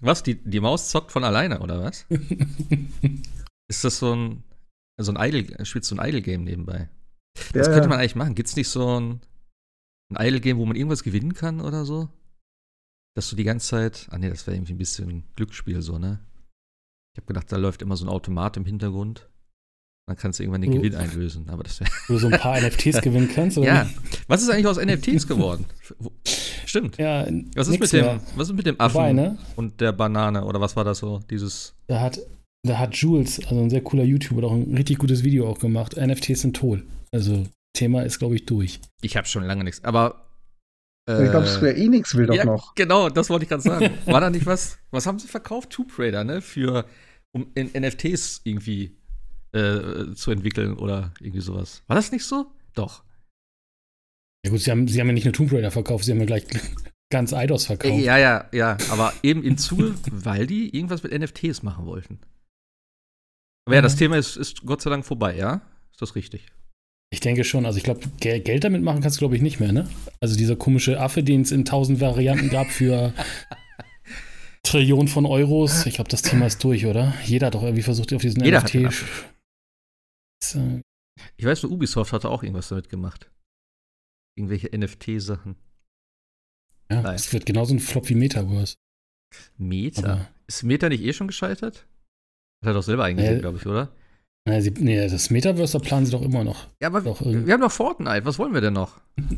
Was? Die, die Maus zockt von alleine, oder was? ist das so ein, so ein Idle, spielt so ein Idle-Game nebenbei? Das Ja, könnte man eigentlich machen. Gibt es nicht so ein, ein Idle-Game, wo man irgendwas gewinnen kann oder so? Dass du die ganze Zeit. Ah, nee, das wäre irgendwie ein bisschen Glücksspiel so, ne? Ich habe gedacht, da läuft immer so ein Automat im Hintergrund. Dann kannst du irgendwann den. Gewinn einlösen. Aber das. Wo du so ein paar NFTs gewinnen kannst. Oder? Ja. Was ist eigentlich aus NFTs geworden? Wo- Stimmt. ja Was ist, mit dem, mehr. was ist mit dem Affen Vorbei, ne? und der Banane? Oder was war das so? Dieses. Da hat, da hat Jules, also ein sehr cooler YouTuber, doch ein richtig gutes Video auch gemacht. NFTs sind toll. Also, Thema ist, glaube ich, durch. Ich habe schon lange nichts. Aber. ich glaube, Square Enix will doch ja, noch. Genau, das wollte ich gerade sagen. War da nicht was? Was haben sie verkauft? Tomb Raider, ne? Für, um in NFTs irgendwie äh, zu entwickeln oder irgendwie sowas. War das nicht so? Doch. Ja gut, sie haben, sie haben ja nicht nur Tomb Raider verkauft, sie haben ja gleich ganz Eidos verkauft. Ja, ja, ja. Aber eben im Zuge, weil die irgendwas mit NFTs machen wollten. Aber ja, das Mhm. Thema ist, ist Gott sei Dank vorbei, ja? Ist das richtig? Ich denke schon. Also ich glaube, Gel Geld damit machen kannst du, glaube ich, nicht mehr, ne? Also dieser komische Affe, den es in tausend Varianten gab für Trillionen von Euros. Ich glaube, das Thema ist durch, oder? Jeder hat doch irgendwie versucht, auf diesen Jeder NFT. So, Ich weiß nur, Ubisoft hatte auch irgendwas damit gemacht. Irgendwelche NFT-Sachen. ja, Nein. es wird genauso ein Flop wie Metaverse. Meta. Aber- Ist Meta nicht eh schon gescheitert? Hat er doch selber eingesehen, Nee. glaube ich, oder? Naja, sie, nee, das Metaverse, da planen sie doch immer noch. Ja, aber Doch, wir haben doch Fortnite. Was wollen wir denn noch?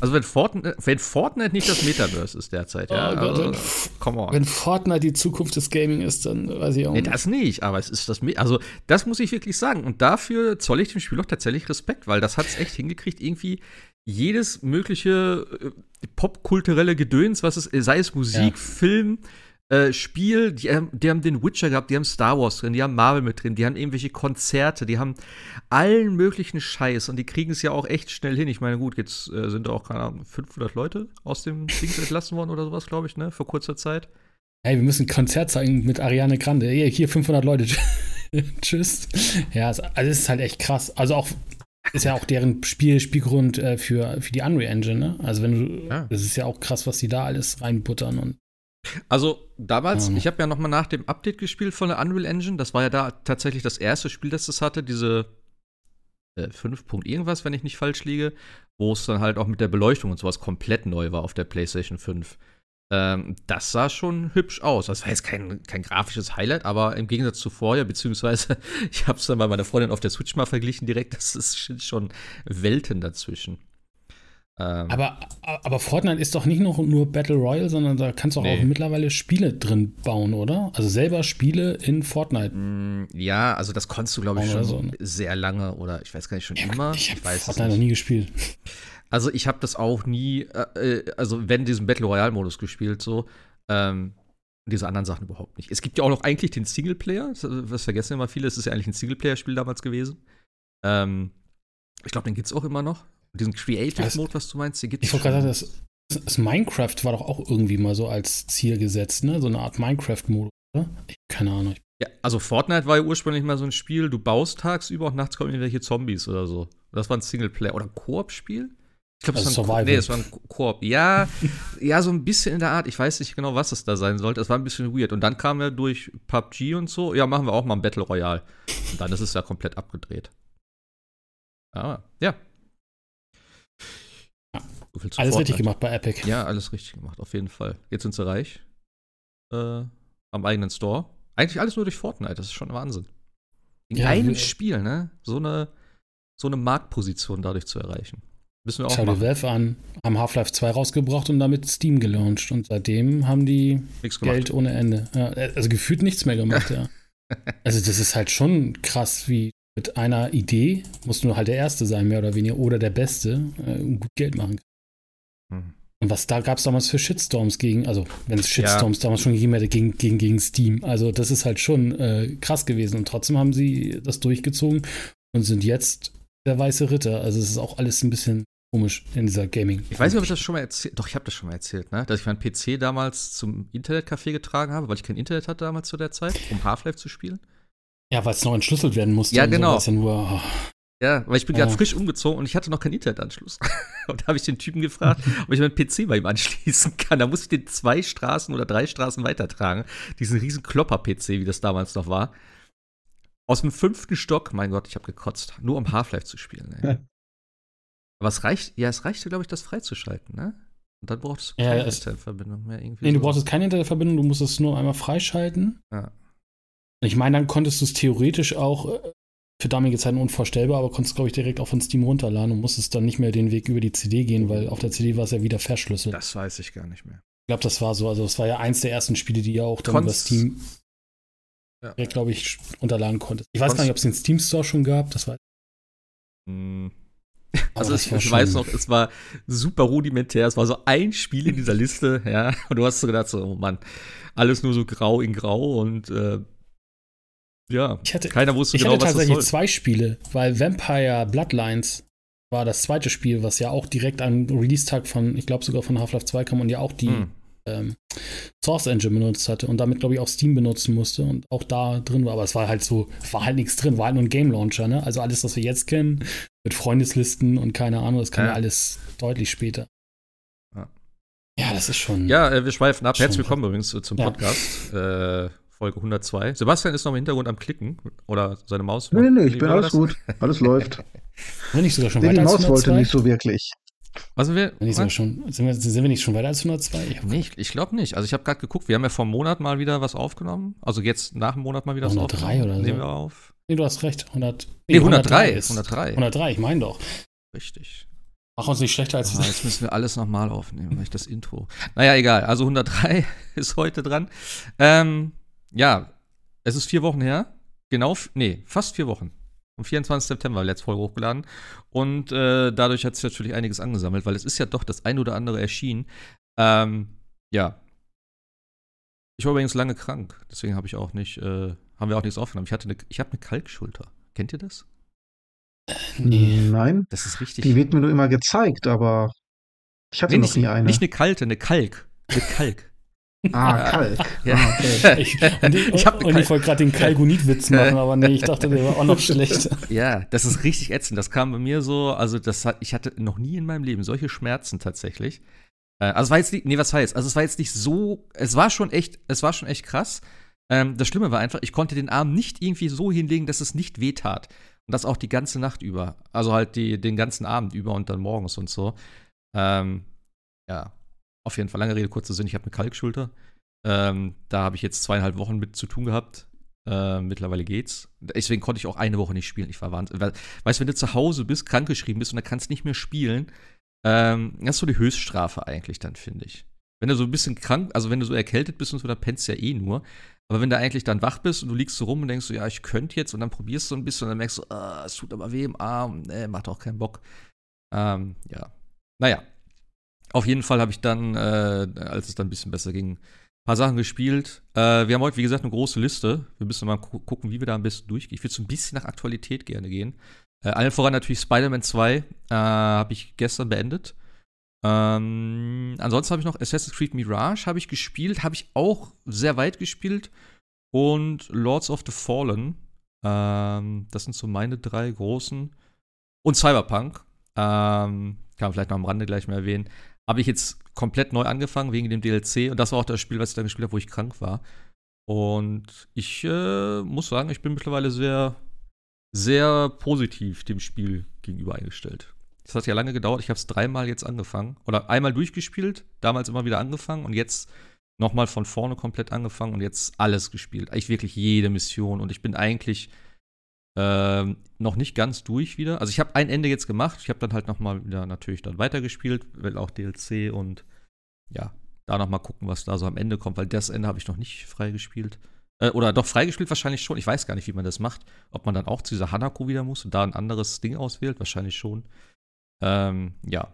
Also, wenn Fortnite, wenn Fortnite nicht das Metaverse ist derzeit, ja. Oh Gott, also, wenn- come on. Wenn Fortnite die Zukunft des Gaming ist, dann weiß ich auch Nee, nicht. das nicht, aber es ist das. Me- Also, das muss ich wirklich sagen. Und dafür zolle ich dem Spiel auch tatsächlich Respekt, weil das hat es echt hingekriegt, irgendwie jedes mögliche äh, popkulturelle Gedöns, was es, sei es Musik, Ja. Film, äh, Spiel, die, haben- die haben den Witcher gehabt, die haben Star Wars drin, die haben Marvel mit drin, die haben irgendwelche Konzerte, die haben allen möglichen Scheiß und die kriegen es ja auch echt schnell hin. Ich meine, gut, jetzt äh, sind auch, keine Ahnung, 500 Leute aus dem Ding entlassen worden oder sowas, glaube ich, ne, vor kurzer Zeit. Hey, wir müssen ein Konzert zeigen mit Ariane Grande. Hier, hier 500 Leute. Tschüss. Ja, es, also es ist halt echt krass. Also auch ist ja auch deren Spiel, Spielgrund äh, für, für die Unreal Engine, ne? Also wenn du, Ja. das ist ja auch krass, was die da alles reinbuttern und Also damals, Ja. ich habe ja noch mal nach dem Update gespielt von der Unreal Engine. Das war ja da tatsächlich das erste Spiel, das es hatte, diese äh, 5 Punkt irgendwas, wenn ich nicht falsch liege, wo es dann halt auch mit der Beleuchtung und sowas komplett neu war auf der PlayStation 5. Ähm, das sah schon hübsch aus. Das war jetzt kein, kein grafisches Highlight, aber im Gegensatz zu vorher, beziehungsweise ich habe es dann bei meiner Freundin auf der Switch mal verglichen direkt, das ist schon Welten dazwischen. Ähm, Aber, aber Fortnite ist doch nicht noch nur Battle Royale, sondern da kannst du auch, Nee. auch mittlerweile Spiele drin bauen, oder? Also selber Spiele in Fortnite. Mm, Ja, also das konntest du, glaube ich, schon so, ne? sehr lange oder ich weiß gar nicht, schon immer. ich habe weiß es Fortnite noch nie gespielt. Also ich habe das auch nie, äh, äh, also wenn diesen Battle Royale-Modus gespielt, so. Ähm, diese anderen Sachen überhaupt nicht. Es gibt ja auch noch eigentlich den Singleplayer, das vergessen immer viele, es ist ja eigentlich ein Singleplayer-Spiel damals gewesen. Ähm, ich glaube, den gibt es auch immer noch. Diesen Creative-Mode, was du meinst, den gibt es Ich wollte gerade sagen, das, das Minecraft war doch auch irgendwie mal so als Ziel gesetzt, ne? So eine Art Minecraft-Modus, oder? Ich, keine Ahnung. Ja, also Fortnite war ja ursprünglich mal so ein Spiel, du baust tagsüber und nachts kommen irgendwelche Zombies oder so. Das war ein Singleplayer oder ein Koop-Spiel? Ich glaube, Also das war ein. Nee, das war ein Ko- Koop. Ja, ja, so ein bisschen in der Art. Ich weiß nicht genau, was es da sein sollte. Es war ein bisschen weird. Und dann kam ja durch PUBG und so, ja, machen wir auch mal ein Battle Royale. Und dann ist es ja komplett abgedreht. Ah, ja. So viel zu Alles richtig gemacht bei Epic. Ja, alles richtig gemacht, auf jeden Fall. Jetzt sind sie reich. Äh, am eigenen Store. Eigentlich alles nur durch Fortnite, das ist schon Wahnsinn. In Ja, einem Spiel, ne? So eine, so eine Marktposition dadurch zu erreichen. Müssen wir auch Schau machen. Valve an, haben Half-Life 2 rausgebracht und damit Steam gelauncht. Und seitdem haben die. Geld ohne Ende. Ja, also gefühlt nichts mehr gemacht, ja. Also das ist halt schon krass, wie mit einer Idee musst du nur halt der Erste sein, mehr oder weniger, oder der Beste, äh, gut Geld machen Und was da gab es damals für Shitstorms gegen, also wenn es Shitstorms damals schon gegeben hätte, gegen, gegen, gegen Steam. Also das ist halt schon äh, krass gewesen. Und trotzdem haben sie das durchgezogen und sind jetzt der weiße Ritter. Also es ist auch alles ein bisschen komisch in dieser Gaming. Ich weiß nicht, ob ich das schon mal erzählt Doch, ich habe das schon mal erzählt, ne? Dass ich meinen PC damals zum Internetcafé getragen habe, weil ich kein Internet hatte damals zu der Zeit, um Half-Life zu spielen. Ja, weil es noch entschlüsselt werden musste. Ja, so genau. es ja nur, oh, Ja, weil ich bin gerade frisch umgezogen und ich hatte noch keinen Internetanschluss. und da habe ich den Typen gefragt, ob ich meinen PC bei ihm anschließen kann. Da musste ich den zwei Straßen oder drei Straßen weitertragen. Diesen riesen Klopper-PC, wie das damals noch war. Aus dem fünften Stock, mein Gott, ich habe gekotzt, nur um Half-Life zu spielen. Ey. Aber es reicht, ja, es reichte, glaube ich, das freizuschalten, ne? Und dann brauchtest du keine ja, Internetverbindung mehr irgendwie. Nee, so. du brauchtest keine Internetverbindung, du musstest es nur einmal freischalten. Ja. Ich meine, dann konntest du es theoretisch auch äh, für damalige Zeiten unvorstellbar, aber konntest, glaube ich, direkt auch von Steam runterladen und musstest dann nicht mehr den Weg über die CD gehen, weil auf der CD war es ja wieder verschlüsselt. Das weiß ich gar nicht mehr. Ich glaube, das war so. Also, es war ja eins der ersten Spiele, die ja auch dann Konntest- über Steam, Ja. glaube ich, runterladen konntest. Ich weiß Konntest- gar nicht, ob es den Steam Store schon gab. Das war, Hm. Also ich, ich weiß noch, es war super rudimentär. Es war so ein Spiel in dieser Liste, ja. Und du hast so gedacht, so, oh Mann, alles nur so grau in grau und äh, ja, Ich hatte, keiner wusste ich genau, hatte was das tatsächlich soll. zwei Spiele, weil Vampire Bloodlines war das zweite Spiel, was ja auch direkt am Release-Tag von, ich glaube sogar von Half-Life 2 kam und ja auch die Hm. ähm, Source Engine benutzt hatte und damit, glaube ich, auch Steam benutzen musste und auch da drin war. Aber es war halt so, war halt nichts drin, war halt nur ein Game Launcher, ne? Also alles, was wir jetzt kennen, mit Freundeslisten und keine Ahnung, das kam ja, Ja. alles deutlich später. Ja. Ja, das ist schon. Ja, äh, wir schweifen ab. Herzlich willkommen übrigens äh, zum Ja. Podcast. Äh, Folge 102. Sebastian ist noch im Hintergrund am Klicken oder seine Maus. Nee, nee, ich Wie bin alles das? gut. Alles läuft. Sind wir nicht sogar schon Nee, die weiter als Maus wollte 102? nicht so wirklich. Was sind wir? Sind, schon, sind, wir, sind wir nicht schon weiter als 102? Ich Nee, ich, ich glaube nicht. Also ich habe gerade geguckt, wir haben ja vor einem Monat mal wieder was aufgenommen. Also jetzt nach dem Monat mal wieder was 103 aufgenommen. oder so. Nehmen wir auf. Nee, du hast recht. 100, Nee, 103. ist 103. 103, ich meine doch. Richtig. Mach uns nicht schlechter als Ah, jetzt müssen wir alles nochmal aufnehmen, weil ich das Intro. Naja, egal. Also 103 ist heute dran. Ähm, ja, es ist vier Wochen her. Genau, nee, fast vier Wochen. Am 24. September letzte Folge hochgeladen. Und äh, dadurch hat sich natürlich einiges angesammelt, weil es ist ja doch das ein oder andere erschienen. Ähm, ja. Ich war übrigens lange krank, deswegen habe ich auch nicht, äh, haben wir auch nichts aufgenommen. Ich hatte eine, ich habe eine Kalkschulter. Kennt ihr das? Nee. Nein, Das ist richtig. die wird mir nur immer gezeigt, aber ich hatte nee, noch nicht, nie eine. nicht eine kalte, eine Kalk. Eine Kalk. Ah, Kalk. Ja. Ah, okay. Ich, und ich, Ich ich wollte gerade den Kalgonit-Witz machen, aber nee, ich dachte, der war auch noch schlecht. Ja, das ist richtig ätzend. Das kam bei mir so, also das hat, ich hatte noch nie in meinem Leben solche Schmerzen tatsächlich. Äh, also es war jetzt nicht, nee, was heißt? Also es war jetzt nicht so, es war schon echt, es war schon echt krass. Ähm, das Schlimme war einfach, ich konnte den Arm nicht irgendwie so hinlegen, dass es nicht wehtat. Und das auch die ganze Nacht über. Also halt die, den ganzen Abend über und dann morgens und so. Ähm, ja, auf jeden Fall, lange Rede, kurzer Sinn, ich habe eine Kalkschulter. Ähm, da habe ich jetzt zweieinhalb Wochen mit zu tun gehabt. Äh, mittlerweile geht's. Deswegen konnte ich auch eine Woche nicht spielen. Ich war wahnsinnig. Weil, weißt du, wenn du zu Hause bist, krankgeschrieben bist und dann kannst nicht mehr spielen, ähm, das ist so die Höchststrafe eigentlich dann, finde ich. Wenn du so ein bisschen krank, also wenn du so erkältet bist und so, dann pennst du ja eh nur. Aber wenn du eigentlich dann wach bist und du liegst so rum und denkst so, ja, ich könnte jetzt und dann probierst du ein bisschen und dann merkst du, ah, es tut aber weh im Arm, nee, macht auch keinen Bock. Ähm, ja. Naja. Auf jeden Fall habe ich dann, äh, als es dann ein bisschen besser ging, ein paar Sachen gespielt. Äh, wir haben heute, wie gesagt, eine große Liste. Wir müssen mal gu gucken, wie wir da am besten durchgehen. Ich würde so ein bisschen nach Aktualität gerne gehen. Äh, allen voran natürlich Spider-Man 2. Äh, habe ich gestern beendet. Ähm, ansonsten habe ich noch Assassin's Creed Mirage habe ich gespielt, habe ich auch sehr weit gespielt und Lords of the Fallen. Ähm, das sind so meine drei großen und Cyberpunk. Ähm, kann man vielleicht noch am Rande gleich mal erwähnen. Habe ich jetzt komplett neu angefangen wegen dem DLC und das war auch das Spiel, was ich dann gespielt habe, wo ich krank war. Und ich äh, muss sagen, ich bin mittlerweile sehr, sehr positiv dem Spiel gegenüber eingestellt. Das hat ja lange gedauert. Ich habe es dreimal jetzt angefangen. Oder einmal durchgespielt, damals immer wieder angefangen und jetzt nochmal von vorne komplett angefangen und jetzt alles gespielt. Eigentlich wirklich jede Mission. Und ich bin eigentlich ähm, noch nicht ganz durch wieder. Also ich habe ein Ende jetzt gemacht. Ich habe dann halt nochmal wieder natürlich dann weitergespielt, weil auch DLC und ja, da nochmal gucken, was da so am Ende kommt, weil das Ende habe ich noch nicht freigespielt. Äh, oder doch freigespielt wahrscheinlich schon. Ich weiß gar nicht, wie man das macht. Ob man dann auch zu dieser Hanako wieder muss und da ein anderes Ding auswählt. Wahrscheinlich schon. Ähm, ja.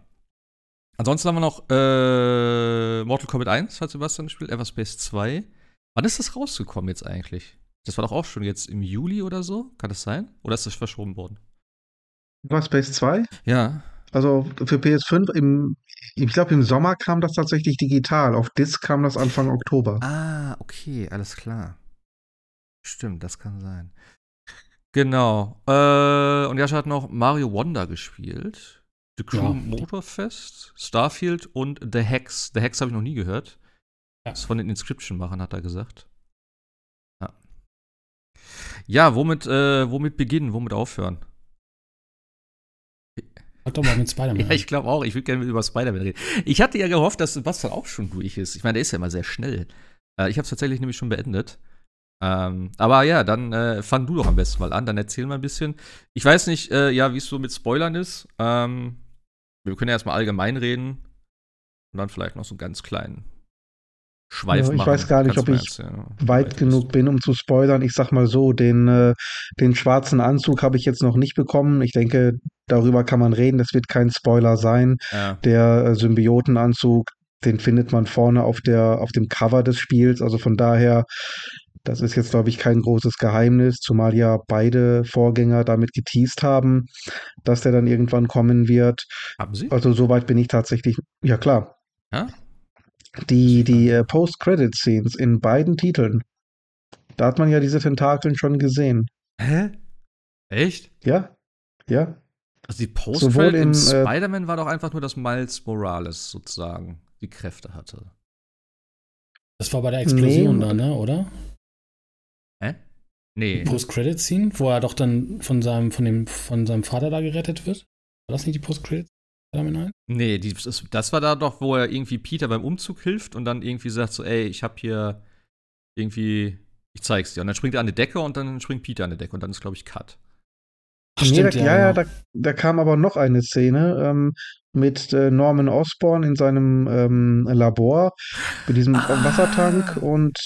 Ansonsten haben wir noch äh, Mortal Kombat 1, hat Sebastian gespielt, Everspace 2. Wann ist das rausgekommen jetzt eigentlich? Das war doch auch schon jetzt im Juli oder so? Kann das sein? Oder ist das verschoben worden? War Space 2? Ja. Also für PS5 im, ich glaube im Sommer kam das tatsächlich digital. Auf Disc kam das Anfang Oktober. Ah, okay, alles klar. Stimmt, das kann sein. Genau. Äh, und Jascha hat noch Mario Wonder gespielt. The Crew ja. Motorfest, Starfield und The Hex. The Hex habe ich noch nie gehört. Ja. Das ist von den Inscription-Machern, hat er gesagt. Ja, womit, äh, womit beginnen, womit aufhören? Hat doch mal mit Spider-Man. ja, ich glaube auch. Ich würde gerne über Spider-Man reden. Ich hatte ja gehofft, dass Sebastian auch schon durch ist. Ich meine, der ist ja immer sehr schnell. Äh, ich habe es tatsächlich nämlich schon beendet. Ähm, aber ja, dann äh, fang du doch am besten mal an, dann erzähl mal ein bisschen. Ich weiß nicht, äh, ja, wie es so mit Spoilern ist. Ähm, wir können ja erstmal allgemein reden und dann vielleicht noch so einen ganz kleinen Schweif ja, ich machen. weiß gar nicht, ob ich weit genug bin, um zu spoilern. Ich sag mal so, den, äh, den schwarzen Anzug habe ich jetzt noch nicht bekommen. Ich denke, darüber kann man reden. Das wird kein Spoiler sein. Ja. Der äh, Symbiotenanzug, den findet man vorne auf, der, auf dem Cover des Spiels. Also von daher, das ist jetzt, glaube ich, kein großes Geheimnis, zumal ja beide Vorgänger damit geteased haben, dass der dann irgendwann kommen wird. Haben Sie? Also soweit bin ich tatsächlich, ja klar. Ja? Die, die äh, Post-Credit-Scenes in beiden Titeln. Da hat man ja diese Tentakeln schon gesehen. Hä? Echt? Ja. Ja. Also die Post-Credit in, in äh, Spider-Man war doch einfach nur, dass Miles Morales sozusagen die Kräfte hatte. Das war bei der Explosion nee. da, ne, oder? Hä? Nee. Post-Credit-Scene, wo er doch dann von seinem, von, dem, von seinem Vater da gerettet wird? War das nicht die Post-Credit? Nee, die, das, das, war da doch, wo er irgendwie Peter beim Umzug hilft und dann irgendwie sagt so, ey, ich hab hier irgendwie, ich zeig's dir. Und dann springt er an die Decke und dann springt Peter an die Decke und dann ist, glaube ich, Cut. Ach, nee, stimmt, da, ja, ja, genau. da, da, kam aber noch eine Szene ähm, mit äh, Norman Osborn in seinem ähm, Labor mit diesem ah. Wassertank und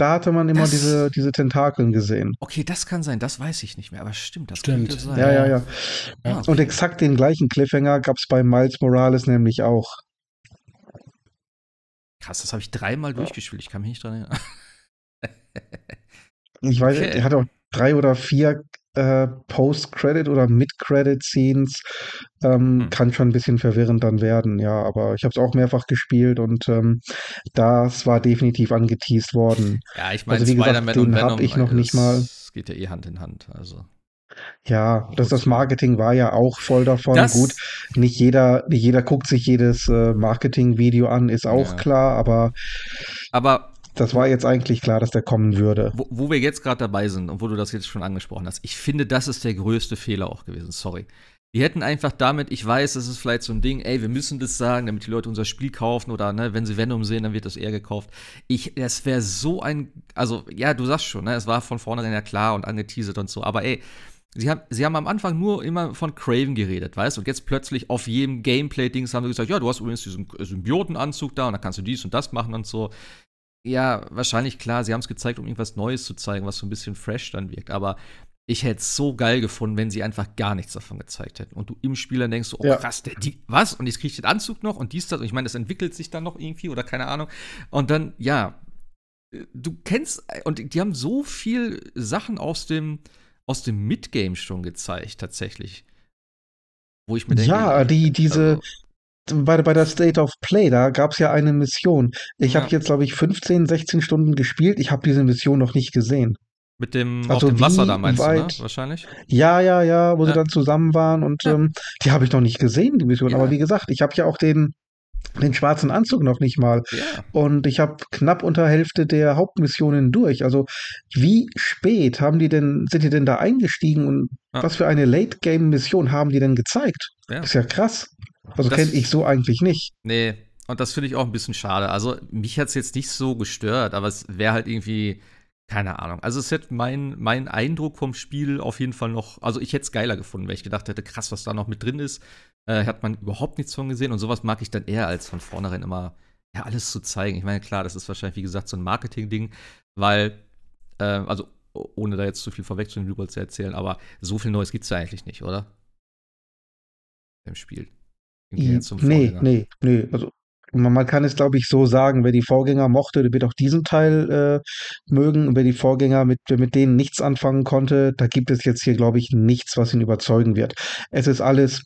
da hatte man immer das, diese, diese Tentakeln gesehen. Okay, das kann sein, das weiß ich nicht mehr, aber stimmt, das stimmt. könnte sein. Ja, ja, ja. ja okay. Und exakt den gleichen Cliffhanger gab es bei Miles Morales nämlich auch. Krass, das habe ich dreimal ja. durchgespielt, ich kann mich nicht dran erinnern. ich weiß, okay. er hat auch drei oder vier äh, Post-Credit oder Mid-Credit-Scenes ähm, hm. kann schon ein bisschen verwirrend dann werden, ja. Aber ich habe es auch mehrfach gespielt und ähm, das war definitiv angeteased worden. Ja, ich meine, also, wie gesagt, den habe ich noch nicht mal. Es geht ja eh Hand in Hand, also. Ja, das, das Marketing war ja auch voll davon. Das Gut, nicht jeder, nicht jeder guckt sich jedes äh, Marketing-Video an, ist auch ja. klar, aber. Aber das war jetzt eigentlich klar, dass der kommen würde. Wo, wo wir jetzt gerade dabei sind und wo du das jetzt schon angesprochen hast, ich finde, das ist der größte Fehler auch gewesen. Sorry. Die hätten einfach damit, ich weiß, das ist vielleicht so ein Ding, ey, wir müssen das sagen, damit die Leute unser Spiel kaufen oder ne, wenn sie Venom sehen, dann wird das eher gekauft. Ich, das wäre so ein, also ja, du sagst schon, ne, es war von vornherein ja klar und angeteasert und so, aber ey, sie haben, sie haben am Anfang nur immer von Craven geredet, weißt du, und jetzt plötzlich auf jedem Gameplay-Dings haben sie gesagt, ja, du hast übrigens diesen Symbiotenanzug da und dann kannst du dies und das machen und so. Ja, wahrscheinlich klar, sie haben es gezeigt, um irgendwas Neues zu zeigen, was so ein bisschen fresh dann wirkt. Aber ich hätte es so geil gefunden, wenn sie einfach gar nichts davon gezeigt hätten. Und du im Spiel dann denkst, oh ja. krass, der, die, was? Und jetzt kriege ich den Anzug noch und dies, das. Und ich meine, das entwickelt sich dann noch irgendwie oder keine Ahnung. Und dann, ja, du kennst, und die haben so viel Sachen aus dem, aus dem Midgame schon gezeigt, tatsächlich. Wo ich mir denke, ja, die, diese, also, bei, bei der State of Play, da gab es ja eine Mission. Ich ja. habe jetzt, glaube ich, 15, 16 Stunden gespielt. Ich habe diese Mission noch nicht gesehen. Mit dem, also dem Wasser da meinst weit, du, ne? Wahrscheinlich? Ja, ja, ja, wo ja. sie dann zusammen waren und ja. ähm, die habe ich noch nicht gesehen, die Mission. Aber wie gesagt, ich habe ja auch den, den schwarzen Anzug noch nicht mal. Und ich habe knapp unter Hälfte der Hauptmissionen durch. Also wie spät haben die denn, sind die denn da eingestiegen und was für eine Late-Game-Mission haben die denn gezeigt? Ja. ist ja krass. Also kenne ich so eigentlich nicht. Nee, und das finde ich auch ein bisschen schade. Also mich hat es jetzt nicht so gestört, aber es wäre halt irgendwie, keine Ahnung. Also es hätte mein, mein Eindruck vom Spiel auf jeden Fall noch, also ich hätte es geiler gefunden, weil ich gedacht hätte, krass, was da noch mit drin ist. Äh, hat man überhaupt nichts von gesehen und sowas mag ich dann eher als von vornherein immer, ja, alles zu zeigen. Ich meine, klar, das ist wahrscheinlich, wie gesagt, so ein Marketing-Ding, weil, äh, also ohne da jetzt zu viel vorwegzunehmen, über zu erzählen, aber so viel Neues gibt es ja eigentlich nicht, oder? Im Spiel. Nee, nee, nee. Also man, man kann es, glaube ich, so sagen, wer die Vorgänger mochte, der wird auch diesen Teil äh, mögen. Und wer die Vorgänger mit, mit denen nichts anfangen konnte, da gibt es jetzt hier, glaube ich, nichts, was ihn überzeugen wird. Es ist alles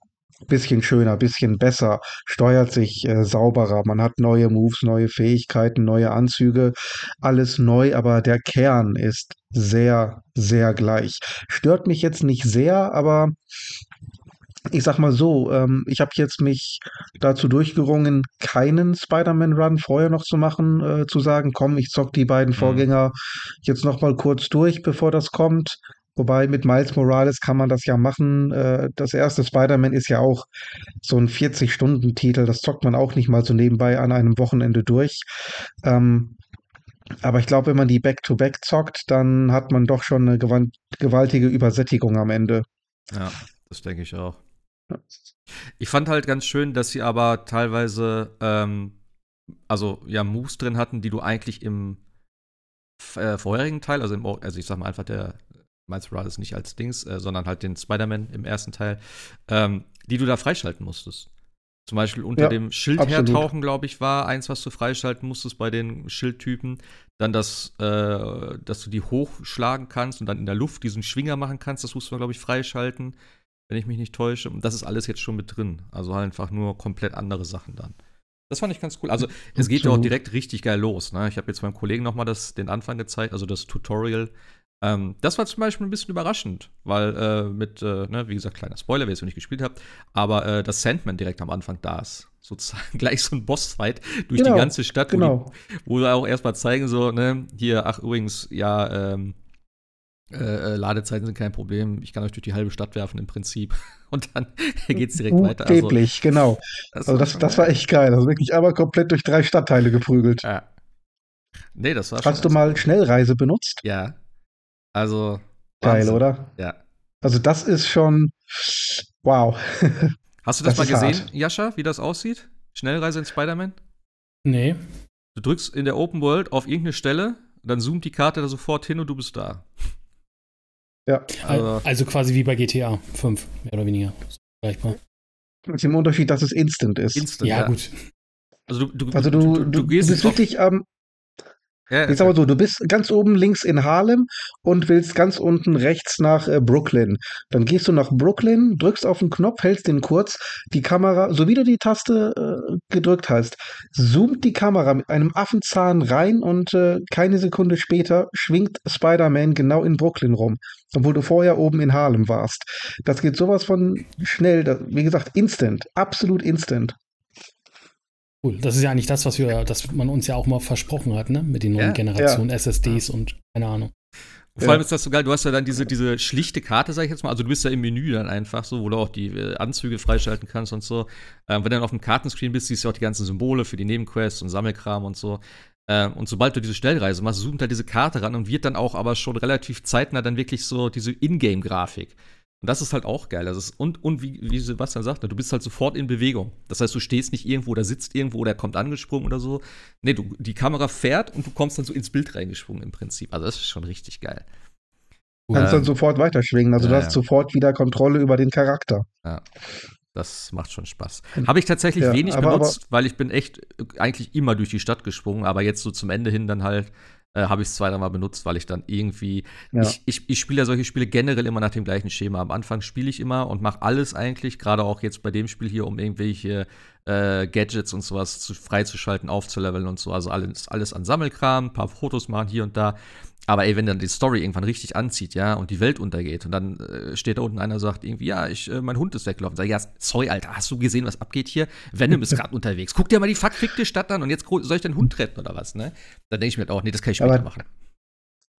bisschen schöner, bisschen besser, steuert sich äh, sauberer, man hat neue Moves, neue Fähigkeiten, neue Anzüge, alles neu, aber der Kern ist sehr, sehr gleich. Stört mich jetzt nicht sehr, aber ich sag mal so, ähm, ich habe jetzt mich dazu durchgerungen, keinen Spider-Man-Run vorher noch zu machen, äh, zu sagen, komm, ich zock die beiden mhm. Vorgänger jetzt noch mal kurz durch, bevor das kommt. Wobei mit Miles Morales kann man das ja machen. Äh, das erste Spider-Man ist ja auch so ein 40-Stunden-Titel. Das zockt man auch nicht mal so nebenbei an einem Wochenende durch. Ähm, aber ich glaube, wenn man die Back-to-Back -back zockt, dann hat man doch schon eine gewaltige Übersättigung am Ende. Ja, das denke ich auch. Ich fand halt ganz schön, dass sie aber teilweise, ähm, also ja, Moves drin hatten, die du eigentlich im äh, vorherigen Teil, also, im, also ich sag mal einfach der Miles Morales nicht als Dings, äh, sondern halt den Spider-Man im ersten Teil, ähm, die du da freischalten musstest. Zum Beispiel unter ja, dem Schild absolut. hertauchen, glaube ich, war eins, was du freischalten musstest bei den Schildtypen. Dann das, äh, dass du die hochschlagen kannst und dann in der Luft diesen Schwinger machen kannst, das musst du, glaube ich, freischalten wenn ich mich nicht täusche. Und das ist alles jetzt schon mit drin. Also halt einfach nur komplett andere Sachen dann. Das fand ich ganz cool. Also es geht ja auch direkt richtig geil los. Ne? Ich habe jetzt meinem Kollegen noch mal das, den Anfang gezeigt, also das Tutorial. Ähm, das war zum Beispiel ein bisschen überraschend, weil äh, mit, äh, ne, wie gesagt, kleiner Spoiler, wer es noch nicht gespielt habt, aber äh, das Sandman direkt am Anfang da ist. Sozusagen gleich so ein Bossfight durch genau, die ganze Stadt, genau. wo, die, wo wir auch erstmal zeigen, so, ne, hier, ach übrigens, ja, ähm, äh, äh, Ladezeiten sind kein Problem. Ich kann euch durch die halbe Stadt werfen im Prinzip. Und dann geht es direkt weiter. Also, genau. Das also das, das war echt geil. Also wirklich aber komplett durch drei Stadtteile geprügelt. Ja. Nee, das war Hast du mal Schnellreise benutzt? Ja. Also. Geil, Wahnsinn. oder? Ja. Also das ist schon wow. Hast du das, das mal gesehen, hart. Jascha, wie das aussieht? Schnellreise in Spider-Man? Nee. Du drückst in der Open World auf irgendeine Stelle, dann zoomt die Karte da sofort hin und du bist da. Ja. Also, also quasi wie bei GTA 5, mehr oder weniger. Vergleichbar. Mit dem Unterschied, dass es instant ist. Instant, ja, ja. gut. Also du, du, also du, du, du, du bist wirklich am, ja, ich sag mal so, du bist ganz oben links in Harlem und willst ganz unten rechts nach äh, Brooklyn. Dann gehst du nach Brooklyn, drückst auf den Knopf, hältst den kurz, die Kamera, so wie du die Taste äh, gedrückt hast, zoomt die Kamera mit einem Affenzahn rein und äh, keine Sekunde später schwingt Spider-Man genau in Brooklyn rum, obwohl du vorher oben in Harlem warst. Das geht sowas von schnell, das, wie gesagt, instant, absolut instant. Cool. Das ist ja eigentlich das, was wir, das man uns ja auch mal versprochen hat, ne? Mit den neuen ja, Generationen ja. SSDs und keine Ahnung. Vor allem ist das so geil, du hast ja dann diese, diese schlichte Karte, sag ich jetzt mal. Also du bist ja im Menü dann einfach so, wo du auch die äh, Anzüge freischalten kannst und so. Ähm, wenn du dann auf dem Kartenscreen bist, siehst du auch die ganzen Symbole für die Nebenquests und Sammelkram und so. Ähm, und sobald du diese Schnellreise machst, zoomt da diese Karte ran und wird dann auch aber schon relativ zeitnah dann wirklich so diese Ingame-Grafik. Und das ist halt auch geil. Das ist, und, und wie, wie Sebastian sagte, du bist halt sofort in Bewegung. Das heißt, du stehst nicht irgendwo oder sitzt irgendwo oder kommt angesprungen oder so. Nee, du, die Kamera fährt und du kommst dann so ins Bild reingesprungen im Prinzip. Also das ist schon richtig geil. Du kannst ähm, dann sofort weiterschwingen. Also ja, du hast sofort wieder Kontrolle über den Charakter. Ja. Das macht schon Spaß. Habe ich tatsächlich ja, wenig aber, benutzt, aber, weil ich bin echt eigentlich immer durch die Stadt gesprungen, aber jetzt so zum Ende hin dann halt äh, habe ich es zwei, dreimal benutzt, weil ich dann irgendwie. Ja. Ich, ich, ich spiele ja solche Spiele generell immer nach dem gleichen Schema. Am Anfang spiele ich immer und mache alles eigentlich, gerade auch jetzt bei dem Spiel hier, um irgendwelche äh, Gadgets und sowas zu, freizuschalten, aufzuleveln und so. Also alles, alles an Sammelkram, ein paar Fotos machen hier und da. Aber ey, wenn dann die Story irgendwann richtig anzieht, ja, und die Welt untergeht und dann äh, steht da unten einer und sagt irgendwie, ja, ich, äh, mein Hund ist weggelaufen. Sag, ja, sorry, Alter, hast du gesehen, was abgeht hier? Venom ist gerade unterwegs. Guck dir mal die verfickte Stadt an und jetzt soll ich deinen Hund retten oder was, ne? Dann denke ich mir halt auch, nee, das kann ich später Aber machen.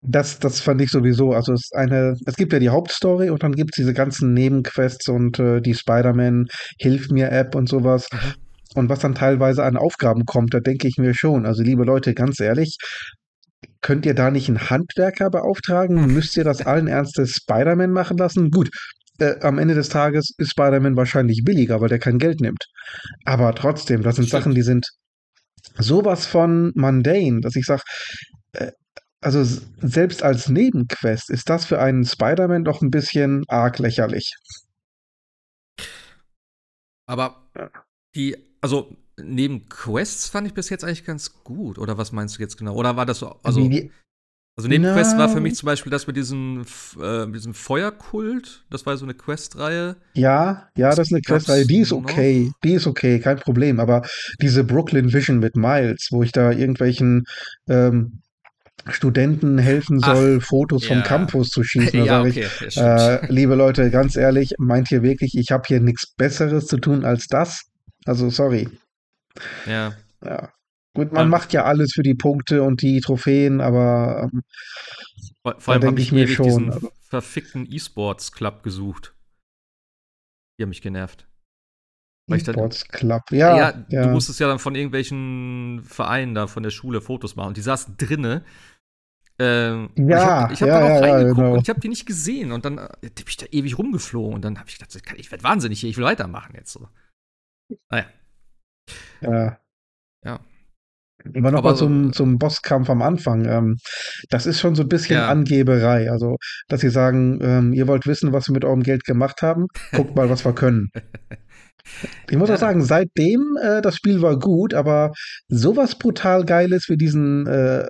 Das, das fand ich sowieso. Also es ist eine, es gibt ja die Hauptstory und dann gibt es diese ganzen Nebenquests und äh, die Spider-Man Hilf mir App und sowas. Mhm. Und was dann teilweise an Aufgaben kommt, da denke ich mir schon. Also liebe Leute, ganz ehrlich, Könnt ihr da nicht einen Handwerker beauftragen? Müsst ihr das allen Ernstes Spider-Man machen lassen? Gut, äh, am Ende des Tages ist Spider-Man wahrscheinlich billiger, weil der kein Geld nimmt. Aber trotzdem, das sind Stimmt. Sachen, die sind sowas von mundane, dass ich sage, äh, also selbst als Nebenquest ist das für einen Spider-Man doch ein bisschen arg lächerlich. Aber die, also neben Quests fand ich bis jetzt eigentlich ganz gut. Oder was meinst du jetzt genau? Oder war das so? Also, Also Nebenquest war für mich zum Beispiel das mit diesem, äh, diesem Feuerkult. Das war so eine Questreihe. Ja, ja, das ist eine Questreihe. Die ist okay. Noch? Die ist okay, kein Problem. Aber diese Brooklyn Vision mit Miles, wo ich da irgendwelchen ähm, Studenten helfen soll, Ach, Fotos ja. vom Campus zu schießen. Ja, okay, ich, äh, liebe Leute, ganz ehrlich, meint ihr wirklich, ich habe hier nichts Besseres zu tun als das? Also, sorry. Ja. Ja. Gut, man um, macht ja alles für die Punkte und die Trophäen, aber ähm, vor, vor allem habe ich, ich mir schon diesen verfickten E-Sports Club gesucht. Die haben mich genervt. E-Sports Club, ja, ja, ja. Du musstest ja dann von irgendwelchen Vereinen da von der Schule Fotos machen und die saßen drinne. Ähm, ja, ich habe hab ja, da auch ja, reingeguckt genau. und ich habe die nicht gesehen und dann äh, bin ich da ewig rumgeflogen und dann habe ich gedacht, ich werde wahnsinnig hier, ich will weitermachen jetzt so. Naja. Ja. Ja. Aber nochmal zum, zum Bosskampf am Anfang. Ähm, das ist schon so ein bisschen ja. Angeberei. Also, dass sie sagen, ähm, ihr wollt wissen, was wir mit eurem Geld gemacht haben, guckt mal, was wir können. Ich muss ja. auch sagen, seitdem, äh, das Spiel war gut, aber sowas brutal Geiles wie diesen äh,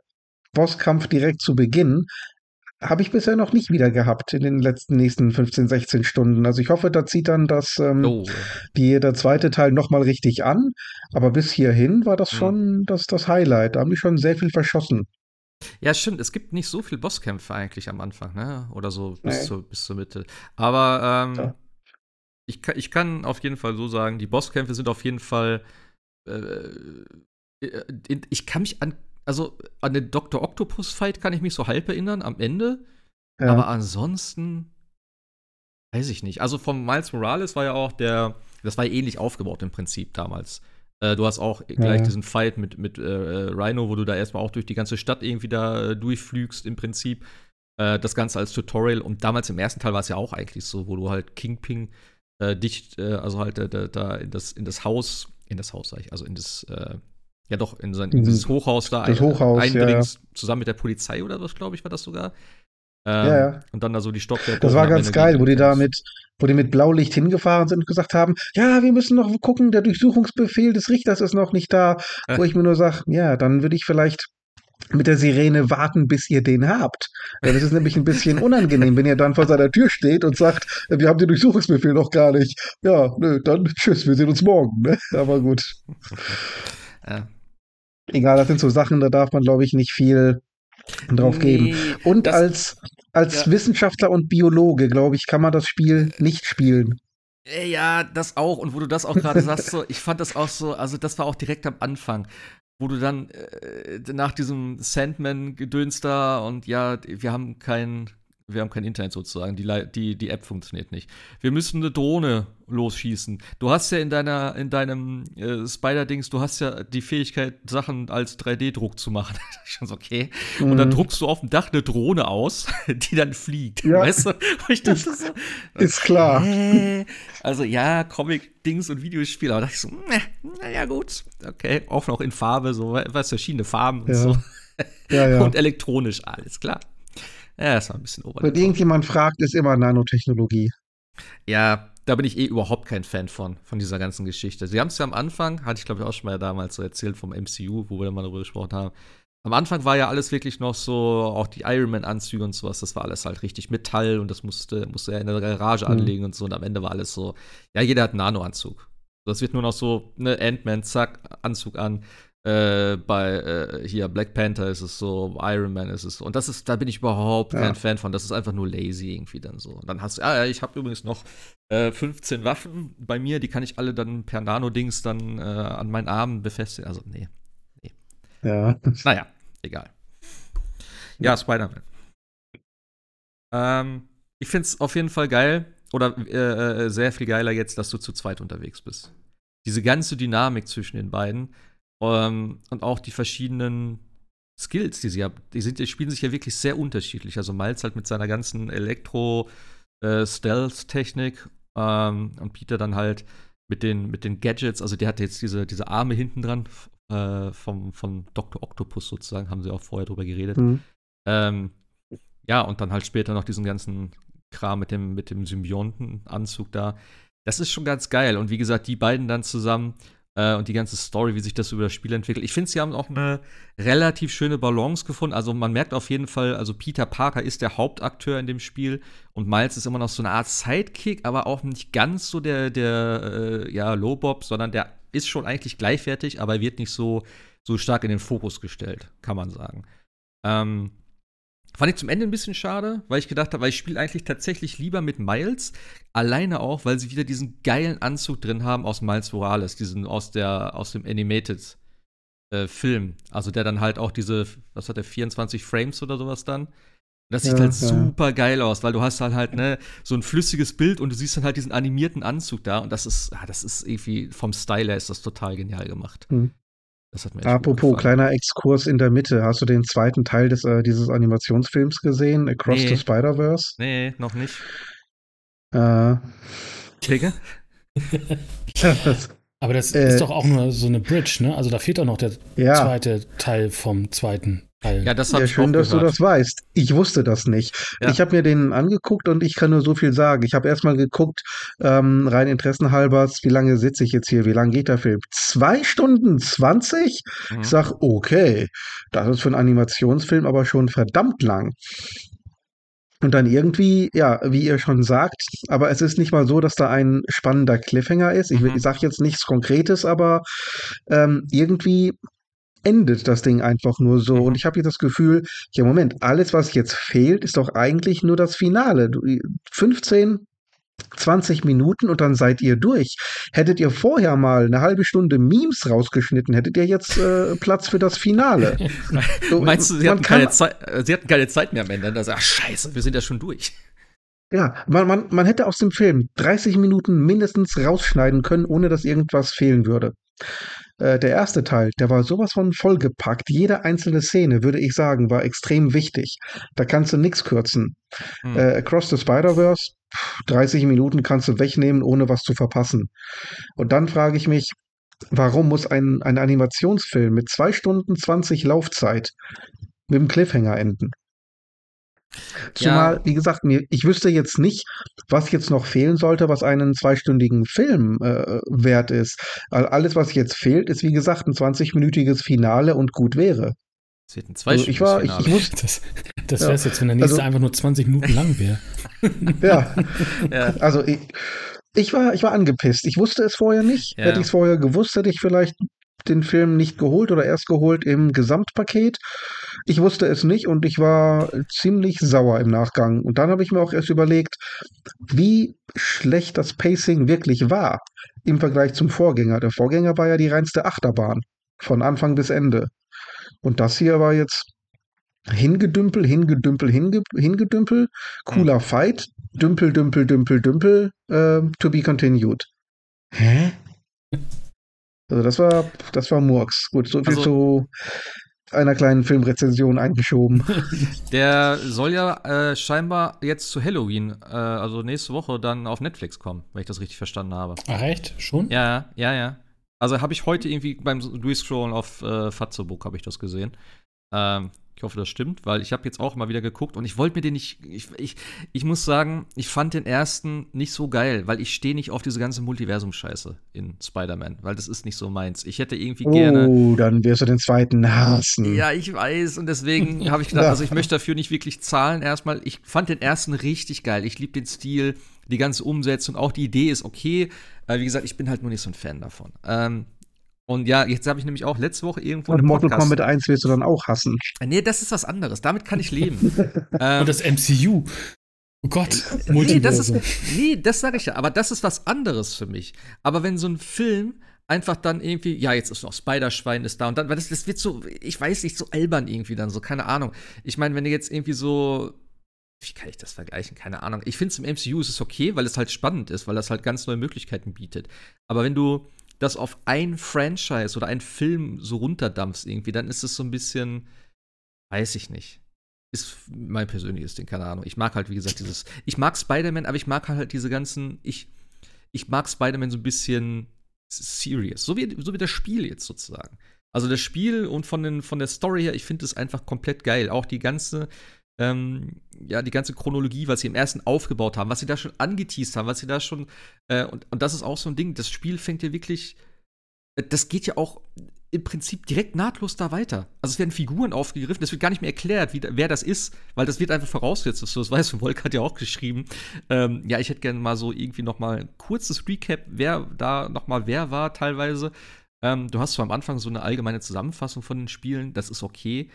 Bosskampf direkt zu Beginn, habe ich bisher noch nicht wieder gehabt in den letzten nächsten 15, 16 Stunden. Also ich hoffe, da zieht dann das ähm, oh. die, der zweite Teil nochmal richtig an. Aber bis hierhin war das hm. schon mhm. das, das Highlight. Da haben die schon sehr viel verschossen. Ja, stimmt. Es gibt nicht so viele Bosskämpfe eigentlich am Anfang, ne? Oder so bis, nee. zur, bis zur Mitte. Aber ähm, ja. Ich, kann, ich kann auf jeden Fall so sagen, die Bosskämpfe sind auf jeden Fall. Äh, äh ich kann mich an also an den Dr. Octopus-Fight kann ich mich so halb erinnern, am Ende. Ja. Aber ansonsten weiß ich nicht. Also von Miles Morales war ja auch der, das war ja ähnlich aufgebaut im Prinzip damals. Äh, du hast auch gleich ja. diesen Fight mit, mit äh, Rhino, wo du da erstmal auch durch die ganze Stadt irgendwie da äh, durchflügst im Prinzip. Äh, das Ganze als Tutorial. Und damals im ersten Teil war es ja auch eigentlich so, wo du halt Kingpin äh, dich, äh, also halt da in das, in das Haus, in das Haus sag ich, also in das ja doch in, sein, in dieses Hochhaus da das ein, Hochhaus, einbringst, ja, zusammen mit der Polizei oder was, glaube ich, war das sogar. Ähm, ja, ja. Und dann da so die Stockwerke. Das war ganz geil, wo die da mit, wo die mit Blaulicht hingefahren sind und gesagt haben, ja, wir müssen noch gucken, der Durchsuchungsbefehl des Richters ist noch nicht da. Äh. Wo ich mir nur sage, ja, dann würde ich vielleicht mit der Sirene warten, bis ihr den habt. Das ist nämlich ein bisschen unangenehm, wenn ihr dann vor seiner Tür steht und sagt, wir haben den Durchsuchungsbefehl noch gar nicht. Ja, nö, dann tschüss, wir sehen uns morgen. Ne? Aber gut. Ja. Egal, das sind so Sachen, da darf man, glaube ich, nicht viel drauf nee, geben. Und das, als, als ja. Wissenschaftler und Biologe, glaube ich, kann man das Spiel nicht spielen. Äh, ja, das auch. Und wo du das auch gerade sagst, so, ich fand das auch so, also das war auch direkt am Anfang, wo du dann äh, nach diesem Sandman-Gedöns da und ja, wir haben kein, wir haben kein Internet sozusagen, die, die, die App funktioniert nicht. Wir müssen eine Drohne losschießen. Du hast ja in deiner, in deinem äh, Spider-Dings, du hast ja die Fähigkeit, Sachen als 3D-Druck zu machen. Schon so, okay. Mhm. Und dann mhm. druckst du auf dem Dach eine Drohne aus, die dann fliegt. Ja. Weißt du? ich dachte ist, so, ist klar. Also ja, Comic-Dings und Videospiele, aber da dachte ich so, naja, gut, okay, auch noch in Farbe, so, was verschiedene Farben und ja. so. Ja. Und elektronisch, alles klar. Ja, das war ein bisschen oberlevel. Wenn irgendjemand fragt, ist immer Nanotechnologie. Ja, da bin ich eh überhaupt kein Fan von, von dieser ganzen Geschichte. Sie haben es ja am Anfang, hatte ich glaube ich auch schon mal damals so erzählt vom MCU, wo wir mal darüber gesprochen haben. Am Anfang war ja alles wirklich noch so, auch die Iron Man-Anzüge und sowas, das war alles halt richtig Metall und das musste, musste er in der Garage mhm. anlegen und so. Und am Ende war alles so, ja, jeder hat einen Nano-Anzug. Das wird nur noch so, ne, Ant-Man, zack, Anzug an. Äh, bei äh, hier Black Panther ist es so, Iron Man ist es so. Und das ist, da bin ich überhaupt ja. kein Fan von. Das ist einfach nur lazy irgendwie dann so. Und dann hast du, ah ja, ich habe übrigens noch äh, 15 Waffen bei mir, die kann ich alle dann per Nano-Dings dann äh, an meinen Armen befestigen. Also, nee. nee. Ja. Naja, egal. Ja, Spider-Man. Ähm, ich finde es auf jeden Fall geil oder äh, äh, sehr viel geiler jetzt, dass du zu zweit unterwegs bist. Diese ganze Dynamik zwischen den beiden ähm, und auch die verschiedenen Skills, die sie haben, die, sind, die spielen sich ja wirklich sehr unterschiedlich. Also Miles halt mit seiner ganzen Elektro-Stealth-Technik äh, ähm, und Peter dann halt mit den, mit den Gadgets, also der hat jetzt diese, diese Arme hinten dran äh, vom, von Dr. Octopus sozusagen, haben sie auch vorher drüber geredet. Mhm. Ähm, ja, und dann halt später noch diesen ganzen Kram mit dem, mit dem Symbionten-Anzug da. Das ist schon ganz geil. Und wie gesagt, die beiden dann zusammen äh, und die ganze Story, wie sich das über das Spiel entwickelt. Ich finde, sie haben auch eine relativ schöne Balance gefunden. Also man merkt auf jeden Fall, also Peter Parker ist der Hauptakteur in dem Spiel und Miles ist immer noch so eine Art Sidekick, aber auch nicht ganz so der, der äh, ja, Low-Bob, sondern der ist schon eigentlich gleichwertig, aber wird nicht so, so stark in den Fokus gestellt, kann man sagen. Ähm, Fand ich zum Ende ein bisschen schade, weil ich gedacht habe, weil ich spiele eigentlich tatsächlich lieber mit Miles. Alleine auch, weil sie wieder diesen geilen Anzug drin haben aus Miles Morales, diesen aus, der, aus dem Animated äh, Film. Also der dann halt auch diese, was hat der, 24 Frames oder sowas dann. Das sieht ja, halt ja. super geil aus, weil du hast halt halt ne, so ein flüssiges Bild und du siehst dann halt diesen animierten Anzug da und das ist, ah, das ist irgendwie vom Style her ist das total genial gemacht. Mhm. Das hat mir Apropos kleiner Exkurs in der Mitte. Hast du den zweiten Teil des, äh, dieses Animationsfilms gesehen? Across nee. the Spider-Verse? Nee, noch nicht. Äh. Klicke? Aber das äh, ist doch auch nur so eine Bridge, ne? Also da fehlt doch noch der ja. zweite Teil vom zweiten. Ja, das ja, schön, dass gehört. du das weißt. Ich wusste das nicht. Ja. Ich habe mir den angeguckt und ich kann nur so viel sagen. Ich habe erstmal geguckt, ähm, rein interessenhalbers, wie lange sitze ich jetzt hier? Wie lange geht der Film? Zwei Stunden zwanzig? Mhm. Ich sag, okay, das ist für einen Animationsfilm aber schon verdammt lang. Und dann irgendwie, ja, wie ihr schon sagt, aber es ist nicht mal so, dass da ein spannender Cliffhanger ist. Ich, mhm. ich sage jetzt nichts Konkretes, aber ähm, irgendwie endet das Ding einfach nur so. Und mhm. ich habe hier das Gefühl, ja, Moment, alles, was jetzt fehlt, ist doch eigentlich nur das Finale. 15, 20 Minuten und dann seid ihr durch. Hättet ihr vorher mal eine halbe Stunde Memes rausgeschnitten, hättet ihr jetzt äh, Platz für das Finale. so, Meinst du, sie hatten, keine Zeit, äh, sie hatten keine Zeit mehr am Ende? Dann ach, scheiße, wir sind ja schon durch. Ja, man, man, man hätte aus dem Film 30 Minuten mindestens rausschneiden können, ohne dass irgendwas fehlen würde. Äh, der erste Teil, der war sowas von vollgepackt. Jede einzelne Szene, würde ich sagen, war extrem wichtig. Da kannst du nichts kürzen. Hm. Äh, Across the Spider-Verse, 30 Minuten kannst du wegnehmen, ohne was zu verpassen. Und dann frage ich mich, warum muss ein, ein Animationsfilm mit 2 Stunden 20 Laufzeit mit dem Cliffhanger enden? Zumal, ja. wie gesagt, mir, ich wüsste jetzt nicht, was jetzt noch fehlen sollte, was einen zweistündigen Film äh, wert ist. Alles, was jetzt fehlt, ist, wie gesagt, ein 20-minütiges Finale und gut wäre. Es wird ein also ich war, ich, ich muss, Das, das wäre es ja. jetzt, wenn der nächste also, einfach nur 20 Minuten lang wäre. ja. ja. Also ich, ich, war, ich war angepisst. Ich wusste es vorher nicht. Ja. Hätte ich es vorher gewusst, hätte ich vielleicht den Film nicht geholt oder erst geholt im Gesamtpaket. Ich wusste es nicht und ich war ziemlich sauer im Nachgang. Und dann habe ich mir auch erst überlegt, wie schlecht das Pacing wirklich war im Vergleich zum Vorgänger. Der Vorgänger war ja die reinste Achterbahn von Anfang bis Ende. Und das hier war jetzt hingedümpel, hingedümpel, hinge, hingedümpel, cooler Fight, dümpel, dümpel, dümpel, dümpel, äh, to be continued. Hä? Also das war, das war Murks. Gut, so viel also, zu einer kleinen Filmrezension eingeschoben. Der soll ja äh, scheinbar jetzt zu Halloween, äh, also nächste Woche, dann auf Netflix kommen, wenn ich das richtig verstanden habe. Ach echt? Schon? Ja, ja, ja. Also habe ich heute irgendwie beim Durchscrollen auf äh, Fatzobook habe ich das gesehen. Ähm, ich hoffe, das stimmt, weil ich habe jetzt auch mal wieder geguckt und ich wollte mir den nicht. Ich, ich, ich muss sagen, ich fand den ersten nicht so geil, weil ich stehe nicht auf diese ganze Multiversum-Scheiße in Spider-Man, weil das ist nicht so meins. Ich hätte irgendwie oh, gerne. Oh, dann wirst du den zweiten hassen. Ja, ich weiß und deswegen habe ich gedacht, also ich möchte dafür nicht wirklich zahlen erstmal. Ich fand den ersten richtig geil. Ich liebe den Stil, die ganze Umsetzung, auch die Idee ist okay. Aber wie gesagt, ich bin halt nur nicht so ein Fan davon. Ähm, und ja, jetzt habe ich nämlich auch letzte Woche irgendwo. Und Mortal Kombat 1 wirst du dann auch hassen. Nee, das ist was anderes. Damit kann ich leben. ähm, Und das MCU. Oh Gott, nee, das ist, nee, das sage ich ja. Aber das ist was anderes für mich. Aber wenn so ein Film einfach dann irgendwie, ja, jetzt ist noch Spider-Schwein ist da und dann, weil das, das wird so, ich weiß nicht, so albern irgendwie dann so, keine Ahnung. Ich meine, wenn du jetzt irgendwie so, wie kann ich das vergleichen? Keine Ahnung. Ich finde es im MCU ist es okay, weil es halt spannend ist, weil das halt ganz neue Möglichkeiten bietet. Aber wenn du das auf ein Franchise oder ein Film so runterdampfst irgendwie, dann ist es so ein bisschen, weiß ich nicht. Ist mein persönliches Ding, keine Ahnung. Ich mag halt, wie gesagt, dieses, ich mag Spider-Man, aber ich mag halt diese ganzen, ich, ich mag Spider-Man so ein bisschen serious. So wie, so wie das Spiel jetzt sozusagen. Also das Spiel und von, den, von der Story her, ich finde es einfach komplett geil. Auch die ganze, ähm, ja, die ganze Chronologie, was sie im ersten aufgebaut haben, was sie da schon angeteased haben, was sie da schon, äh, und, und das ist auch so ein Ding, das Spiel fängt ja wirklich das geht ja auch im Prinzip direkt nahtlos da weiter. Also es werden Figuren aufgegriffen, es wird gar nicht mehr erklärt, wie, wer das ist, weil das wird einfach vorausgesetzt. Das weißt du, Volk hat ja auch geschrieben. Ähm, ja, ich hätte gerne mal so irgendwie noch mal ein kurzes Recap, wer da noch mal wer war teilweise. Ähm, du hast zwar am Anfang so eine allgemeine Zusammenfassung von den Spielen, das ist okay.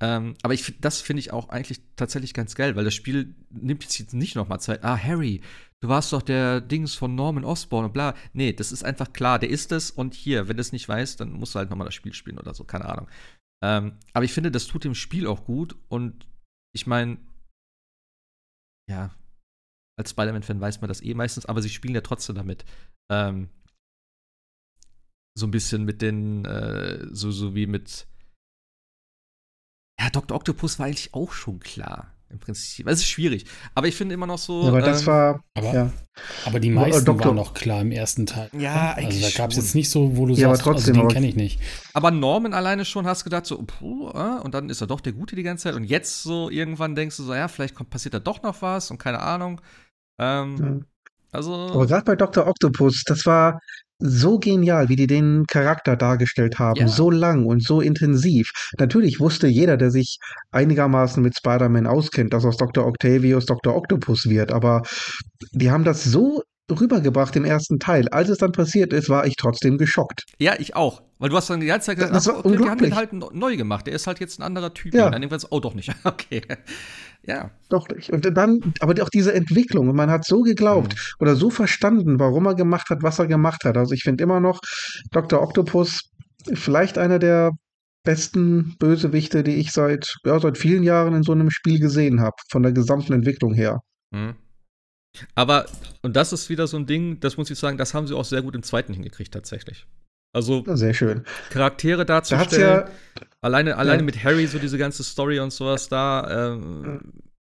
Ähm, aber ich, das finde ich auch eigentlich tatsächlich ganz geil, weil das Spiel nimmt jetzt nicht noch mal Zeit. Ah, Harry, du warst doch der Dings von Norman Osborn und bla. Nee, das ist einfach klar, der ist es und hier, wenn du es nicht weißt, dann musst du halt noch mal das Spiel spielen oder so, keine Ahnung. Ähm, aber ich finde, das tut dem Spiel auch gut und ich meine, ja, als Spider-Man-Fan weiß man das eh meistens, aber sie spielen ja trotzdem damit. Ähm, so ein bisschen mit den, äh, so, so wie mit ja, Dr. Octopus war eigentlich auch schon klar. Im Prinzip. Es ist schwierig. Aber ich finde immer noch so. Ja, aber das ähm, war. Aber, ja. aber die meisten Doktor, waren noch klar im ersten Teil. Ja, eigentlich. Also da gab es jetzt nicht so, wo du ja, sagst, aber trotzdem, also den kenne ich nicht. Aber Norman alleine schon hast gedacht, so, puh, äh, und dann ist er doch der Gute die ganze Zeit. Und jetzt so irgendwann denkst du so, ja, vielleicht kommt, passiert da doch noch was und keine Ahnung. Ähm, ja. Also. Aber gerade bei Dr. Octopus, das war, so genial, wie die den Charakter dargestellt haben, ja. so lang und so intensiv. Natürlich wusste jeder, der sich einigermaßen mit Spider-Man auskennt, dass aus Dr. Octavius Dr. Octopus wird, aber die haben das so rübergebracht im ersten Teil. Als es dann passiert ist, war ich trotzdem geschockt. Ja, ich auch. Weil du hast dann die ganze Zeit gesagt, das, das ach, okay, wir haben den halt neu gemacht. Der ist halt jetzt ein anderer Typ. Ja. Und dann irgendwann oh, doch nicht. okay. Ja. Doch nicht. Und dann, aber auch diese Entwicklung, man hat so geglaubt mhm. oder so verstanden, warum er gemacht hat, was er gemacht hat. Also ich finde immer noch Dr. Octopus vielleicht einer der besten Bösewichte, die ich seit, ja, seit vielen Jahren in so einem Spiel gesehen habe, von der gesamten Entwicklung her. Mhm. Aber, und das ist wieder so ein Ding, das muss ich sagen, das haben sie auch sehr gut im zweiten hingekriegt, tatsächlich. Also, sehr schön. Charaktere darzustellen. Da alleine, ja. alleine mit Harry, so diese ganze Story und sowas da, ähm,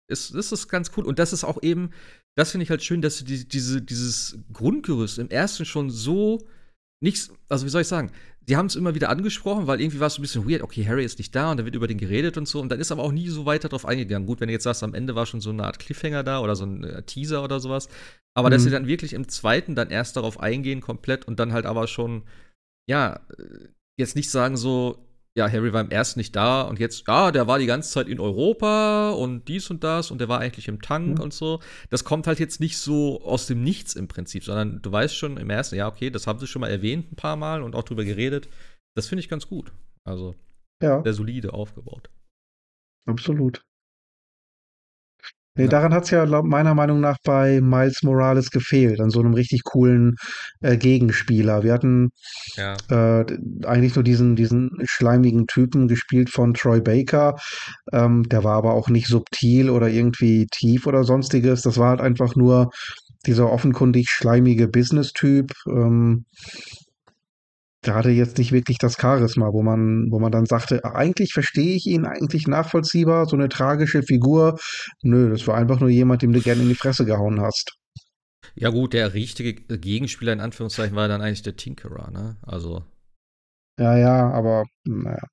ist, ist das ganz cool. Und das ist auch eben, das finde ich halt schön, dass sie die, diese, dieses Grundgerüst im ersten schon so nichts, also wie soll ich sagen, sie haben es immer wieder angesprochen, weil irgendwie war es so ein bisschen weird, okay, Harry ist nicht da und da wird über den geredet und so und dann ist aber auch nie so weiter drauf eingegangen. Gut, wenn du jetzt sagst, am Ende war schon so eine Art Cliffhanger da oder so ein äh, Teaser oder sowas, aber mhm. dass sie dann wirklich im zweiten dann erst darauf eingehen komplett und dann halt aber schon, ja, äh, jetzt nicht sagen so, ja, Harry war im ersten nicht da und jetzt, ja, der war die ganze Zeit in Europa und dies und das und der war eigentlich im Tank mhm. und so. Das kommt halt jetzt nicht so aus dem Nichts im Prinzip, sondern du weißt schon im ersten, ja, okay, das haben sie schon mal erwähnt ein paar Mal und auch drüber geredet. Das finde ich ganz gut. Also, ja. sehr solide aufgebaut. Absolut. Nee, daran hat es ja meiner Meinung nach bei Miles Morales gefehlt, an so einem richtig coolen äh, Gegenspieler. Wir hatten ja. äh, eigentlich nur diesen, diesen schleimigen Typen gespielt von Troy Baker. Ähm, der war aber auch nicht subtil oder irgendwie tief oder sonstiges. Das war halt einfach nur dieser offenkundig schleimige Business-Typ. Ähm, der hatte jetzt nicht wirklich das Charisma, wo man, wo man dann sagte, eigentlich verstehe ich ihn, eigentlich nachvollziehbar, so eine tragische Figur. Nö, das war einfach nur jemand, dem du gerne in die Fresse gehauen hast. Ja, gut, der richtige Gegenspieler in Anführungszeichen war dann eigentlich der Tinkerer, ne? Also. Ja, ja, aber naja.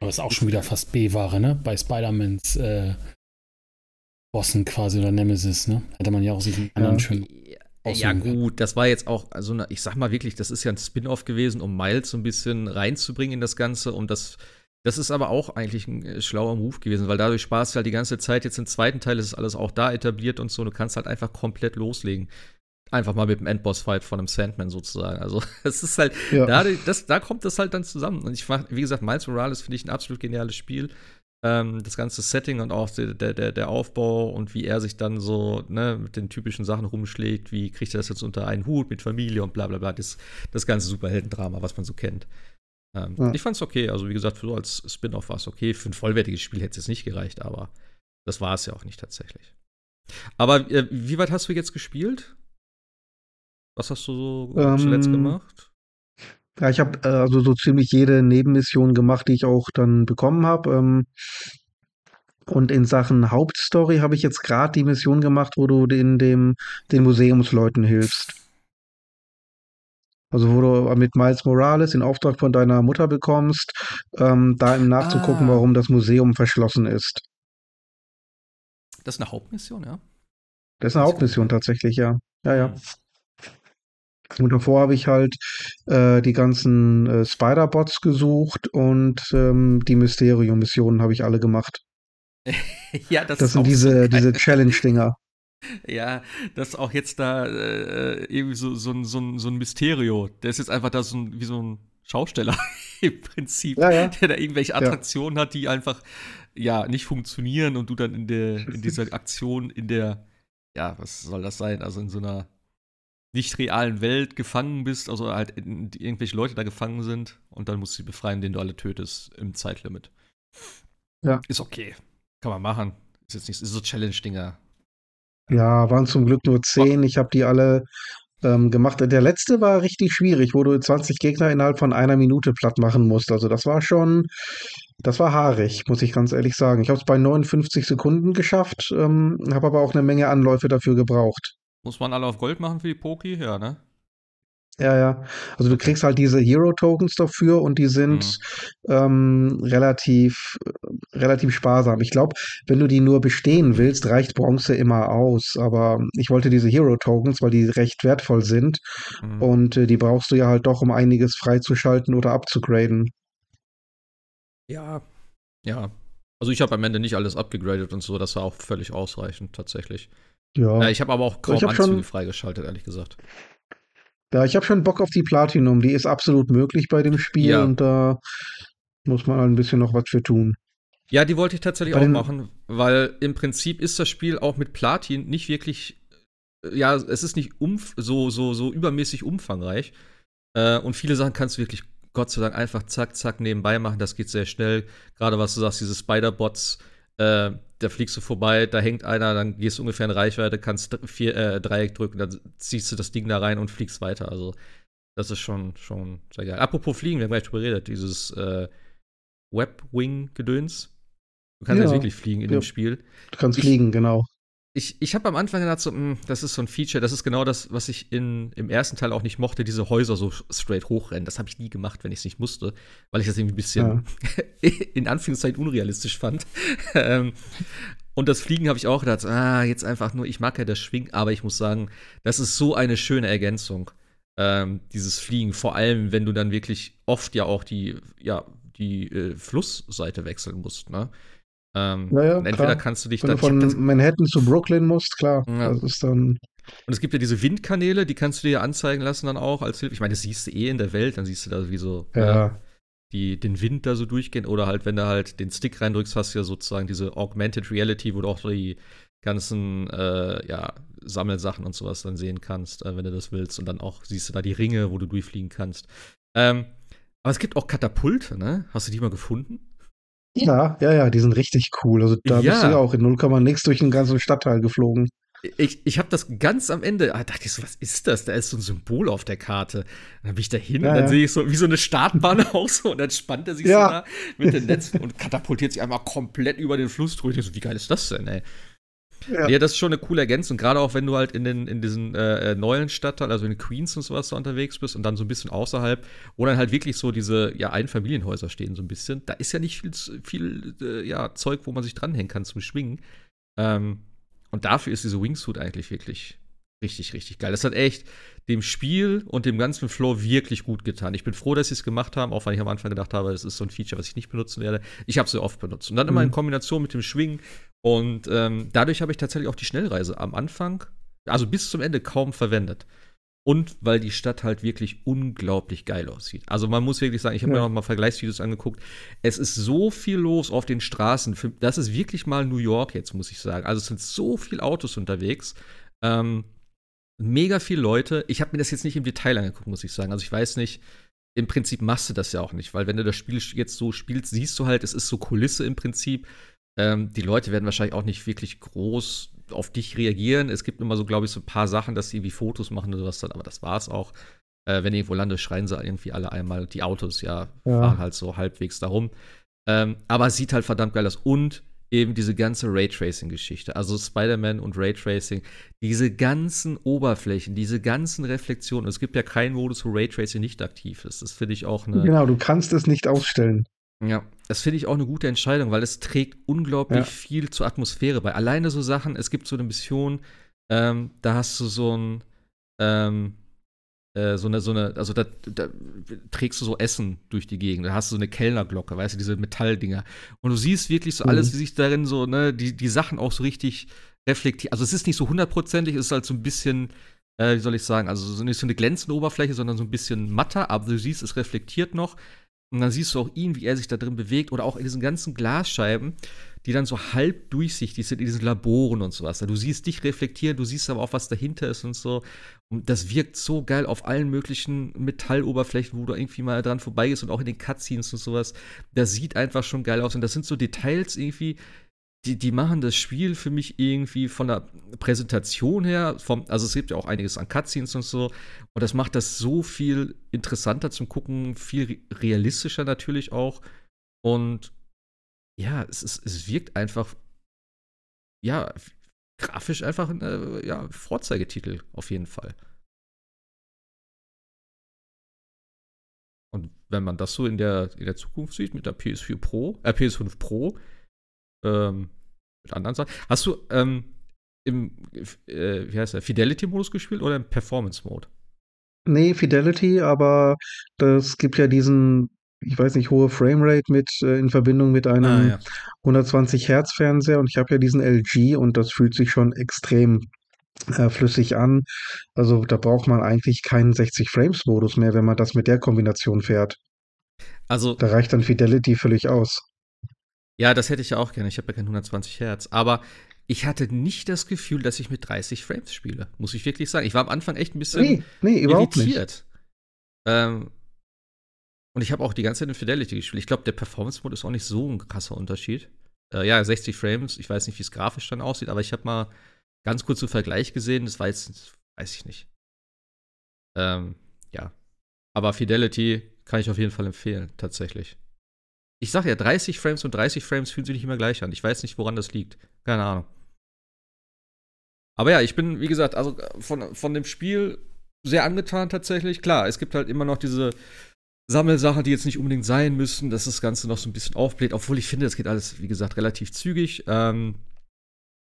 Aber ist auch schon wieder fast B-Ware, ne? Bei Spider-Mans äh, Bossen quasi oder Nemesis, ne? Hätte man ja auch sich einen anderen ja. schönen ja, gut, das war jetzt auch, also ich sag mal wirklich, das ist ja ein Spin-off gewesen, um Miles so ein bisschen reinzubringen in das Ganze, um das. Das ist aber auch eigentlich ein äh, schlauer Move gewesen, weil dadurch sparst du halt die ganze Zeit. Jetzt im zweiten Teil ist alles auch da etabliert und so. Du kannst halt einfach komplett loslegen. Einfach mal mit dem Endboss-Fight von einem Sandman sozusagen. Also, es ist halt, ja. da, das, da kommt das halt dann zusammen. Und ich wie gesagt, Miles Morales finde ich ein absolut geniales Spiel ähm, das ganze Setting und auch der, der, der Aufbau und wie er sich dann so ne, mit den typischen Sachen rumschlägt, wie kriegt er das jetzt unter einen Hut mit Familie und bla bla bla, das, das ganze Superheldendrama, was man so kennt. Ähm, ja. Ich fand's okay, also wie gesagt, für so als Spin-off war es okay. Für ein vollwertiges Spiel hätte es nicht gereicht, aber das war es ja auch nicht tatsächlich. Aber äh, wie weit hast du jetzt gespielt? Was hast du so ähm, zuletzt gemacht? Ja, ich habe äh, also so ziemlich jede Nebenmission gemacht, die ich auch dann bekommen habe. Ähm, und in Sachen Hauptstory habe ich jetzt gerade die Mission gemacht, wo du den, dem, den Museumsleuten hilfst. Also wo du mit Miles Morales den Auftrag von deiner Mutter bekommst, ähm, da ihm nachzugucken, ah. warum das Museum verschlossen ist. Das ist eine Hauptmission, ja? Das ist eine Hauptmission tatsächlich, ja. Ja, ja. Und davor habe ich halt äh, die ganzen äh, Spider-Bots gesucht und ähm, die Mysterium-Missionen habe ich alle gemacht. ja, das, das sind diese, so diese Challenge-Dinger. Ja, das ist auch jetzt da äh, irgendwie so, so, ein, so, so ein Mysterio. Der ist jetzt einfach da so ein, wie so ein Schausteller im Prinzip, ja, ja. der da irgendwelche Attraktionen ja. hat, die einfach ja nicht funktionieren und du dann in der in dieser Aktion in der ja, was soll das sein? Also in so einer nicht realen Welt gefangen bist, also halt irgendwelche Leute da gefangen sind und dann musst du sie befreien, den du alle tötest im Zeitlimit. Ja. Ist okay. Kann man machen. Ist jetzt nicht ist so Challenge-Dinger. Ja, waren zum Glück nur zehn. Ich habe die alle ähm, gemacht. Der letzte war richtig schwierig, wo du 20 Gegner innerhalb von einer Minute platt machen musst. Also das war schon, das war haarig, muss ich ganz ehrlich sagen. Ich habe es bei 59 Sekunden geschafft, ähm, habe aber auch eine Menge Anläufe dafür gebraucht. Muss man alle auf Gold machen für die Poki? Ja, ne? Ja, ja. Also du kriegst halt diese Hero-Tokens dafür und die sind mhm. ähm, relativ, relativ sparsam. Ich glaube, wenn du die nur bestehen willst, reicht Bronze immer aus. Aber ich wollte diese Hero-Tokens, weil die recht wertvoll sind. Mhm. Und äh, die brauchst du ja halt doch, um einiges freizuschalten oder abzugraden. Ja, ja. Also ich habe am Ende nicht alles abgegradet und so, das war auch völlig ausreichend tatsächlich. Ja. Äh, ich habe aber auch kaum Anzüge schon, freigeschaltet, ehrlich gesagt. Ja, ich habe schon Bock auf die Platinum. Die ist absolut möglich bei dem Spiel ja. und da muss man ein bisschen noch was für tun. Ja, die wollte ich tatsächlich bei auch machen, weil im Prinzip ist das Spiel auch mit Platin nicht wirklich, äh, ja, es ist nicht umf so, so, so übermäßig umfangreich. Äh, und viele Sachen kannst du wirklich, Gott sei Dank, einfach zack, zack nebenbei machen. Das geht sehr schnell. Gerade was du sagst, diese Spider-Bots, äh, da fliegst du vorbei, da hängt einer, dann gehst du ungefähr in Reichweite, kannst vier, äh, Dreieck drücken, dann ziehst du das Ding da rein und fliegst weiter. Also, das ist schon, schon sehr geil. Apropos Fliegen, wir haben gleich drüber geredet, dieses äh, Webwing-Gedöns. Du kannst ja, jetzt wirklich fliegen in ja. dem Spiel. Du kannst ich, fliegen, genau ich, ich habe am Anfang gedacht, so, mh, hm, das ist so ein Feature, das ist genau das, was ich in, im ersten Teil auch nicht mochte, diese Häuser so straight hochrennen. Das habe ich nie gemacht, wenn ich es nicht musste, weil ich das irgendwie ein bisschen ja. in Anführungszeichen unrealistisch fand. Ähm, und das Fliegen habe ich auch gedacht, ah, jetzt einfach nur, ich mag ja das Schwingen, aber ich muss sagen, das ist so eine schöne Ergänzung, ähm, dieses Fliegen. Vor allem, wenn du dann wirklich oft ja auch die, ja, die äh, Flussseite wechseln musst, ne? Ähm, naja, entweder klar. kannst du dich Wenn dann. Du von Manhattan zu Brooklyn musst, klar. Ja. Das ist dann. Und es gibt ja diese Windkanäle, die kannst du dir anzeigen lassen dann auch als Hilfe. Ich meine, das siehst du eh in der Welt, dann siehst du da wie so ja. äh, die, den Wind da so durchgehen. Oder halt, wenn du halt den Stick reindrückst, hast du ja sozusagen diese Augmented Reality, wo du auch die ganzen äh, ja, Sammelsachen und sowas dann sehen kannst, äh, wenn du das willst. Und dann auch siehst du da die Ringe, wo du durchfliegen kannst. Ähm, aber es gibt auch Katapulte, ne? Hast du die mal gefunden? Ja, ja, ja, die sind richtig cool. Also da ja. bist du ja auch in 0, nix durch den ganzen Stadtteil geflogen. Ich, ich habe das ganz am Ende, da dachte ich so, was ist das? Da ist so ein Symbol auf der Karte. Dann bin ich da hin ja, und dann ja. sehe ich so wie so eine Startbahn auch so und dann spannt er sich ja. so da mit den Netzen und katapultiert sich einmal komplett über den Fluss durch. Ich so, wie geil ist das denn, ey? Ja. ja, das ist schon eine coole Ergänzung, gerade auch wenn du halt in, den, in diesen äh, äh neuen Stadtteilen, also in Queens und sowas da unterwegs bist und dann so ein bisschen außerhalb, wo dann halt wirklich so diese ja, Einfamilienhäuser stehen, so ein bisschen. Da ist ja nicht viel, viel äh, ja, Zeug, wo man sich dranhängen kann zum Schwingen. Ähm, und dafür ist diese Wingsuit eigentlich wirklich richtig, richtig geil. Das hat echt dem Spiel und dem ganzen Flow wirklich gut getan. Ich bin froh, dass sie es gemacht haben, auch wenn ich am Anfang gedacht habe, das ist so ein Feature, was ich nicht benutzen werde. Ich habe es sehr oft benutzt. Und dann mhm. immer in Kombination mit dem Schwingen und ähm, dadurch habe ich tatsächlich auch die Schnellreise am Anfang, also bis zum Ende kaum verwendet. Und weil die Stadt halt wirklich unglaublich geil aussieht. Also man muss wirklich sagen, ich habe ja. mir noch mal Vergleichsvideos angeguckt. Es ist so viel los auf den Straßen. Das ist wirklich mal New York jetzt, muss ich sagen. Also es sind so viele Autos unterwegs. Ähm, mega viele Leute. Ich habe mir das jetzt nicht im Detail angeguckt, muss ich sagen. Also ich weiß nicht, im Prinzip machst du das ja auch nicht, weil wenn du das Spiel jetzt so spielst, siehst du halt, es ist so Kulisse im Prinzip. Ähm, die Leute werden wahrscheinlich auch nicht wirklich groß auf dich reagieren. Es gibt immer so, glaube ich, so ein paar Sachen, dass sie wie Fotos machen oder was dann, aber das war's auch. Äh, wenn irgendwo landet, schreien sie irgendwie alle einmal. Die Autos, ja, ja. fahren halt so halbwegs darum. Ähm, aber es sieht halt verdammt geil aus. Und eben diese ganze Raytracing-Geschichte. Also Spider-Man und Raytracing, diese ganzen Oberflächen, diese ganzen Reflexionen. Es gibt ja keinen Modus, wo Raytracing nicht aktiv ist. Das finde ich auch eine. Genau, du kannst es nicht ausstellen. Ja, das finde ich auch eine gute Entscheidung, weil es trägt unglaublich ja. viel zur Atmosphäre bei. Alleine so Sachen, es gibt so eine Mission, ähm, da hast du so ein, ähm, äh, so eine, so eine, also da, da, trägst du so Essen durch die Gegend. Da hast du so eine Kellnerglocke, weißt du, diese Metalldinger. Und du siehst wirklich so alles, mhm. wie sich darin so, ne, die, die Sachen auch so richtig reflektieren. Also es ist nicht so hundertprozentig, es ist halt so ein bisschen, äh, wie soll ich sagen, also nicht so eine glänzende Oberfläche, sondern so ein bisschen matter, aber du siehst, es reflektiert noch. Und dann siehst du auch ihn, wie er sich da drin bewegt oder auch in diesen ganzen Glasscheiben, die dann so halb durchsichtig sind in diesen Laboren und sowas. Du siehst dich reflektieren, du siehst aber auch, was dahinter ist und so. Und das wirkt so geil auf allen möglichen Metalloberflächen, wo du irgendwie mal dran vorbeigehst und auch in den Cutscenes und sowas. Das sieht einfach schon geil aus. Und das sind so Details irgendwie, die, die machen das Spiel für mich irgendwie von der Präsentation her, vom, also es gibt ja auch einiges an Cutscenes und so, und das macht das so viel interessanter zum Gucken, viel realistischer natürlich auch. Und ja, es, ist, es wirkt einfach, ja, grafisch einfach ein äh, ja, Vorzeigetitel auf jeden Fall. Und wenn man das so in der, in der Zukunft sieht mit der PS4 Pro, äh, PS5 Pro, ähm, mit anderen Sachen. Hast du ähm, im, äh, wie heißt der, Fidelity-Modus gespielt oder im Performance-Mode? Nee, Fidelity, aber das gibt ja diesen ich weiß nicht, hohe Framerate mit äh, in Verbindung mit einem ah, ja. 120 Hertz Fernseher und ich habe ja diesen LG und das fühlt sich schon extrem äh, flüssig an. Also da braucht man eigentlich keinen 60 Frames Modus mehr, wenn man das mit der Kombination fährt. Also da reicht dann Fidelity völlig aus. Ja, das hätte ich ja auch gerne. Ich habe ja kein 120 Hertz, aber ich hatte nicht das Gefühl, dass ich mit 30 Frames spiele, muss ich wirklich sagen. Ich war am Anfang echt ein bisschen nee, nee, irritiert. Ähm, und ich habe auch die ganze Zeit in Fidelity gespielt. Ich glaube, der Performance-Mode ist auch nicht so ein krasser Unterschied. Äh, ja, 60 Frames. Ich weiß nicht, wie es grafisch dann aussieht, aber ich habe mal ganz kurz so Vergleich gesehen. Das war jetzt, weiß ich nicht. Ähm, ja. Aber Fidelity kann ich auf jeden Fall empfehlen, tatsächlich. Ich sage ja, 30 Frames und 30 Frames fühlen sich nicht immer gleich an. Ich weiß nicht, woran das liegt. Keine Ahnung. Aber ja, ich bin, wie gesagt, also von, von dem Spiel sehr angetan tatsächlich. Klar, es gibt halt immer noch diese Sammelsachen, die jetzt nicht unbedingt sein müssen, dass das Ganze noch so ein bisschen aufbläht, obwohl ich finde, das geht alles, wie gesagt, relativ zügig. Ähm,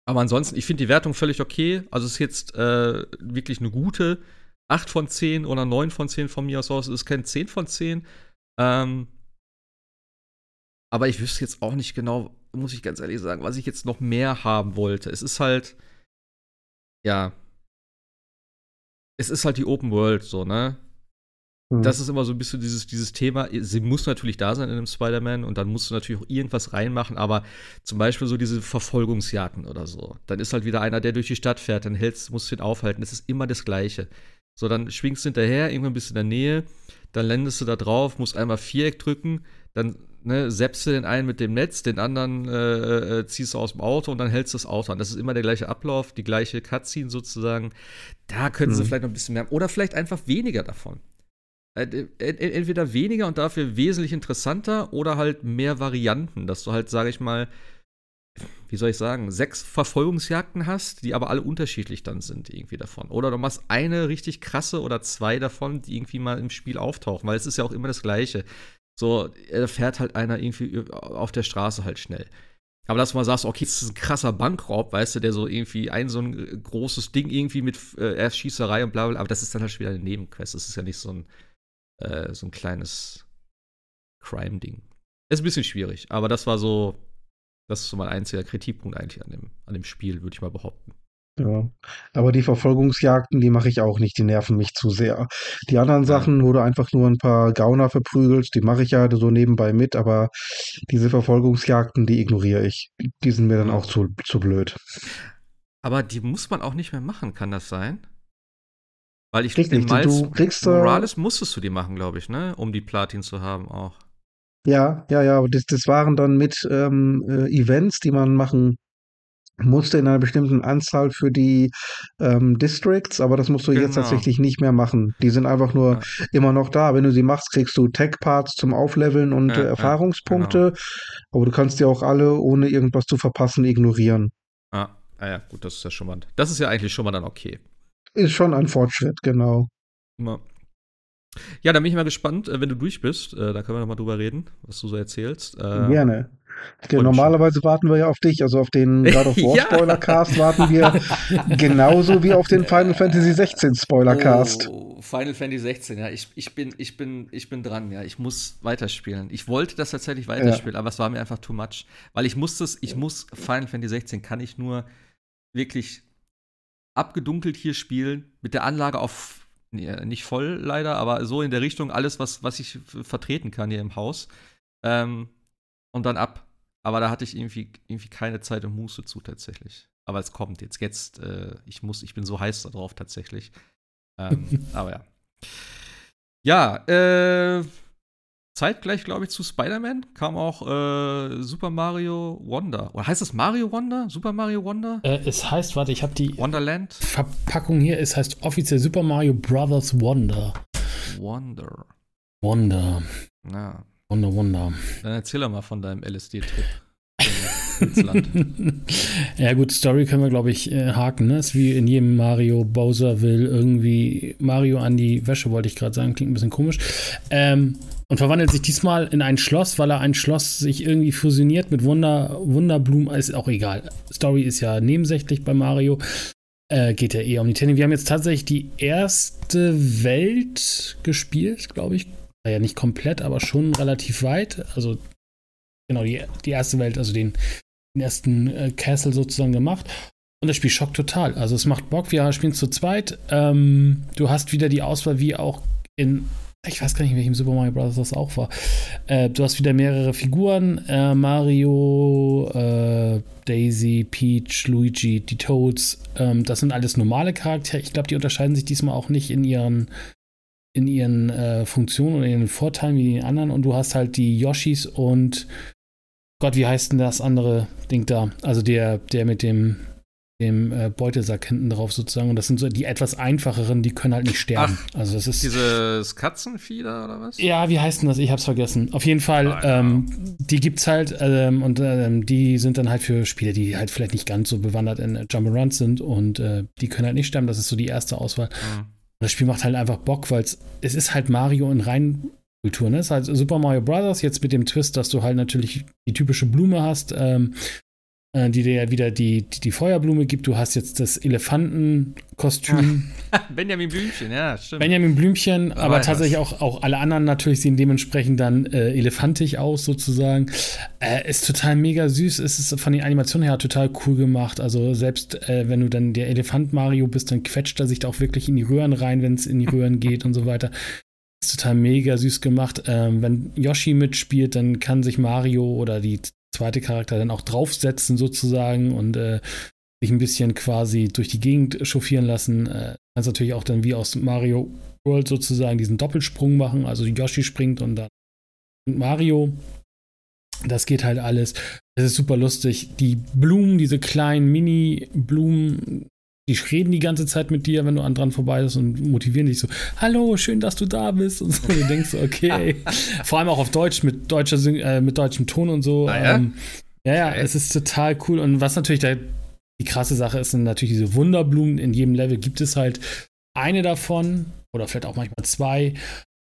aber ansonsten, ich finde die Wertung völlig okay. Also es ist jetzt äh, wirklich eine gute 8 von 10 oder 9 von 10 von mir aus aus. Es ist kein 10 von 10. Ähm, aber ich wüsste jetzt auch nicht genau, muss ich ganz ehrlich sagen, was ich jetzt noch mehr haben wollte. Es ist halt, ja, es ist halt die Open World so, ne? Mhm. Das ist immer so ein bisschen dieses, dieses Thema. Sie muss natürlich da sein in einem Spider-Man und dann musst du natürlich auch irgendwas reinmachen, aber zum Beispiel so diese Verfolgungsjagden oder so. Dann ist halt wieder einer, der durch die Stadt fährt, dann hältst, musst du ihn aufhalten. Das ist immer das Gleiche. So, dann schwingst du hinterher, irgendwann bist du in der Nähe, dann landest du da drauf, musst einmal Viereck drücken, dann ne, seppst du den einen mit dem Netz, den anderen äh, äh, ziehst du aus dem Auto und dann hältst du das Auto an. Das ist immer der gleiche Ablauf, die gleiche Cutscene sozusagen. Da können mhm. sie vielleicht noch ein bisschen mehr haben. Oder vielleicht einfach weniger davon. Äh, entweder weniger und dafür wesentlich interessanter oder halt mehr Varianten, dass du halt, sage ich mal, wie soll ich sagen, sechs Verfolgungsjagden hast, die aber alle unterschiedlich dann sind irgendwie davon. Oder du machst eine richtig krasse oder zwei davon, die irgendwie mal im Spiel auftauchen, weil es ist ja auch immer das Gleiche. So, da fährt halt einer irgendwie auf der Straße halt schnell. Aber dass mal sagst, okay, das ist ein krasser Bankraub, weißt du, der so irgendwie ein so ein großes Ding irgendwie mit äh, Erstschießerei und bla bla, aber das ist dann halt schon wieder eine Nebenquest. Das ist ja nicht so ein äh, so ein kleines Crime-Ding. Ist ein bisschen schwierig, aber das war so, das ist so mein einziger Kritikpunkt eigentlich an dem, an dem Spiel, würde ich mal behaupten. Ja, aber die Verfolgungsjagden, die mache ich auch nicht, die nerven mich zu sehr. Die anderen Sachen, wo du einfach nur ein paar Gauner verprügelst, die mache ich ja so nebenbei mit, aber diese Verfolgungsjagden, die ignoriere ich. Die sind mir dann auch zu, zu blöd. Aber die muss man auch nicht mehr machen, kann das sein? Weil ich Richtig, den Miles du kriegst, Morales musstest du die machen, glaube ich, ne? Um die Platin zu haben auch. Ja, ja, ja. Das, das waren dann mit ähm, äh, Events, die man machen musste in einer bestimmten Anzahl für die ähm, Districts, aber das musst du genau. jetzt tatsächlich nicht mehr machen. Die sind einfach nur ja. immer noch da. Wenn du sie machst, kriegst du Tech-Parts zum Aufleveln und ja, äh, Erfahrungspunkte, ja, genau. aber du kannst die auch alle, ohne irgendwas zu verpassen, ignorieren. Ah, ah ja, gut, das ist ja schon mal. Das ist ja eigentlich schon mal dann okay. Ist schon ein Fortschritt, genau. Ja, da bin ich mal gespannt, äh, wenn du durch bist. Äh, da können wir noch mal drüber reden, was du so erzählst. Äh, Gerne. Ja, normalerweise warten wir ja auf dich, also auf den God of War Spoilercast warten wir genauso wie auf den Final Fantasy 16 Spoilercast. Oh, Final Fantasy 16, ja, ich, ich, bin, ich, bin, ich bin dran, ja, ich muss weiterspielen. Ich wollte das tatsächlich weiterspielen, ja. aber es war mir einfach too much, weil ich muss das, ich muss Final Fantasy 16 kann ich nur wirklich abgedunkelt hier spielen, mit der Anlage auf, nee, nicht voll leider, aber so in der Richtung alles, was, was ich vertreten kann hier im Haus. Ähm, und dann ab. Aber da hatte ich irgendwie, irgendwie keine Zeit und Muße zu tatsächlich. Aber es kommt jetzt. Jetzt, äh, ich muss, ich bin so heiß darauf tatsächlich. Ähm, aber ja. Ja, äh, zeitgleich, glaube ich, zu Spider-Man kam auch äh, Super Mario Wonder. Oder heißt es Mario Wonder? Super Mario Wonder? Äh, es heißt, warte, ich habe die Wonderland. Verpackung hier. Es heißt offiziell Super Mario Brothers Wonder. Wonder. Wonder. Ja. Wunder, Wunder. Dann erzähl doch mal von deinem LSD-Trip. ja gut, Story können wir, glaube ich, äh, haken. Ne? Ist wie in jedem Mario, Bowser will irgendwie Mario an die Wäsche, wollte ich gerade sagen, klingt ein bisschen komisch. Ähm, und verwandelt sich diesmal in ein Schloss, weil er ein Schloss sich irgendwie fusioniert mit Wunder, Wunderblumen. Ist auch egal. Story ist ja nebensächlich bei Mario. Äh, geht ja eher um die Technik. Wir haben jetzt tatsächlich die erste Welt gespielt, glaube ich ja nicht komplett, aber schon relativ weit. Also genau, die, die erste Welt, also den, den ersten äh, Castle sozusagen gemacht. Und das Spiel schockt total. Also es macht Bock, wir spielen zu zweit. Ähm, du hast wieder die Auswahl wie auch in, ich weiß gar nicht, in welchem Super Mario Bros. das auch war. Äh, du hast wieder mehrere Figuren. Äh, Mario, äh, Daisy, Peach, Luigi, die Toads. Ähm, das sind alles normale Charaktere. Ich glaube, die unterscheiden sich diesmal auch nicht in ihren in ihren äh, Funktionen in ihren Vorteilen wie die anderen und du hast halt die Yoshis und Gott, wie heißt denn das andere Ding da? Also der, der mit dem, dem äh, Beutesack hinten drauf sozusagen. Und das sind so die etwas einfacheren, die können halt nicht sterben. Ach, also das ist. Dieses Katzenvieh da oder was? Ja, wie heißt denn das? Ich hab's vergessen. Auf jeden Fall, ah, ja. ähm, die gibt's halt ähm, und ähm, die sind dann halt für Spieler, die halt vielleicht nicht ganz so bewandert in Jump'n'Runs sind und äh, die können halt nicht sterben. Das ist so die erste Auswahl. Mhm. Das Spiel macht halt einfach Bock, weil es ist halt Mario in Reinkultur. Ne? Es ist halt Super Mario Bros. jetzt mit dem Twist, dass du halt natürlich die typische Blume hast, ähm, äh, die dir ja wieder die, die, die, Feuerblume gibt. Du hast jetzt das Elefantenkostüm. Benjamin Blümchen, ja, stimmt. Benjamin Blümchen, aber, aber tatsächlich auch, auch alle anderen natürlich sehen dementsprechend dann äh, elefantig aus, sozusagen. Äh, ist total mega süß. Es ist von den Animationen her total cool gemacht. Also selbst äh, wenn du dann der Elefant Mario bist, dann quetscht er sich da auch wirklich in die Röhren rein, wenn es in die Röhren geht und so weiter. Ist total mega süß gemacht. Ähm, wenn Yoshi mitspielt, dann kann sich Mario oder die zweite Charakter dann auch draufsetzen sozusagen und äh, sich ein bisschen quasi durch die Gegend chauffieren lassen. Äh, kannst natürlich auch dann wie aus Mario World sozusagen diesen Doppelsprung machen, also Yoshi springt und dann Mario. Das geht halt alles. Es ist super lustig. Die Blumen, diese kleinen Mini-Blumen, die reden die ganze Zeit mit dir, wenn du an dran vorbei bist und motivieren dich so, hallo, schön, dass du da bist. Und so, du denkst okay. Vor allem auch auf Deutsch, mit, deutscher, äh, mit deutschem Ton und so. Ah, ja? Ähm, ja, ja, okay. es ist total cool. Und was natürlich da die krasse Sache ist, sind natürlich diese Wunderblumen. In jedem Level gibt es halt eine davon oder vielleicht auch manchmal zwei.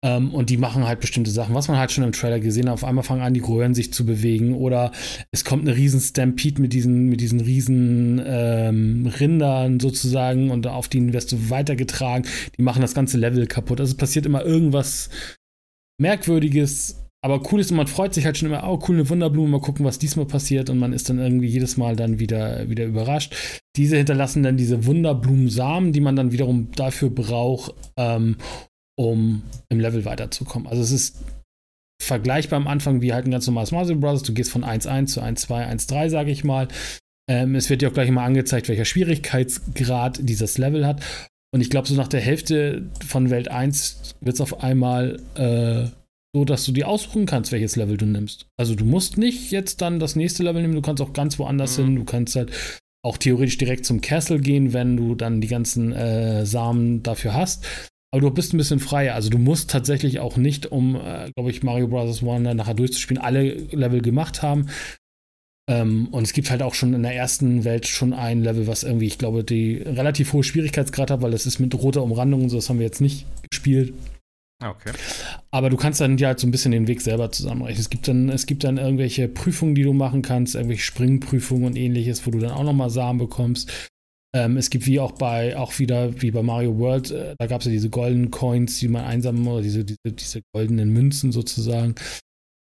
Ähm, und die machen halt bestimmte Sachen, was man halt schon im Trailer gesehen hat. Auf einmal fangen an, die Röhren sich zu bewegen oder es kommt eine riesen Stampede mit diesen, mit diesen riesen ähm, Rindern sozusagen und auf die wirst du weitergetragen. Die machen das ganze Level kaputt. Also es passiert immer irgendwas Merkwürdiges, aber cool ist und man freut sich halt schon immer, oh cool, eine Wunderblume, mal gucken, was diesmal passiert und man ist dann irgendwie jedes Mal dann wieder, wieder überrascht. Diese hinterlassen dann diese Wunderblumensamen, die man dann wiederum dafür braucht, ähm, um im Level weiterzukommen. Also es ist vergleichbar am Anfang wie halt ein ganz normales Mario Bros. Du gehst von 1.1 zu 1.2, 1.3, sage ich mal. Ähm, es wird dir auch gleich mal angezeigt, welcher Schwierigkeitsgrad dieses Level hat. Und ich glaube, so nach der Hälfte von Welt 1 wird es auf einmal äh, so, dass du dir aussuchen kannst, welches Level du nimmst. Also du musst nicht jetzt dann das nächste Level nehmen, du kannst auch ganz woanders mhm. hin. Du kannst halt auch theoretisch direkt zum Castle gehen, wenn du dann die ganzen äh, Samen dafür hast. Aber du bist ein bisschen freier. Also du musst tatsächlich auch nicht, um, äh, glaube ich, Mario Bros. Wonder nachher durchzuspielen, alle Level gemacht haben. Ähm, und es gibt halt auch schon in der ersten Welt schon ein Level, was irgendwie, ich glaube, die relativ hohe Schwierigkeitsgrad hat, weil das ist mit roter Umrandung und so, das haben wir jetzt nicht gespielt. Okay. Aber du kannst dann ja halt so ein bisschen den Weg selber zusammenrechnen. Es gibt dann, es gibt dann irgendwelche Prüfungen, die du machen kannst, irgendwelche Springprüfungen und ähnliches, wo du dann auch nochmal Samen bekommst. Ähm, es gibt wie auch bei, auch wieder wie bei Mario World, äh, da gab es ja diese goldenen Coins, die man einsammeln oder diese, diese, diese goldenen Münzen sozusagen.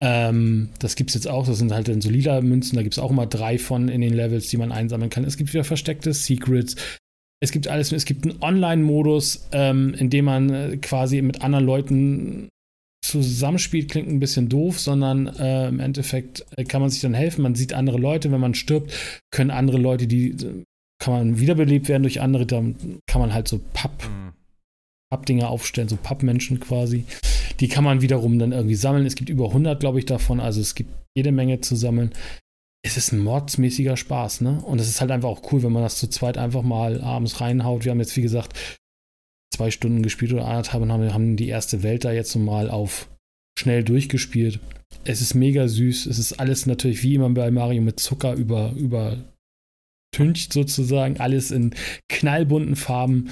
Ähm, das gibt es jetzt auch, das sind halt dann so lila Münzen, da gibt es auch immer drei von in den Levels, die man einsammeln kann. Es gibt wieder versteckte Secrets. Es gibt alles, es gibt einen Online-Modus, ähm, in dem man äh, quasi mit anderen Leuten zusammenspielt, klingt ein bisschen doof, sondern äh, im Endeffekt äh, kann man sich dann helfen. Man sieht andere Leute, wenn man stirbt, können andere Leute, die kann man wiederbelebt werden durch andere, dann kann man halt so Papp, mhm. Pappdinger aufstellen, so Pappmenschen quasi. Die kann man wiederum dann irgendwie sammeln. Es gibt über 100, glaube ich, davon, also es gibt jede Menge zu sammeln. Es ist ein mordsmäßiger Spaß, ne? Und es ist halt einfach auch cool, wenn man das zu zweit einfach mal abends reinhaut. Wir haben jetzt, wie gesagt, zwei Stunden gespielt oder anderthalb und haben, haben die erste Welt da jetzt mal auf schnell durchgespielt. Es ist mega süß. Es ist alles natürlich wie immer bei Mario mit Zucker über, über übertüncht sozusagen, alles in knallbunten Farben.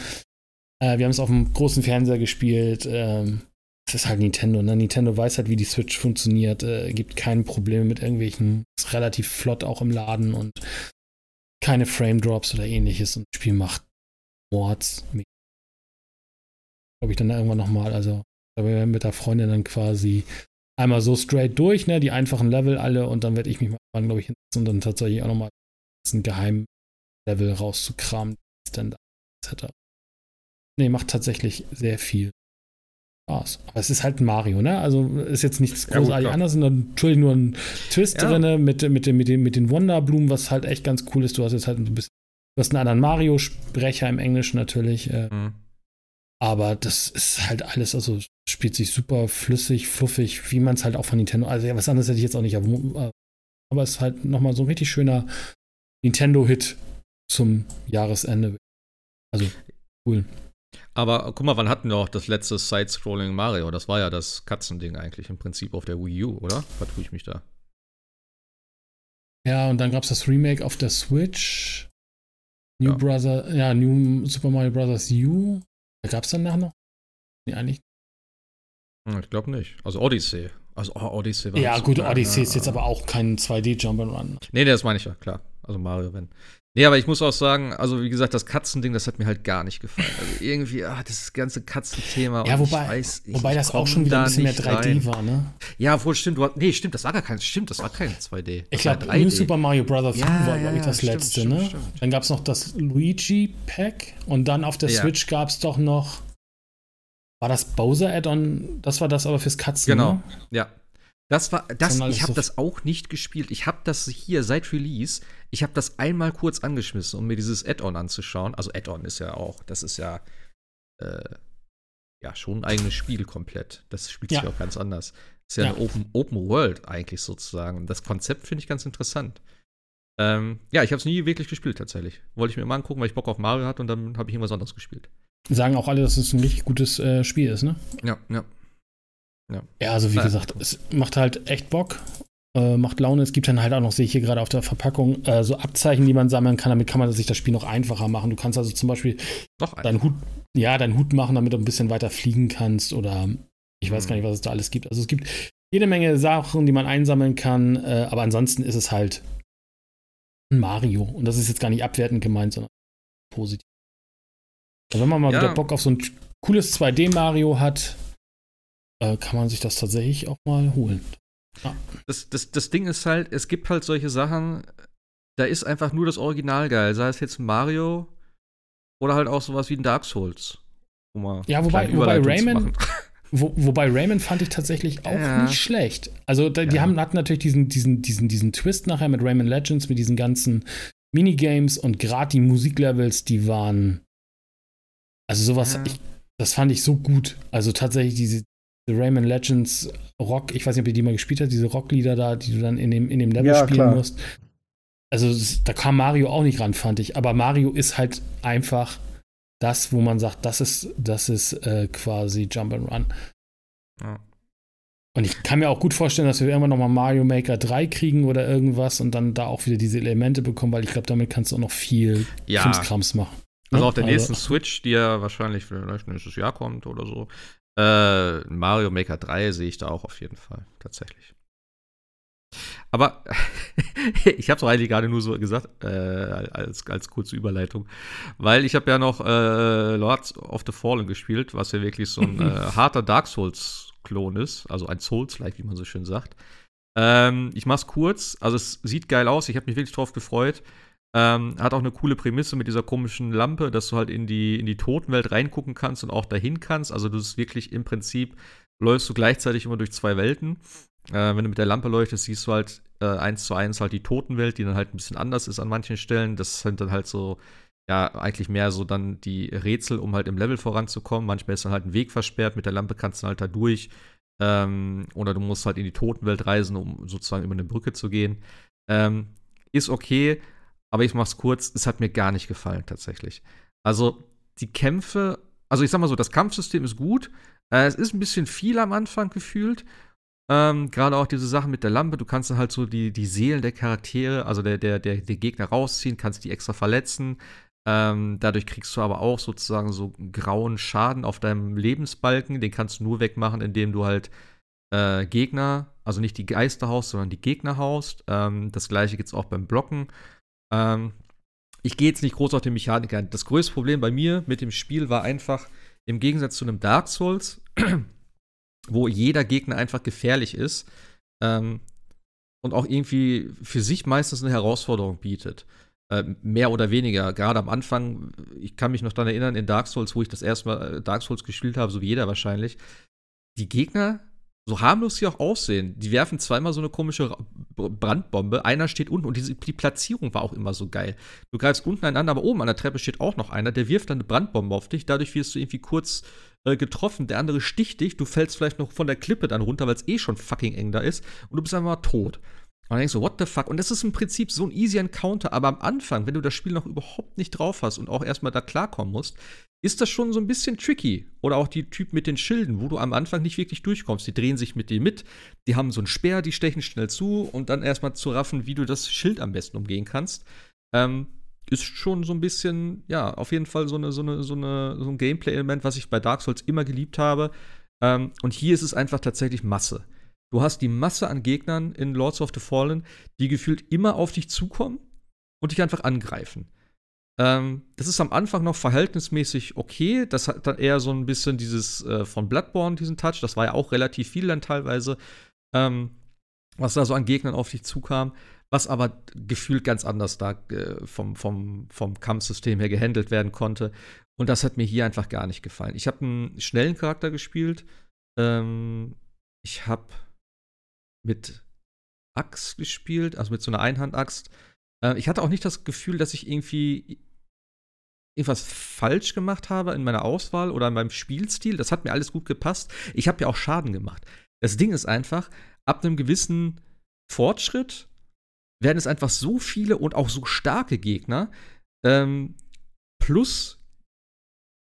Äh, wir haben es auf dem großen Fernseher gespielt. Ähm, das ist halt Nintendo. Ne? Nintendo weiß halt, wie die Switch funktioniert. Äh, gibt keine Probleme mit irgendwelchen. Ist relativ flott auch im Laden und keine Frame Drops oder ähnliches. Und das Spiel macht Mords. Glaube ich dann irgendwann nochmal. Also, wir mit der Freundin dann quasi einmal so straight durch, ne? Die einfachen Level alle und dann werde ich mich mal, glaube ich, hinsetzen und dann tatsächlich auch nochmal ein Geheimlevel rauszukramen, dann etc. Nee, macht tatsächlich sehr viel Spaß. Aber es ist halt ein Mario, ne? Also ist jetzt nichts großartig ja, anderes, sondern natürlich nur ein Twist ja. drin mit, mit, mit, den, mit den Wonderblumen, was halt echt ganz cool ist. Du hast jetzt halt ein bisschen, du hast einen anderen Mario-Sprecher im Englischen natürlich. Äh, mhm. Aber das ist halt alles, also spielt sich super flüssig, fluffig, wie man es halt auch von Nintendo. Also ja, was anderes hätte ich jetzt auch nicht. Aber es ist halt nochmal so ein richtig schöner Nintendo-Hit zum Jahresende. Also cool. Aber guck mal, wann hatten wir auch das letzte Side-Scrolling Mario? Das war ja das Katzending eigentlich im Prinzip auf der Wii U, oder? Vertue ich mich da? Ja, und dann gab es das Remake auf der Switch. New ja. Brother, ja, New Super Mario Bros. U. Da gab es danach noch? Nee, eigentlich. Hm, ich glaube nicht. Also Odyssey. Also oh, Odyssey war Ja, gut, Odyssey ist jetzt aber auch kein 2D-Jump'n'Run. Nee, das meine ich ja, klar. Also Mario, wenn. Nee, aber ich muss auch sagen, also wie gesagt, das Katzending, das hat mir halt gar nicht gefallen. Also irgendwie, ah, das ganze Katzenthema. Ja, wobei, ich weiß, ich wobei das auch schon wieder ein bisschen mehr 3D rein. war, ne? Ja, wohl stimmt. Du hast, nee, stimmt, das war gar kein, stimmt, das war kein 2D. Ich glaube, New Super Mario Bros. Ja, war, glaube ich, das stimmt, letzte, stimmt, ne? Stimmt. Dann gab es noch das Luigi Pack und dann auf der ja. Switch gab es doch noch. War das Bowser Add-on? Das war das aber fürs Katzen. Genau, ne? ja. Das war, das, ich habe so das auch nicht gespielt. Ich habe das hier seit Release, ich habe das einmal kurz angeschmissen, um mir dieses Add-on anzuschauen. Also Add-on ist ja auch, das ist ja, äh, ja schon ein eigenes Spiel komplett. Das spielt sich ja. auch ganz anders. Ist ja, ja. eine Open, Open World eigentlich sozusagen. Das Konzept finde ich ganz interessant. Ähm, ja, ich habe es nie wirklich gespielt tatsächlich. Wollte ich mir mal angucken, weil ich Bock auf Mario hatte und dann habe ich irgendwas anderes gespielt. Sagen auch alle, dass es ein richtig gutes äh, Spiel ist, ne? Ja, ja. Ja, ja also wie ja. gesagt, es macht halt echt Bock, äh, macht Laune. Es gibt dann halt auch noch, sehe ich hier gerade auf der Verpackung, äh, so Abzeichen, die man sammeln kann. Damit kann man sich das Spiel noch einfacher machen. Du kannst also zum Beispiel deinen Hut, ja, deinen Hut machen, damit du ein bisschen weiter fliegen kannst oder ich weiß mhm. gar nicht, was es da alles gibt. Also es gibt jede Menge Sachen, die man einsammeln kann, äh, aber ansonsten ist es halt ein Mario. Und das ist jetzt gar nicht abwertend gemeint, sondern positiv. Also wenn man mal ja. wieder Bock auf so ein cooles 2D-Mario hat, äh, kann man sich das tatsächlich auch mal holen. Ja. Das, das, das Ding ist halt, es gibt halt solche Sachen, da ist einfach nur das Original geil. Sei es jetzt Mario oder halt auch sowas wie ein Dark Souls. Um ja, wobei, wobei Rayman. Wo, wobei Rayman fand ich tatsächlich auch ja. nicht schlecht. Also die ja. haben, hatten natürlich diesen, diesen, diesen, diesen Twist nachher mit Rayman Legends, mit diesen ganzen Minigames und gerade die Musiklevels, die waren. Also sowas, ja. ich, das fand ich so gut. Also tatsächlich diese, The Rayman Legends Rock, ich weiß nicht, ob ihr die mal gespielt habt, diese Rocklieder da, die du dann in dem, in dem Level ja, spielen klar. musst. Also da kam Mario auch nicht ran, fand ich. Aber Mario ist halt einfach das, wo man sagt, das ist, das ist äh, quasi Jump and Run. Ja. Und ich kann mir auch gut vorstellen, dass wir irgendwann nochmal Mario Maker 3 kriegen oder irgendwas und dann da auch wieder diese Elemente bekommen, weil ich glaube, damit kannst du auch noch viel ja. Krimskrams machen. Also auf der also, nächsten Switch, die ja wahrscheinlich vielleicht nächstes Jahr kommt oder so, Äh, Mario Maker 3 sehe ich da auch auf jeden Fall, tatsächlich. Aber ich habe es eigentlich gerade nur so gesagt, äh, als, als kurze Überleitung, weil ich habe ja noch äh, Lords of the Fallen gespielt, was ja wirklich so ein äh, harter Dark Souls-Klon ist, also ein Souls-like, wie man so schön sagt. Ähm, ich mach's kurz, also es sieht geil aus, ich habe mich wirklich drauf gefreut. Ähm, hat auch eine coole Prämisse mit dieser komischen Lampe, dass du halt in die, in die Totenwelt reingucken kannst und auch dahin kannst. Also du bist wirklich im Prinzip, läufst du gleichzeitig immer durch zwei Welten. Äh, wenn du mit der Lampe leuchtest, siehst du halt äh, eins zu eins halt die Totenwelt, die dann halt ein bisschen anders ist an manchen Stellen. Das sind dann halt so, ja, eigentlich mehr so dann die Rätsel, um halt im Level voranzukommen. Manchmal ist dann halt ein Weg versperrt, mit der Lampe kannst du halt da durch. Ähm, oder du musst halt in die Totenwelt reisen, um sozusagen über eine Brücke zu gehen. Ähm, ist okay, aber ich mach's kurz, es hat mir gar nicht gefallen tatsächlich. Also die Kämpfe, also ich sag mal so, das Kampfsystem ist gut. Äh, es ist ein bisschen viel am Anfang gefühlt. Ähm, Gerade auch diese Sachen mit der Lampe, du kannst dann halt so die, die Seelen der Charaktere, also der, der, der, der Gegner rausziehen, kannst die extra verletzen. Ähm, dadurch kriegst du aber auch sozusagen so grauen Schaden auf deinem Lebensbalken. Den kannst du nur wegmachen, indem du halt äh, Gegner, also nicht die Geister haust, sondern die Gegner haust. Ähm, das gleiche gibt es auch beim Blocken. Ähm, ich gehe jetzt nicht groß auf den Mechaniker ein. Das größte Problem bei mir mit dem Spiel war einfach, im Gegensatz zu einem Dark Souls, wo jeder Gegner einfach gefährlich ist ähm, und auch irgendwie für sich meistens eine Herausforderung bietet. Äh, mehr oder weniger. Gerade am Anfang, ich kann mich noch daran erinnern, in Dark Souls, wo ich das erste Mal äh, Dark Souls gespielt habe, so wie jeder wahrscheinlich, die Gegner so harmlos sie auch aussehen, die werfen zweimal so eine komische Brandbombe. Einer steht unten und die, die, Platzierung war auch immer so geil. Du greifst unten einen an, aber oben an der Treppe steht auch noch einer, der wirft dann eine Brandbombe auf dich. Dadurch wirst du irgendwie kurz äh, getroffen. Der andere sticht dich. Du fällst vielleicht noch von der Klippe dann runter, weil es eh schon fucking eng da ist. Und du bist einfach mal tot. Und dann denkst du, what the fuck? Und das ist im Prinzip so ein easy Encounter, aber am Anfang, wenn du das Spiel noch überhaupt nicht drauf hast und auch erstmal da klarkommen musst, ist das schon so ein bisschen tricky. Oder auch die Typen mit den Schilden, wo du am Anfang nicht wirklich durchkommst. Die drehen sich mit dir mit, die haben so einen Speer, die stechen schnell zu und dann erstmal zu raffen, wie du das Schild am besten umgehen kannst. Ähm, ist schon so ein bisschen, ja, auf jeden Fall so, eine, so, eine, so, eine, so ein Gameplay-Element, was ich bei Dark Souls immer geliebt habe. Ähm, und hier ist es einfach tatsächlich Masse. Du hast die Masse an Gegnern in Lords of the Fallen, die gefühlt immer auf dich zukommen und dich einfach angreifen. Ähm, das ist am Anfang noch verhältnismäßig okay. Das hat dann eher so ein bisschen dieses äh, von Bloodborne, diesen Touch. Das war ja auch relativ viel dann teilweise, ähm, was da so an Gegnern auf dich zukam. Was aber gefühlt ganz anders da äh, vom, vom, vom Kampfsystem her gehandelt werden konnte. Und das hat mir hier einfach gar nicht gefallen. Ich habe einen schnellen Charakter gespielt. Ähm, ich habe mit Axt gespielt, also mit so einer Einhandaxt. Äh, ich hatte auch nicht das Gefühl, dass ich irgendwie irgendwas falsch gemacht habe in meiner Auswahl oder in meinem Spielstil. Das hat mir alles gut gepasst. Ich habe ja auch Schaden gemacht. Das Ding ist einfach, ab einem gewissen Fortschritt werden es einfach so viele und auch so starke Gegner. Ähm, plus,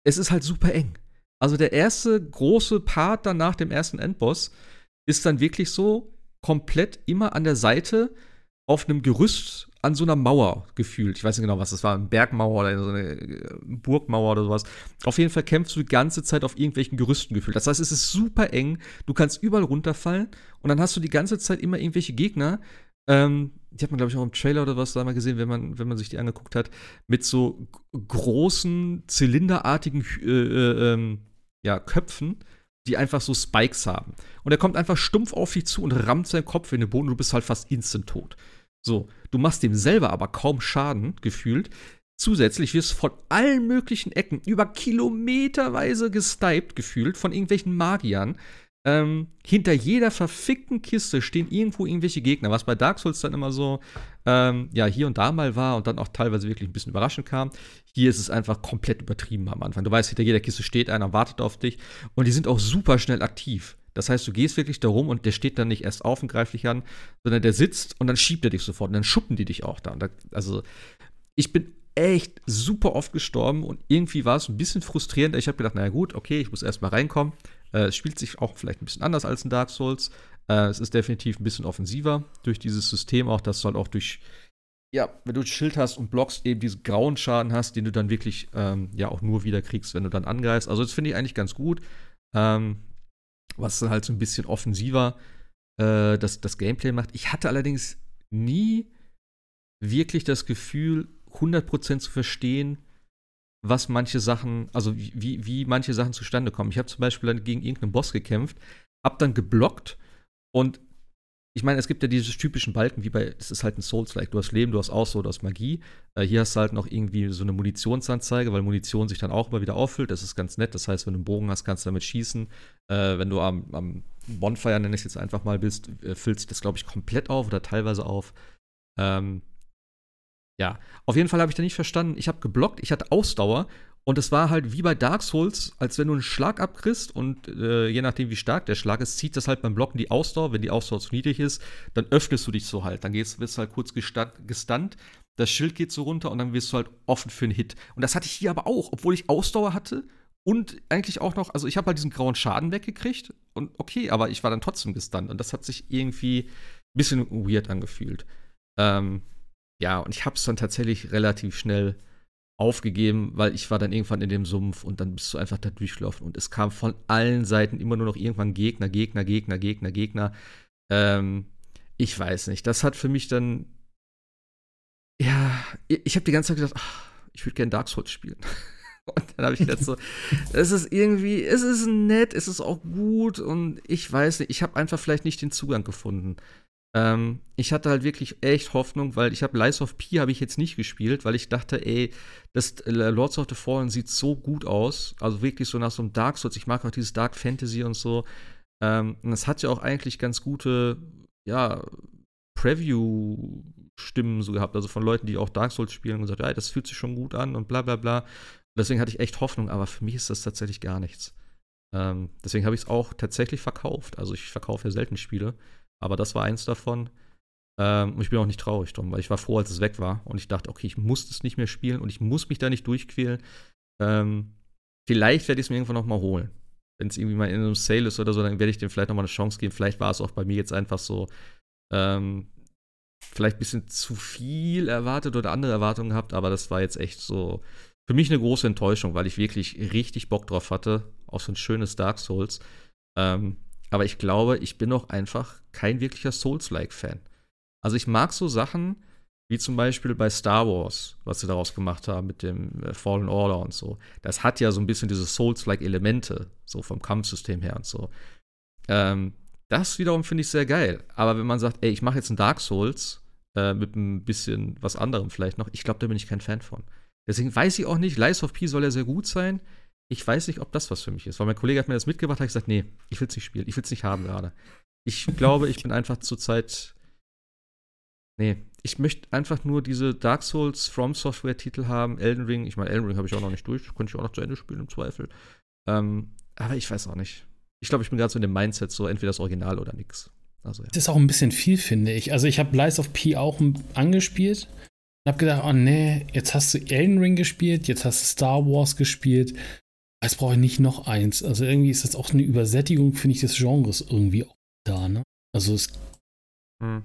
es ist halt super eng. Also der erste große Part dann nach dem ersten Endboss ist dann wirklich so komplett immer an der Seite auf einem Gerüst an so einer Mauer gefühlt. Ich weiß nicht genau, was das war, eine Bergmauer oder so eine äh, Burgmauer oder sowas. Auf jeden Fall kämpfst du die ganze Zeit auf irgendwelchen Gerüsten gefühlt. Das heißt, es ist super eng, du kannst überall runterfallen und dann hast du die ganze Zeit immer irgendwelche Gegner. Ähm, die hat man, glaube ich, auch im Trailer oder was da mal gesehen, wenn man, wenn man sich die angeguckt hat, mit so großen, zylinderartigen äh, äh, ähm, ja, Köpfen, die einfach so Spikes haben. Und er kommt einfach stumpf auf dich zu und rammt seinen Kopf in den Boden und du bist halt fast instant tot. So, du machst dem selber aber kaum Schaden, gefühlt. Zusätzlich wirst du von allen möglichen Ecken über kilometerweise gestiped, gefühlt, von irgendwelchen Magiern. Ähm, hinter jeder verfickten Kiste stehen irgendwo irgendwelche Gegner, was bei Dark Souls dann immer so, ähm, ja, hier und da mal war und dann auch teilweise wirklich ein bisschen überraschend kam. Hier ist es einfach komplett übertrieben am Anfang. Du weißt, hinter jeder Kiste steht einer, wartet auf dich und die sind auch super schnell aktiv. Das heißt, du gehst wirklich da rum und der steht dann nicht erst auf und greift dich an, sondern der sitzt und dann schiebt er dich sofort und dann schuppen die dich auch da. da also, ich bin echt super oft gestorben und irgendwie war es ein bisschen frustrierend. Ich habe gedacht, naja gut, okay, ich muss erstmal reinkommen. Äh, es spielt sich auch vielleicht ein bisschen anders als in Dark Souls. Äh, es ist definitiv ein bisschen offensiver durch dieses System auch, dass du halt auch durch, ja, wenn du ein Schild hast und blockst, eben diesen grauen Schaden hast, den du dann wirklich ähm, ja auch nur wieder kriegst, wenn du dann angreifst. Also das finde ich eigentlich ganz gut. ähm, was dann halt so ein bisschen offensiver äh, das, das Gameplay macht. Ich hatte allerdings nie wirklich das Gefühl, 100% zu verstehen, was manche Sachen, also wie, wie manche Sachen zustande kommen. Ich habe zum Beispiel dann gegen irgendeinen Boss gekämpft, hab dann geblockt und ich meine, es gibt ja diese typischen Balken, wie bei, es ist halt ein Souls-like. Du hast Leben, du hast Ausdauer, du hast Magie. Äh, hier hast du halt noch irgendwie so eine Munitionsanzeige, weil Munition sich dann auch immer wieder auffüllt. Das ist ganz nett. Das heißt, wenn du einen Bogen hast, kannst du damit schießen. Äh, wenn du am, am Bonfire, nenne ich es jetzt einfach mal, bist, äh, füllt sich das, glaube ich, komplett auf oder teilweise auf. Ähm, ja, auf jeden Fall habe ich da nicht verstanden. Ich habe geblockt, ich hatte Ausdauer und es war halt wie bei Dark Souls, als wenn du einen Schlag abkriegst und äh, je nachdem, wie stark der Schlag ist, zieht das halt beim Blocken die Ausdauer. Wenn die Ausdauer zu niedrig ist, dann öffnest du dich so halt. Dann gehst, wirst du halt kurz gestunt, das Schild geht so runter und dann wirst du halt offen für einen Hit. Und das hatte ich hier aber auch, obwohl ich Ausdauer hatte und eigentlich auch noch, also ich habe halt diesen grauen Schaden weggekriegt und okay, aber ich war dann trotzdem gestunt und das hat sich irgendwie ein bisschen weird angefühlt. Ähm, ja, und ich habe es dann tatsächlich relativ schnell aufgegeben, weil ich war dann irgendwann in dem Sumpf und dann bist du einfach da durchgelaufen und es kam von allen Seiten immer nur noch irgendwann Gegner, Gegner, Gegner, Gegner, Gegner. Ähm, ich weiß nicht. Das hat für mich dann ja, ich habe die ganze Zeit gedacht, ach, ich würde gerne Dark Souls spielen. Und dann habe ich gedacht so, es ist irgendwie, es ist nett, es ist auch gut und ich weiß nicht, ich habe einfach vielleicht nicht den Zugang gefunden. Ähm, ich hatte halt wirklich echt Hoffnung, weil ich habe Lies of P habe ich jetzt nicht gespielt, weil ich dachte, ey, das äh, Lords of the Fallen sieht so gut aus, also wirklich so nach so einem Dark Souls. Ich mag auch dieses Dark Fantasy und so. Ähm, und das hat ja auch eigentlich ganz gute, ja, Preview-Stimmen so gehabt, also von Leuten, die auch Dark Souls spielen und gesagt, ja, das fühlt sich schon gut an und bla bla bla. Deswegen hatte ich echt Hoffnung, aber für mich ist das tatsächlich gar nichts. Ähm, deswegen habe ich es auch tatsächlich verkauft. Also ich verkaufe ja selten Spiele. Aber das war eins davon. Ähm, und ich bin auch nicht traurig drum, weil ich war froh, als es weg war. Und ich dachte, okay, ich muss es nicht mehr spielen und ich muss mich da nicht durchquälen. Ähm, vielleicht werde ich es mir irgendwann noch mal holen. Wenn es irgendwie mal in einem Sale ist oder so, dann werde ich dem vielleicht noch mal eine Chance geben. Vielleicht war es auch bei mir jetzt einfach so, ähm, vielleicht ein bisschen zu viel erwartet oder andere Erwartungen gehabt, aber das war jetzt echt so für mich eine große Enttäuschung, weil ich wirklich richtig Bock drauf hatte, auf so ein schönes Dark Souls. Ähm, aber ich glaube, ich bin auch einfach kein wirklicher Souls-like-Fan. Also ich mag so Sachen wie zum Beispiel bei Star Wars, was sie daraus gemacht haben mit dem äh, Fallen Order und so. Das hat ja so ein bisschen diese Souls-like-Elemente, so vom Kampfsystem her und so. Ähm, das wiederum finde ich sehr geil. Aber wenn man sagt, ey, ich mache jetzt ein Dark Souls äh, mit ein bisschen was anderem vielleicht noch, ich glaube, da bin ich kein Fan von. Deswegen weiß ich auch nicht, Lies of P soll ja sehr gut sein ich weiß nicht, ob das was für mich ist. Weil mein Kollege hat mir das mitgebracht, hat gesagt, nee, ich will es nicht spielen, ich will es nicht haben gerade. Ich glaube, ich bin einfach zurzeit. Nee, ich möchte einfach nur diese Dark Souls From Software Titel haben, Elden Ring. Ich meine, Elden Ring habe ich auch noch nicht durch, könnte ich auch noch zu Ende spielen im Zweifel. Ähm, aber ich weiß auch nicht. Ich glaube, ich bin gerade so in dem Mindset, so entweder das Original oder nix. Also, ja. Das ist auch ein bisschen viel, finde ich. Also, ich habe Lies of P auch angespielt und habe gedacht, oh nee, jetzt hast du Elden Ring gespielt, jetzt hast du Star Wars gespielt Jetzt brauche ich nicht noch eins. Also irgendwie ist das auch eine Übersättigung, finde ich, des Genres irgendwie auch da, ne? Also es. Hm.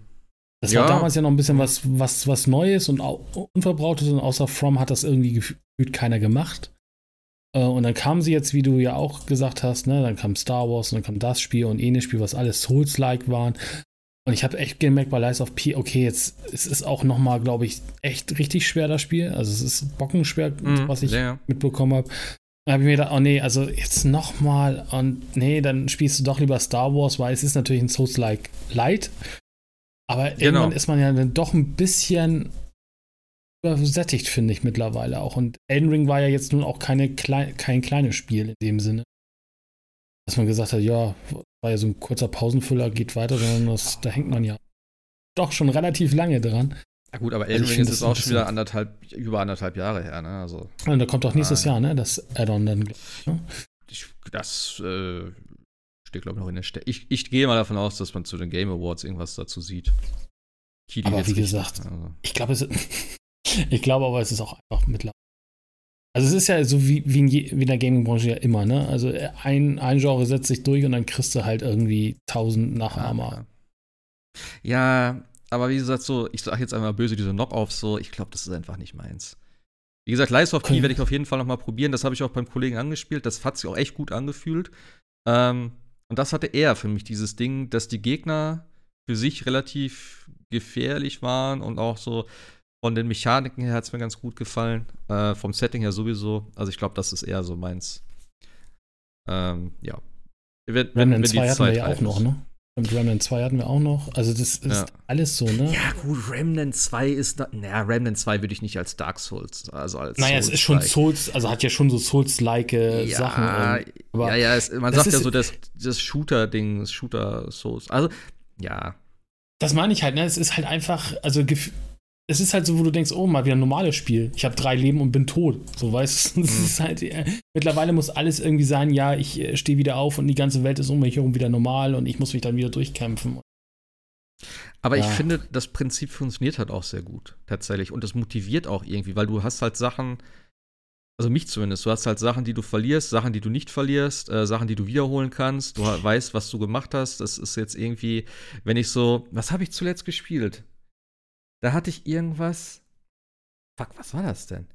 Das ja. war damals ja noch ein bisschen was, was, was Neues und Unverbrautes und außer From hat das irgendwie gefühlt keiner gemacht. Äh, und dann kamen sie jetzt, wie du ja auch gesagt hast, ne, dann kam Star Wars und dann kam das Spiel und jenes Spiel, was alles Souls-like waren. Und ich habe echt gemerkt bei Lies of P, okay, jetzt es ist auch noch mal, glaube ich, echt richtig schwer das Spiel. Also es ist bockenschwer, mhm, was ich ja. mitbekommen habe. Da habe ich mir gedacht, oh nee, also jetzt nochmal und nee, dann spielst du doch lieber Star Wars, weil es ist natürlich ein Souls-like Light. Aber genau. irgendwann ist man ja dann doch ein bisschen übersättigt, finde ich mittlerweile auch. Und Elden Ring war ja jetzt nun auch keine Klei kein kleines Spiel in dem Sinne. Dass man gesagt hat, ja, war ja so ein kurzer Pausenfüller, geht weiter, sondern das, da hängt man ja doch schon relativ lange dran. Ja gut, aber Elden Ring ist jetzt auch schon wieder anderthalb, über anderthalb Jahre her, ne? Also, und da kommt auch nächstes ah, Jahr, ne? Das Add-on dann. Ne? das äh, steht, glaube ich, noch in der Stelle. Ich, ich gehe mal davon aus, dass man zu den Game Awards irgendwas dazu sieht. Kili aber wie gesagt, also. ich glaube, es ich glaube aber, es ist auch einfach mittlerweile. Also es ist ja so wie, wie, in, je, wie in der Gaming-Branche ja immer, ne? Also ein, ein Genre setzt sich durch und dann kriegst du halt irgendwie tausend Nachahmer. Ja, ja aber wie gesagt, so, ich sage jetzt einmal böse, diese Knock-Offs, so, ich glaube, das ist einfach nicht meins. Wie gesagt, Lies of P werde ich auf jeden Fall noch mal probieren. Das habe ich auch beim Kollegen angespielt. Das hat sich auch echt gut angefühlt. Ähm, und das hatte er für mich, dieses Ding, dass die Gegner für sich relativ gefährlich waren und auch so von den Mechaniken her hat es mir ganz gut gefallen. Äh, vom Setting her sowieso. Also ich glaube, das ist eher so meins. Ähm, ja. Wenn, Remnant 2 hatten wir ja auch noch, ne? Und Remnant 2 hatten wir auch noch. Also das ist ja. alles so, ne? Ja, gut, Remnant 2 ist da, naja, Remnant 2 würde ich nicht als Dark Souls, also als Naja, Souls es ist schon Souls, also hat ja schon so Souls-like ja, Sachen. Und, ja, ja, es, man sagt ja so das, das Shooter-Ding, Shooter-Souls. Also, ja. Das meine ich halt, ne? Es ist halt einfach, also es ist halt so, wo du denkst, oh, mal wieder ein normales Spiel. Ich habe drei Leben und bin tot. So, weißt du, es ist halt, äh, mittlerweile muss alles irgendwie sein, ja, ich äh, stehe wieder auf und die ganze Welt ist um mich herum wieder normal und ich muss mich dann wieder durchkämpfen. Aber ja. ich finde, das Prinzip funktioniert halt auch sehr gut, tatsächlich. Und das motiviert auch irgendwie, weil du hast halt Sachen, also mich zumindest, du hast halt Sachen, die du verlierst, Sachen, die du nicht verlierst, äh, Sachen, die du wiederholen kannst. Du weißt, was du gemacht hast. Das ist jetzt irgendwie, wenn ich so, was habe ich zuletzt gespielt? Da hatte ich irgendwas. Fuck, was war das denn?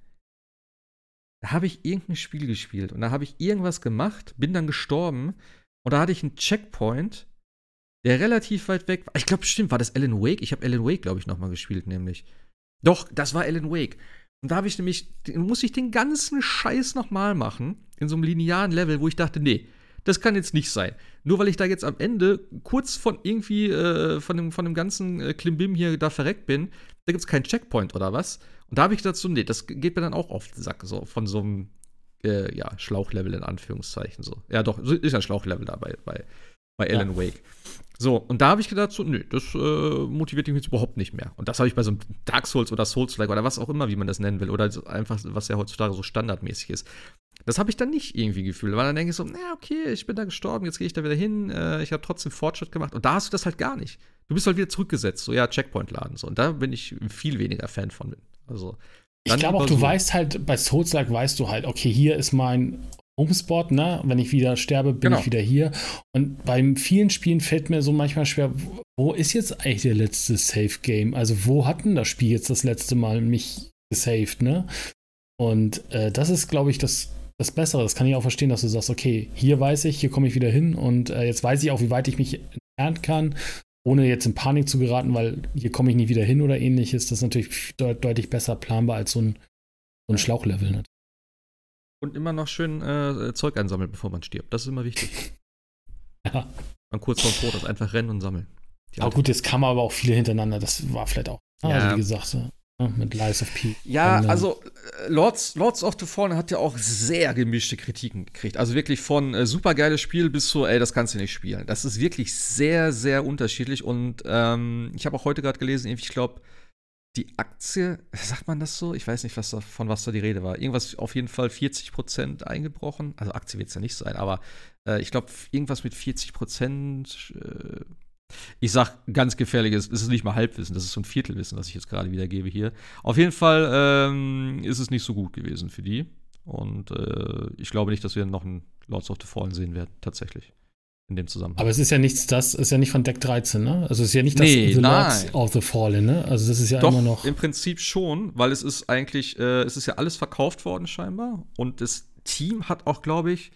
Da habe ich irgendein Spiel gespielt und da habe ich irgendwas gemacht, bin dann gestorben und da hatte ich einen Checkpoint, der relativ weit weg war. Ich glaube, stimmt, war das Alan Wake? Ich habe Alan Wake, glaube ich, nochmal gespielt, nämlich. Doch, das war Alan Wake. Und da habe ich nämlich, muss ich den ganzen Scheiß nochmal machen, in so einem linearen Level, wo ich dachte, nee, das kann jetzt nicht sein. Nur weil ich da jetzt am Ende kurz von irgendwie äh, von, dem, von dem ganzen äh, Klimbim hier da verreckt bin, da gibt es keinen Checkpoint oder was. Und da habe ich dazu, nee, das geht mir dann auch auf den Sack, so von so einem äh, ja, Schlauchlevel in Anführungszeichen so. Ja, doch, ist ja Schlauchlevel dabei bei, bei Alan ja. Wake. So, und da habe ich gedacht, so, nö, das äh, motiviert mich jetzt überhaupt nicht mehr. Und das habe ich bei so einem Dark Souls oder Souls-like oder was auch immer, wie man das nennen will, oder einfach, was ja heutzutage so standardmäßig ist. Das habe ich dann nicht irgendwie gefühlt, weil dann denke ich so, na okay, ich bin da gestorben, jetzt gehe ich da wieder hin, äh, ich habe trotzdem Fortschritt gemacht. Und da hast du das halt gar nicht. Du bist halt wieder zurückgesetzt, so ja, Checkpoint laden. So. Und da bin ich viel weniger Fan von. Also, ich glaube auch, du so weißt halt, bei Souls-like weißt du halt, okay, hier ist mein Homespot, ne? Wenn ich wieder sterbe, bin genau. ich wieder hier. Und bei vielen Spielen fällt mir so manchmal schwer, wo ist jetzt eigentlich der letzte Safe Game? Also, wo hat denn das Spiel jetzt das letzte Mal mich gesaved, ne? Und äh, das ist, glaube ich, das das Bessere. Das kann ich auch verstehen, dass du sagst, okay, hier weiß ich, hier komme ich wieder hin und äh, jetzt weiß ich auch, wie weit ich mich entfernen kann, ohne jetzt in Panik zu geraten, weil hier komme ich nie wieder hin oder ähnliches. Das ist natürlich de deutlich besser planbar als so ein, so ein Schlauchlevel. Ne? Und immer noch schön äh, Zeug einsammeln, bevor man stirbt. Das ist immer wichtig. ja. Man kurz vor dem Tod ist einfach rennen und sammeln. aber gut, jetzt kamen aber auch viele hintereinander. Das war vielleicht auch. Ja. Also wie gesagt, so. Mit Lies of P. Ja, und, also äh, Lords, Lords of the Fallen hat ja auch sehr gemischte Kritiken gekriegt. Also wirklich von äh, supergeiles Spiel bis zu, ey, das kannst du nicht spielen. Das ist wirklich sehr, sehr unterschiedlich. Und ähm, ich habe auch heute gerade gelesen, ich glaube, die Aktie, sagt man das so? Ich weiß nicht, was da, von was da die Rede war. Irgendwas auf jeden Fall 40 Prozent eingebrochen. Also Aktie wird es ja nicht sein, aber äh, ich glaube, irgendwas mit 40 Prozent. Äh, ich sag ganz gefährliches, es ist nicht mal Halbwissen, das ist so ein Viertelwissen, was ich jetzt gerade wiedergebe hier. Auf jeden Fall ähm, ist es nicht so gut gewesen für die. Und äh, ich glaube nicht, dass wir noch einen Lords of the Fallen sehen werden, tatsächlich. In dem Zusammenhang. Aber es ist ja nichts, das ist ja nicht von Deck 13, ne? Also es ist ja nicht das nee, The Lords of the Fallen, ne? Also das ist ja Doch, immer noch. Im Prinzip schon, weil es ist eigentlich, äh, es ist ja alles verkauft worden scheinbar. Und das Team hat auch, glaube ich,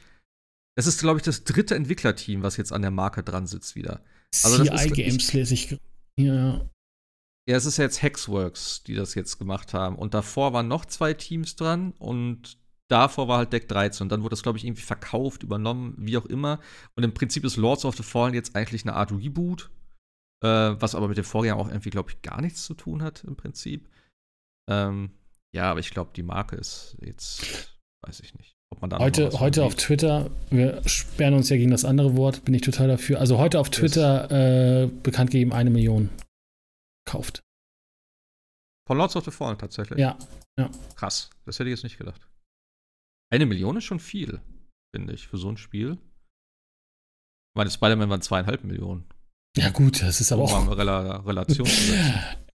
es ist, glaube ich, das dritte Entwicklerteam, was jetzt an der Marke dran sitzt wieder. Also CI Games lese ich. Ja. Ja, es ist ja jetzt Hexworks, die das jetzt gemacht haben. Und davor waren noch zwei Teams dran und davor war halt Deck 13. Und dann wurde das, glaube ich, irgendwie verkauft, übernommen, wie auch immer. Und im Prinzip ist Lords of the Fallen jetzt eigentlich eine Art Reboot, äh, was aber mit dem Vorgänger auch irgendwie, glaube ich, gar nichts zu tun hat, im Prinzip. Ähm, ja, aber ich glaube, die Marke ist jetzt, weiß ich nicht heute heute auf Twitter, wir sperren uns ja gegen das andere Wort, bin ich total dafür. Also heute auf Twitter äh, bekannt gegeben, eine Million kauft. Von Lords of the Fallen tatsächlich? Ja, ja. Krass, das hätte ich jetzt nicht gedacht. Eine Million ist schon viel, finde ich, für so ein Spiel. Ich meine, Spider-Man waren zweieinhalb Millionen. Ja, gut, das ist aber um auch. Rel Relation.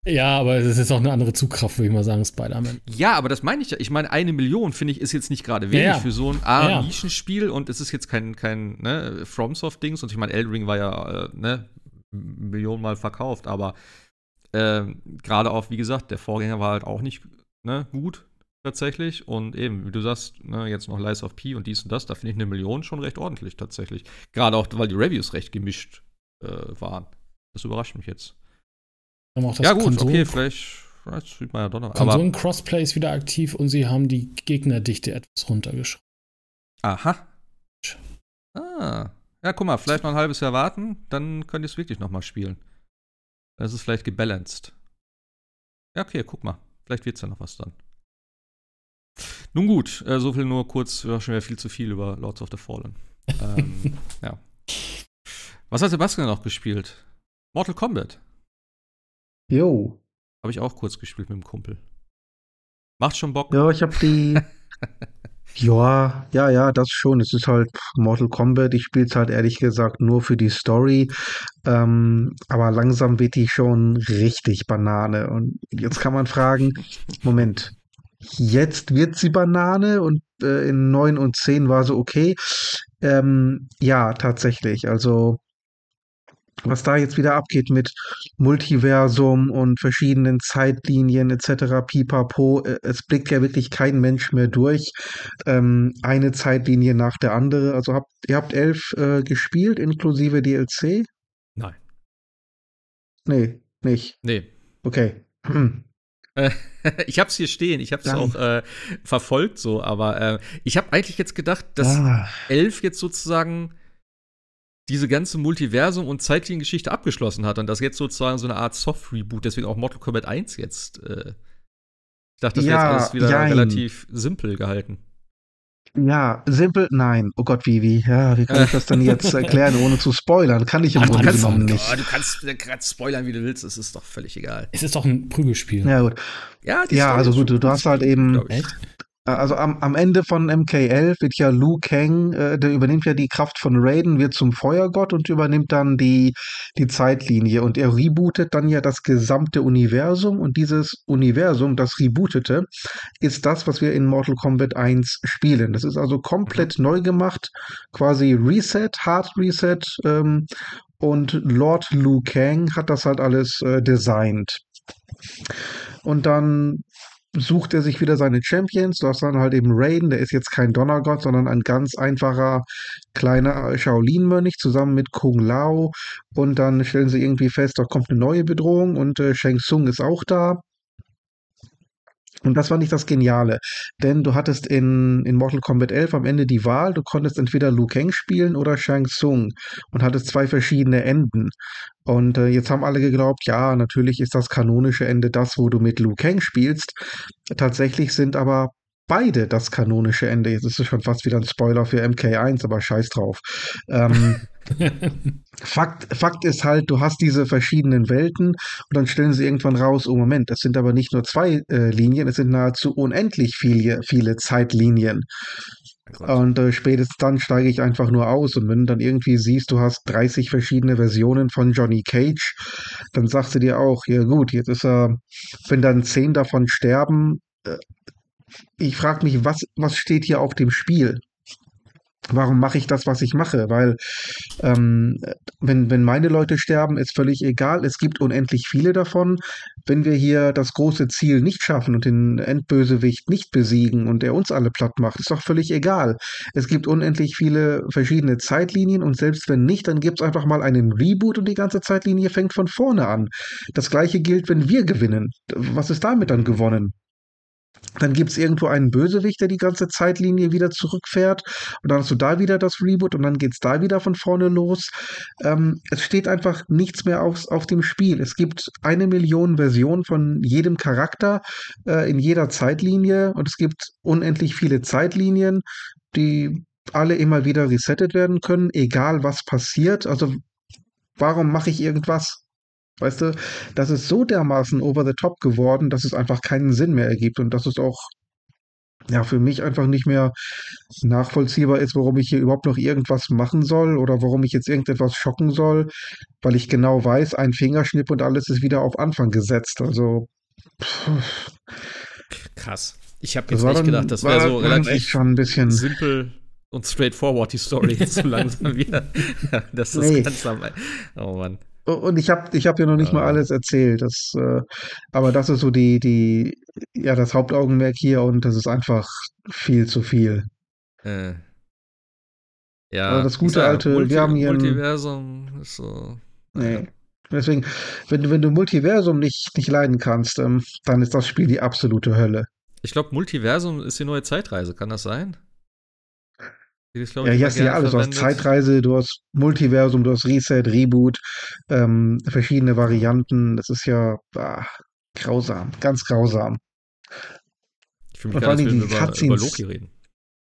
Ja, aber es ist auch eine andere Zugkraft, würde ich mal sagen, Spider-Man. Ja, aber das meine ich ja. Ich meine, eine Million, finde ich, ist jetzt nicht gerade wenig ja, ja. für so ein A-Nischenspiel und es ist jetzt kein, kein ne, FromSoft-Dings. Und ich meine, Eldring war ja, äh, ne, Millionenmal verkauft, aber äh, gerade auch, wie gesagt, der Vorgänger war halt auch nicht ne, gut. Tatsächlich. Und eben, wie du sagst, ne, jetzt noch Lies of P und dies und das, da finde ich eine Million schon recht ordentlich tatsächlich. Gerade auch, weil die Reviews recht gemischt äh, waren. Das überrascht mich jetzt. ja, gut, Konsolen okay, vielleicht. Das sieht man ja doch noch. Konsolen-Crossplay ist wieder aktiv und sie haben die Gegnerdichte etwas runtergeschraubt. Aha. Ah. Ja, guck mal, vielleicht noch ein halbes Jahr warten, dann könnt ihr es wirklich noch mal spielen. Das ist vielleicht gebalanced. Ja, okay, guck mal. Vielleicht wird es ja noch was dann. Nun gut, äh, so viel nur kurz, war schon wieder viel zu viel über Lords of the Fallen. ähm, ja. Was hat Sebastian noch gespielt? Mortal Kombat. Jo. Habe ich auch kurz gespielt mit dem Kumpel. Macht schon Bock. Ja, ich habe die. ja, ja, ja, das schon. Es ist halt Mortal Kombat. Ich spiele es halt ehrlich gesagt nur für die Story. Ähm, aber langsam wird die schon richtig Banane. Und jetzt kann man fragen: Moment, Jetzt wird sie Banane und äh, in 9 und 10 war sie okay. Ähm, ja, tatsächlich. Also, was da jetzt wieder abgeht mit Multiversum und verschiedenen Zeitlinien etc. pipapo, äh, es blickt ja wirklich kein Mensch mehr durch. Ähm, eine Zeitlinie nach der andere. Also habt ihr habt elf äh, gespielt, inklusive DLC? Nein. Nee, nicht. Nee. Okay. ich habe es hier stehen, ich habe es auch äh, verfolgt so, aber äh, ich habe eigentlich jetzt gedacht, dass ah. Elf jetzt sozusagen diese ganze Multiversum- und Zeitliniengeschichte abgeschlossen hat und das jetzt sozusagen so eine Art Soft-Reboot, deswegen auch Mortal Kombat 1 jetzt. Äh, ich dachte, das ja, wäre jetzt alles wieder jein. relativ simpel gehalten. Ja, simpel, nein. Oh Gott, wie, wie, ja, wie kann ich das denn jetzt erklären, ohne zu spoilern? Kann ich im Grunde genommen nicht. Oh, du kannst gerade spoilern, wie du willst, es ist doch völlig egal. Es ist doch ein Prügelspiel. Ja, gut. Ja, ja also gut, du, du hast halt eben. Echt? Also am, am Ende von MK11 wird ja Liu Kang, äh, der übernimmt ja die Kraft von Raiden, wird zum Feuergott und übernimmt dann die, die Zeitlinie. Und er rebootet dann ja das gesamte Universum. Und dieses Universum, das rebootete, ist das, was wir in Mortal Kombat 1 spielen. Das ist also komplett neu gemacht, quasi Reset, Hard Reset. Ähm, und Lord Liu Kang hat das halt alles äh, designt. Und dann sucht er sich wieder seine Champions. Du hast dann halt eben Raiden, der ist jetzt kein Donnergott, sondern ein ganz einfacher kleiner Shaolin-Mönch zusammen mit Kung Lao. Und dann stellen sie irgendwie fest, da kommt eine neue Bedrohung und äh, Shang Tsung ist auch da. Und das war nicht das Geniale, denn du hattest in, in Mortal Kombat 11 am Ende die Wahl, du konntest entweder Liu Kang spielen oder Shang Tsung und hattest zwei verschiedene Enden. Und äh, jetzt haben alle geglaubt, ja, natürlich ist das kanonische Ende das, wo du mit Liu Kang spielst. Tatsächlich sind aber beide das kanonische Ende. Jetzt ist es schon fast wieder ein Spoiler für MK1, aber scheiß drauf. Ähm, Fakt, Fakt ist halt, du hast diese verschiedenen Welten und dann stellen sie irgendwann raus, oh Moment, das sind aber nicht nur zwei äh, Linien, es sind nahezu unendlich viele, viele Zeitlinien. Und äh, spätestens dann steige ich einfach nur aus. Und wenn du dann irgendwie siehst, du hast 30 verschiedene Versionen von Johnny Cage, dann sagst du dir auch, ja gut, jetzt ist er, wenn dann zehn davon sterben, äh, ich frage mich, was, was steht hier auf dem Spiel? Warum mache ich das, was ich mache? Weil ähm, wenn, wenn meine Leute sterben, ist völlig egal. Es gibt unendlich viele davon. Wenn wir hier das große Ziel nicht schaffen und den Endbösewicht nicht besiegen und er uns alle platt macht, ist doch völlig egal. Es gibt unendlich viele verschiedene Zeitlinien und selbst wenn nicht, dann gibt es einfach mal einen Reboot und die ganze Zeitlinie fängt von vorne an. Das gleiche gilt, wenn wir gewinnen. Was ist damit dann gewonnen? Dann gibt es irgendwo einen Bösewicht, der die ganze Zeitlinie wieder zurückfährt. Und dann hast du da wieder das Reboot und dann geht es da wieder von vorne los. Ähm, es steht einfach nichts mehr auf, auf dem Spiel. Es gibt eine Million Versionen von jedem Charakter äh, in jeder Zeitlinie und es gibt unendlich viele Zeitlinien, die alle immer wieder resettet werden können, egal was passiert. Also warum mache ich irgendwas? Weißt du, das ist so dermaßen over the top geworden, dass es einfach keinen Sinn mehr ergibt und dass es auch ja, für mich einfach nicht mehr nachvollziehbar ist, warum ich hier überhaupt noch irgendwas machen soll oder warum ich jetzt irgendetwas schocken soll, weil ich genau weiß, ein Fingerschnipp und alles ist wieder auf Anfang gesetzt. Also pff. krass. Ich habe jetzt nicht dann, gedacht, das wäre so relativ schon ein bisschen simpel und straightforward die Story jetzt so langsam wieder. das ist nee. ganz am. Oh Mann. Und ich habe ich hab ja noch nicht mal alles erzählt. Das, äh, aber das ist so die, die, ja, das Hauptaugenmerk hier und das ist einfach viel zu viel. Äh. Ja, aber das gute alte, Multi wir haben hier Multiversum ist so. Nee. Deswegen, wenn du, wenn du Multiversum nicht, nicht leiden kannst, ähm, dann ist das Spiel die absolute Hölle. Ich glaube, Multiversum ist die neue Zeitreise, kann das sein? Das, ja, hier hast du ja alles. Du hast Zeitreise, du hast Multiversum, du hast Reset, Reboot, ähm, verschiedene Varianten. Das ist ja ah, grausam, ganz grausam. Ich fühle mich gar nicht, über, über Loki reden.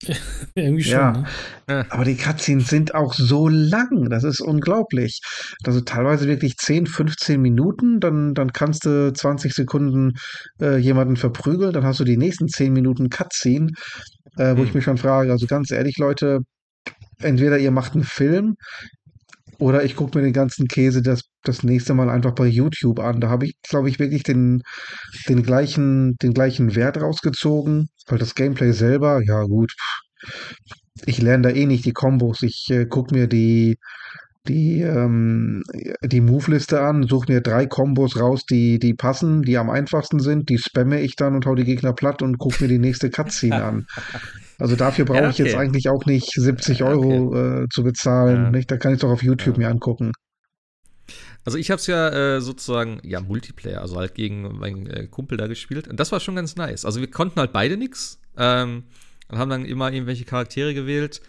Irgendwie schon. Ja. Ne? Aber die Cutscenes sind auch so lang. Das ist unglaublich. Also teilweise wirklich 10, 15 Minuten. Dann, dann kannst du 20 Sekunden äh, jemanden verprügeln. Dann hast du die nächsten 10 Minuten Cutscene, äh, wo hm. ich mich schon frage, also ganz ehrlich, Leute, entweder ihr macht einen Film oder ich gucke mir den ganzen Käse das, das nächste Mal einfach bei YouTube an. Da habe ich, glaube ich, wirklich den, den, gleichen, den gleichen Wert rausgezogen, weil das Gameplay selber, ja gut, ich lerne da eh nicht die Kombos. Ich äh, gucke mir die, die, ähm, die Move-Liste an, suche mir drei Kombos raus, die, die passen, die am einfachsten sind, die spamme ich dann und hau die Gegner platt und gucke mir die nächste Cutscene an. Also dafür brauche ja, okay. ich jetzt eigentlich auch nicht 70 Euro okay. äh, zu bezahlen. Ja. Nicht? Da kann ich doch auf YouTube ja. mir angucken. Also ich habe es ja äh, sozusagen, ja, Multiplayer, also halt gegen meinen äh, Kumpel da gespielt. Und das war schon ganz nice. Also wir konnten halt beide nichts. Ähm, und haben dann immer irgendwelche Charaktere gewählt.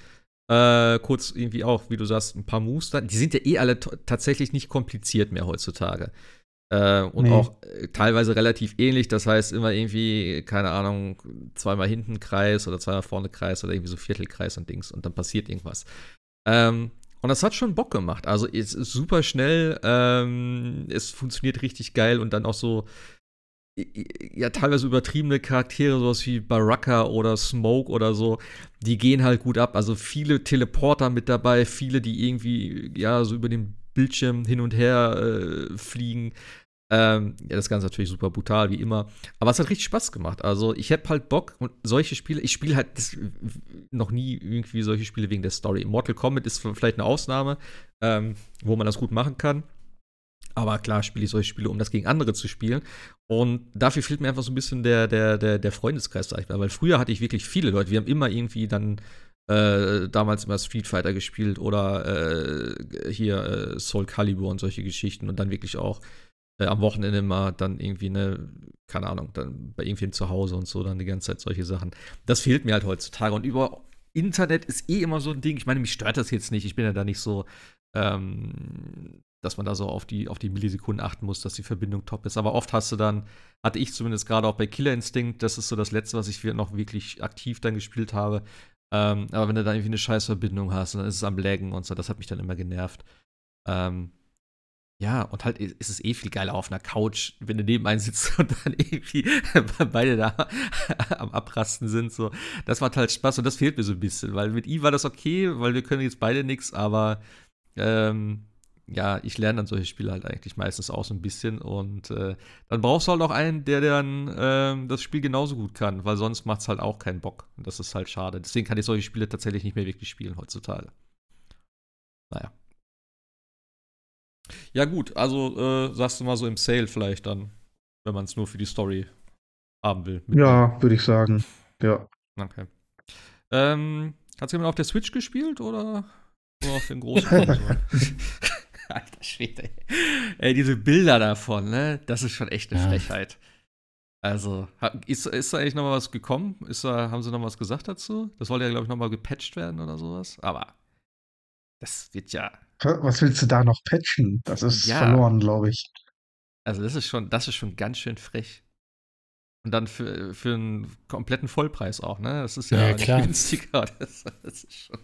Äh, kurz irgendwie auch, wie du sagst, ein paar Moves. Die sind ja eh alle tatsächlich nicht kompliziert mehr heutzutage. Äh, und nee. auch äh, teilweise relativ ähnlich. Das heißt, immer irgendwie, keine Ahnung, zweimal hinten Kreis oder zweimal vorne Kreis oder irgendwie so Viertelkreis und Dings und dann passiert irgendwas. Ähm, und das hat schon Bock gemacht. Also es ist super schnell, ähm, es funktioniert richtig geil und dann auch so, ja, teilweise übertriebene Charaktere, sowas wie Baraka oder Smoke oder so, die gehen halt gut ab. Also viele Teleporter mit dabei, viele, die irgendwie, ja, so über den Bildschirm hin und her äh, fliegen. Ähm, ja, das Ganze natürlich super brutal, wie immer. Aber es hat richtig Spaß gemacht. Also, ich habe halt Bock und solche Spiele, ich spiele halt das, noch nie irgendwie solche Spiele wegen der Story. Mortal Kombat ist vielleicht eine Ausnahme, ähm, wo man das gut machen kann. Aber klar spiele ich solche Spiele, um das gegen andere zu spielen. Und dafür fehlt mir einfach so ein bisschen der, der, der, der Freundeskreis, sag ich mal. Weil früher hatte ich wirklich viele Leute. Wir haben immer irgendwie dann äh, damals immer Street Fighter gespielt oder äh, hier äh, Soul Calibur und solche Geschichten und dann wirklich auch äh, am Wochenende mal dann irgendwie, ne, keine Ahnung, dann bei irgendwem zu Hause und so, dann die ganze Zeit solche Sachen. Das fehlt mir halt heutzutage. Und über Internet ist eh immer so ein Ding. Ich meine, mich stört das jetzt nicht. Ich bin ja da nicht so, ähm, dass man da so auf die, auf die Millisekunden achten muss, dass die Verbindung top ist. Aber oft hast du dann, hatte ich zumindest gerade auch bei Killer Instinct, das ist so das Letzte, was ich noch wirklich aktiv dann gespielt habe. Ähm, aber wenn du da irgendwie eine Scheißverbindung hast, dann ist es am Laggen und so, das hat mich dann immer genervt. Ähm, ja, und halt ist es eh viel geiler auf einer Couch, wenn du neben einem sitzt und dann irgendwie beide da am Abrasten sind. So. Das macht halt Spaß und das fehlt mir so ein bisschen, weil mit ihm war das okay, weil wir können jetzt beide nichts, aber ähm, ja, ich lerne dann solche Spiele halt eigentlich meistens auch so ein bisschen und äh, dann brauchst du halt auch einen, der dann äh, das Spiel genauso gut kann, weil sonst macht es halt auch keinen Bock. Und das ist halt schade. Deswegen kann ich solche Spiele tatsächlich nicht mehr wirklich spielen heutzutage. Naja. Ja, gut, also äh, sagst du mal so im Sale vielleicht dann, wenn man es nur für die Story haben will. Ja, würde ich sagen. Ja. Okay. Ähm, hast du jemand auf der Switch gespielt oder nur auf den großen Konsolen? Alter Schwede. Ey, diese Bilder davon, ne? Das ist schon echt eine ja. Frechheit. Also, ist, ist da eigentlich noch mal was gekommen? Ist da, haben sie noch was gesagt dazu? Das soll ja, glaube ich, noch mal gepatcht werden oder sowas. Aber das wird ja. Was willst du da noch patchen? Das ist ja. verloren, glaube ich. Also, das ist schon, das ist schon ganz schön frech. Und dann für, für einen kompletten Vollpreis auch, ne? Das ist ja, ja günstiger. Das, das, ist schon,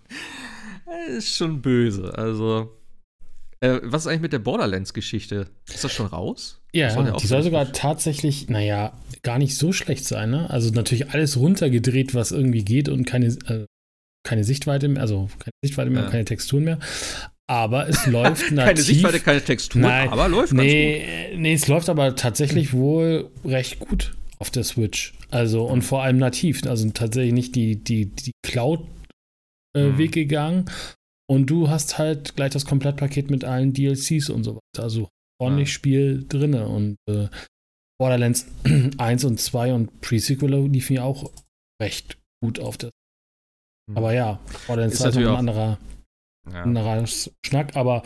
das ist schon böse. Also, äh, was ist eigentlich mit der Borderlands-Geschichte? Ist das schon raus? Ja, soll die soll sogar tatsächlich, naja, gar nicht so schlecht sein. Ne? Also natürlich alles runtergedreht, was irgendwie geht und keine, äh, keine Sichtweite mehr, also keine Sichtweite mehr ja. und keine Texturen mehr. Aber es läuft nativ. keine Sichtweite, keine Textur, Nein, aber läuft nee, ganz gut. Nee, es läuft aber tatsächlich wohl recht gut auf der Switch. Also und vor allem nativ. Also tatsächlich nicht die, die, die Cloud-Weg äh, mhm. gegangen, und du hast halt gleich das Komplettpaket mit allen DLCs und so weiter. Also ordentlich ja. Spiel drinne und äh, Borderlands 1 und 2 und Pre-Sequel liefen ja auch recht gut auf das. Mhm. Aber ja, Borderlands ist 2 ist ein anderer, ja. anderer Schnack, aber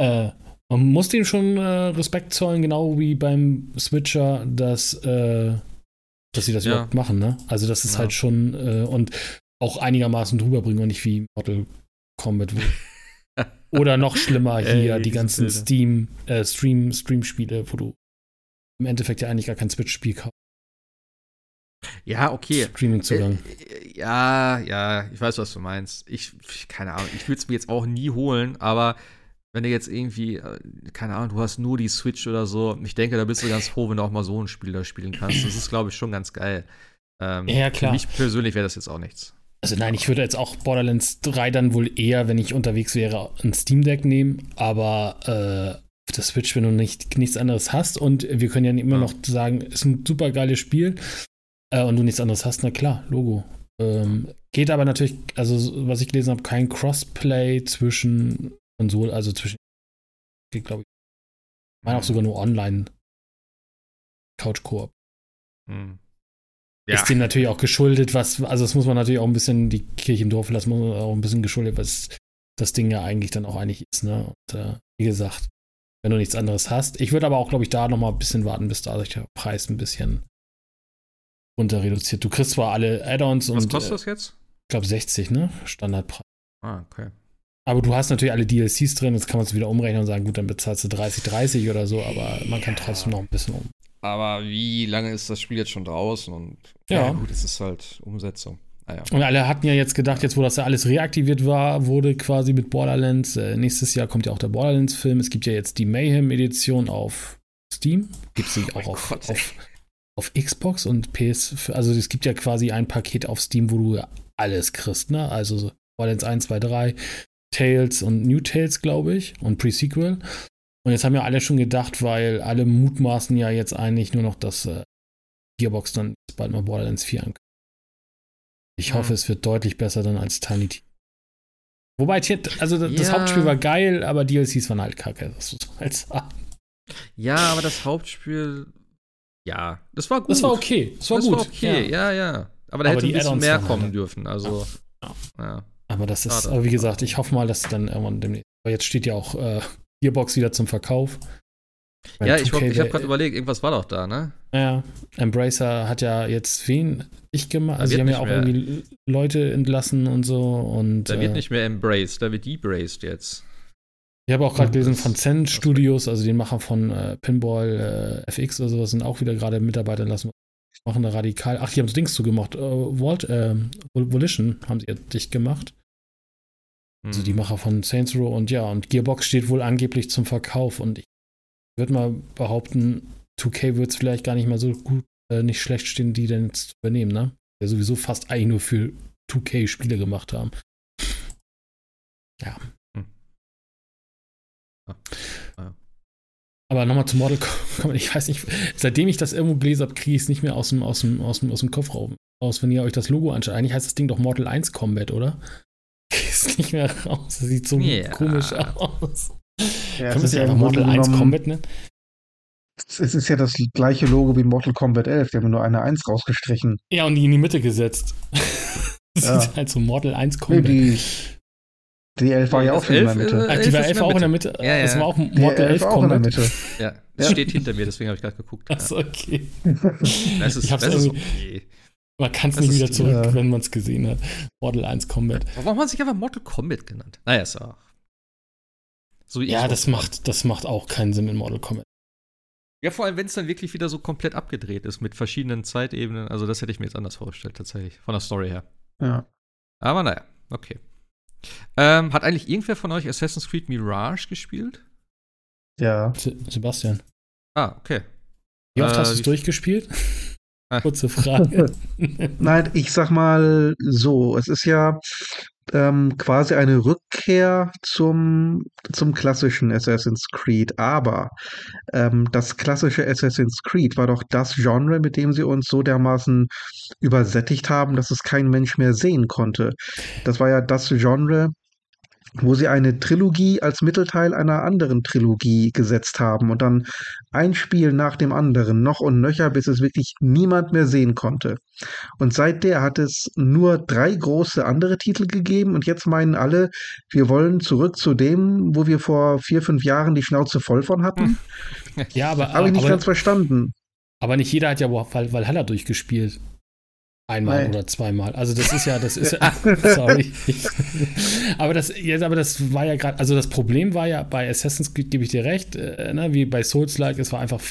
äh, man muss dem schon äh, Respekt zollen, genau wie beim Switcher, dass, äh, dass sie das ja. überhaupt machen, ne? Also das ist ja. halt schon äh, und auch einigermaßen drüber bringen und nicht wie Mortal Kombat. Oder noch schlimmer hier, Ey, die ganzen. Steam, äh, Stream, Stream-Spiele, wo du im Endeffekt ja eigentlich gar kein Switch-Spiel kaufst. Ja, okay. Streaming-Zugang. Äh, ja, ja, ich weiß, was du meinst. Ich, keine Ahnung, ich würde es mir jetzt auch nie holen, aber wenn du jetzt irgendwie, äh, keine Ahnung, du hast nur die Switch oder so, ich denke, da bist du ganz froh, wenn du auch mal so ein Spiel da spielen kannst. Das ist, glaube ich, schon ganz geil. Ähm, ja, klar. Für mich persönlich wäre das jetzt auch nichts. Also nein, ich würde jetzt auch Borderlands 3 dann wohl eher, wenn ich unterwegs wäre, ein Steam Deck nehmen, aber äh, auf der Switch, wenn du nicht, nichts anderes hast und wir können ja immer ja. noch sagen, ist ein super geiles Spiel äh, und du nichts anderes hast, na klar, Logo. Ähm, geht aber natürlich, also was ich gelesen habe, kein Crossplay zwischen Konsole, also zwischen, geht glaube ich, ich meine auch sogar nur online Couch Koop. Hm. Ja. Ist dem natürlich auch geschuldet, was, also das muss man natürlich auch ein bisschen die Kirche im Dorf lassen, muss man auch ein bisschen geschuldet, was das Ding ja eigentlich dann auch eigentlich ist, ne? Und äh, wie gesagt, wenn du nichts anderes hast. Ich würde aber auch, glaube ich, da noch mal ein bisschen warten, bis da sich der Preis ein bisschen runter reduziert. Du kriegst zwar alle Add-ons und. Was kostet das jetzt? Ich glaube 60, ne? Standardpreis. Ah, okay. Aber du hast natürlich alle DLCs drin, jetzt kann man es wieder umrechnen und sagen, gut, dann bezahlst du 30, 30 oder so, aber man kann trotzdem noch ein bisschen um. Aber wie lange ist das Spiel jetzt schon draußen? Und ja, ja gut, es ist halt Umsetzung. Ah, ja. Und alle hatten ja jetzt gedacht, jetzt wo das ja alles reaktiviert war, wurde quasi mit Borderlands. Äh, nächstes Jahr kommt ja auch der Borderlands-Film. Es gibt ja jetzt die Mayhem-Edition auf Steam. Gibt es die oh auch auf, Gott, auf, auf, Xbox und PS. Also es gibt ja quasi ein Paket auf Steam, wo du alles kriegst, ne? Also Borderlands 1, 2, 3, Tales und New Tales, glaube ich, und Pre-Sequel. Und jetzt haben ja alle schon gedacht, weil alle mutmaßen ja jetzt eigentlich nur noch, dass äh, Gearbox dann bald mal Borderlands 4 ankündigt. Ich ja. hoffe, es wird deutlich besser dann als Tiny Team. Wobei, also das, ja. das Hauptspiel war geil, aber DLCs waren halt kacke, das muss man halt sagen. Ja, aber das Hauptspiel, ja, das war gut. Das war okay. Das war das gut. War okay, ja, ja. ja. Aber da aber hätte ein bisschen mehr kommen halt. dürfen. Also, ja. Aber das ist, aber wie gesagt, ich hoffe mal, dass dann irgendwann demnächst. Aber jetzt steht ja auch äh, Gearbox wieder zum Verkauf. ja, ich, ich habe gerade überlegt, irgendwas war doch da, ne? Ja, Embracer hat ja jetzt wen ich gemacht. Also, sie haben ja auch mehr. irgendwie Leute entlassen und so. Und, da wird äh, nicht mehr embraced, da wird debraced jetzt. Ich habe auch gerade gelesen von Zen Studios, also den Macher von äh, Pinball äh, FX oder sowas, sind auch wieder gerade Mitarbeiter entlassen. Machen da radikal. Ach, die haben so Dings zugemacht. Äh, Vault, äh, Volition haben sie dicht gemacht. Also die mhm. Macher von Saints Row und ja, und Gearbox steht wohl angeblich zum Verkauf und ich würde mal behaupten, 2K wird es vielleicht gar nicht mal so gut, äh, nicht schlecht stehen, die denn jetzt zu übernehmen, ne? Der sowieso fast eigentlich nur für 2K Spiele gemacht haben. Ja. Hm. Ah. Ah. Aber nochmal zum Model Kombat, ich weiß nicht, seitdem ich das irgendwo gelesen habe, kriege ich es nicht mehr aus dem, aus, dem, aus, dem, aus dem Kopfraum aus, wenn ihr euch das Logo anschaut. Eigentlich heißt das Ding doch Mortal 1 Combat, oder? Ist nicht mehr raus. Das sieht so yeah. komisch aus. Ja, Kann man sich einfach Mortal 1 Combat nennen? Es ist ja das gleiche Logo wie Mortal Kombat 11. Die haben nur eine 1 rausgestrichen. Ja, und die in die Mitte gesetzt. das ja. ist halt so Mortal 1 Combat. Nee, die, die 11 war ja auch schon in der Mitte. Ach, die war 11 auch in der Mitte. Ja, ja. Das war auch Mortal 11 auch in der Mitte. Ja, das steht hinter mir, deswegen habe ich gerade geguckt. Achso, okay. Das ist, ich hab's das ist okay. Man kann es nicht wieder zurück, ja. wenn man es gesehen hat. Model 1 Combat. Warum hat man sich einfach Mortal Kombat genannt? Naja, ist auch. So ja, das macht, das macht auch keinen Sinn in Mortal Kombat. Ja, vor allem, wenn es dann wirklich wieder so komplett abgedreht ist mit verschiedenen Zeitebenen. Also, das hätte ich mir jetzt anders vorgestellt, tatsächlich. Von der Story her. Ja. Aber naja, okay. Ähm, hat eigentlich irgendwer von euch Assassin's Creed Mirage gespielt? Ja. Sebastian. Ah, okay. Wie oft äh, hast du es durchgespielt? Kurze Frage. Nein, ich sag mal so, es ist ja ähm, quasi eine Rückkehr zum, zum klassischen Assassin's Creed. Aber ähm, das klassische Assassin's Creed war doch das Genre, mit dem sie uns so dermaßen übersättigt haben, dass es kein Mensch mehr sehen konnte. Das war ja das Genre, wo sie eine Trilogie als Mittelteil einer anderen Trilogie gesetzt haben und dann ein Spiel nach dem anderen noch und nöcher, bis es wirklich niemand mehr sehen konnte. Und seit der hat es nur drei große andere Titel gegeben und jetzt meinen alle, wir wollen zurück zu dem, wo wir vor vier, fünf Jahren die Schnauze voll von hatten. Ja, aber habe ich nicht aber, ganz verstanden. Aber nicht jeder hat ja Valhalla durchgespielt. Einmal Nein. oder zweimal. Also das ist ja, das ist ja, sorry. aber das, jetzt, aber das war ja gerade, also das Problem war ja bei Assassin's Creed, gebe ich dir recht, äh, ne, wie bei Souls-like, es war einfach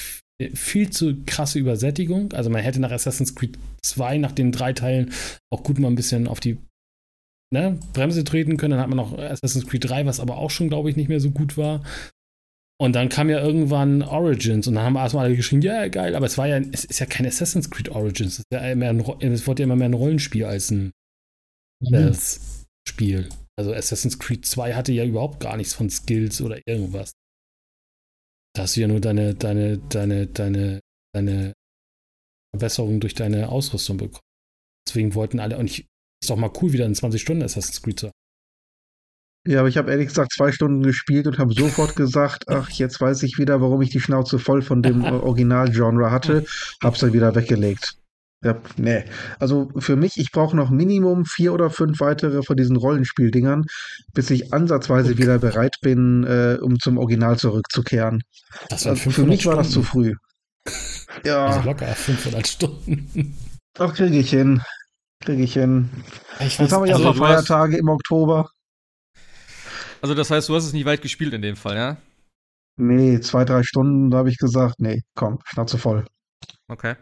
viel zu krasse Übersättigung. Also man hätte nach Assassin's Creed 2, nach den drei Teilen, auch gut mal ein bisschen auf die ne, Bremse treten können. Dann hat man noch Assassin's Creed 3, was aber auch schon, glaube ich, nicht mehr so gut war. Und dann kam ja irgendwann Origins und dann haben erstmal alle geschrien, ja, geil, aber es war ja, es ist ja kein Assassin's Creed Origins, es, ja ein, es wurde ja immer mehr ein Rollenspiel als ein mhm. Spiel. Also Assassin's Creed 2 hatte ja überhaupt gar nichts von Skills oder irgendwas. Da hast du ja nur deine, deine, deine, deine, deine Verbesserung durch deine Ausrüstung bekommen. Deswegen wollten alle, und ich, ist doch mal cool, wieder in 20 Stunden Assassin's Creed zu haben. Ja, aber ich habe ehrlich gesagt zwei Stunden gespielt und habe sofort gesagt, ach, jetzt weiß ich wieder, warum ich die Schnauze voll von dem Originalgenre hatte. Hab's dann wieder weggelegt. Ja, nee. Also für mich, ich brauche noch Minimum vier oder fünf weitere von diesen Rollenspieldingern, bis ich ansatzweise wieder bereit bin, äh, um zum Original zurückzukehren. Das also für mich war das zu früh. Ja. Also locker 500 Stunden. Doch, kriege ich hin. Kriege ich hin. Ich Jetzt haben wir ja also, noch Feiertage im Oktober. Also das heißt, du hast es nicht weit gespielt in dem Fall, ja? Nee, zwei, drei Stunden, da habe ich gesagt, nee, komm, Schnauze voll. Okay.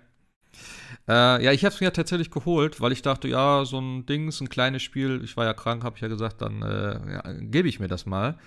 Äh, ja, ich habe es mir tatsächlich geholt, weil ich dachte, ja, so ein Ding ist ein kleines Spiel. Ich war ja krank, habe ich ja gesagt, dann äh, ja, gebe ich mir das mal.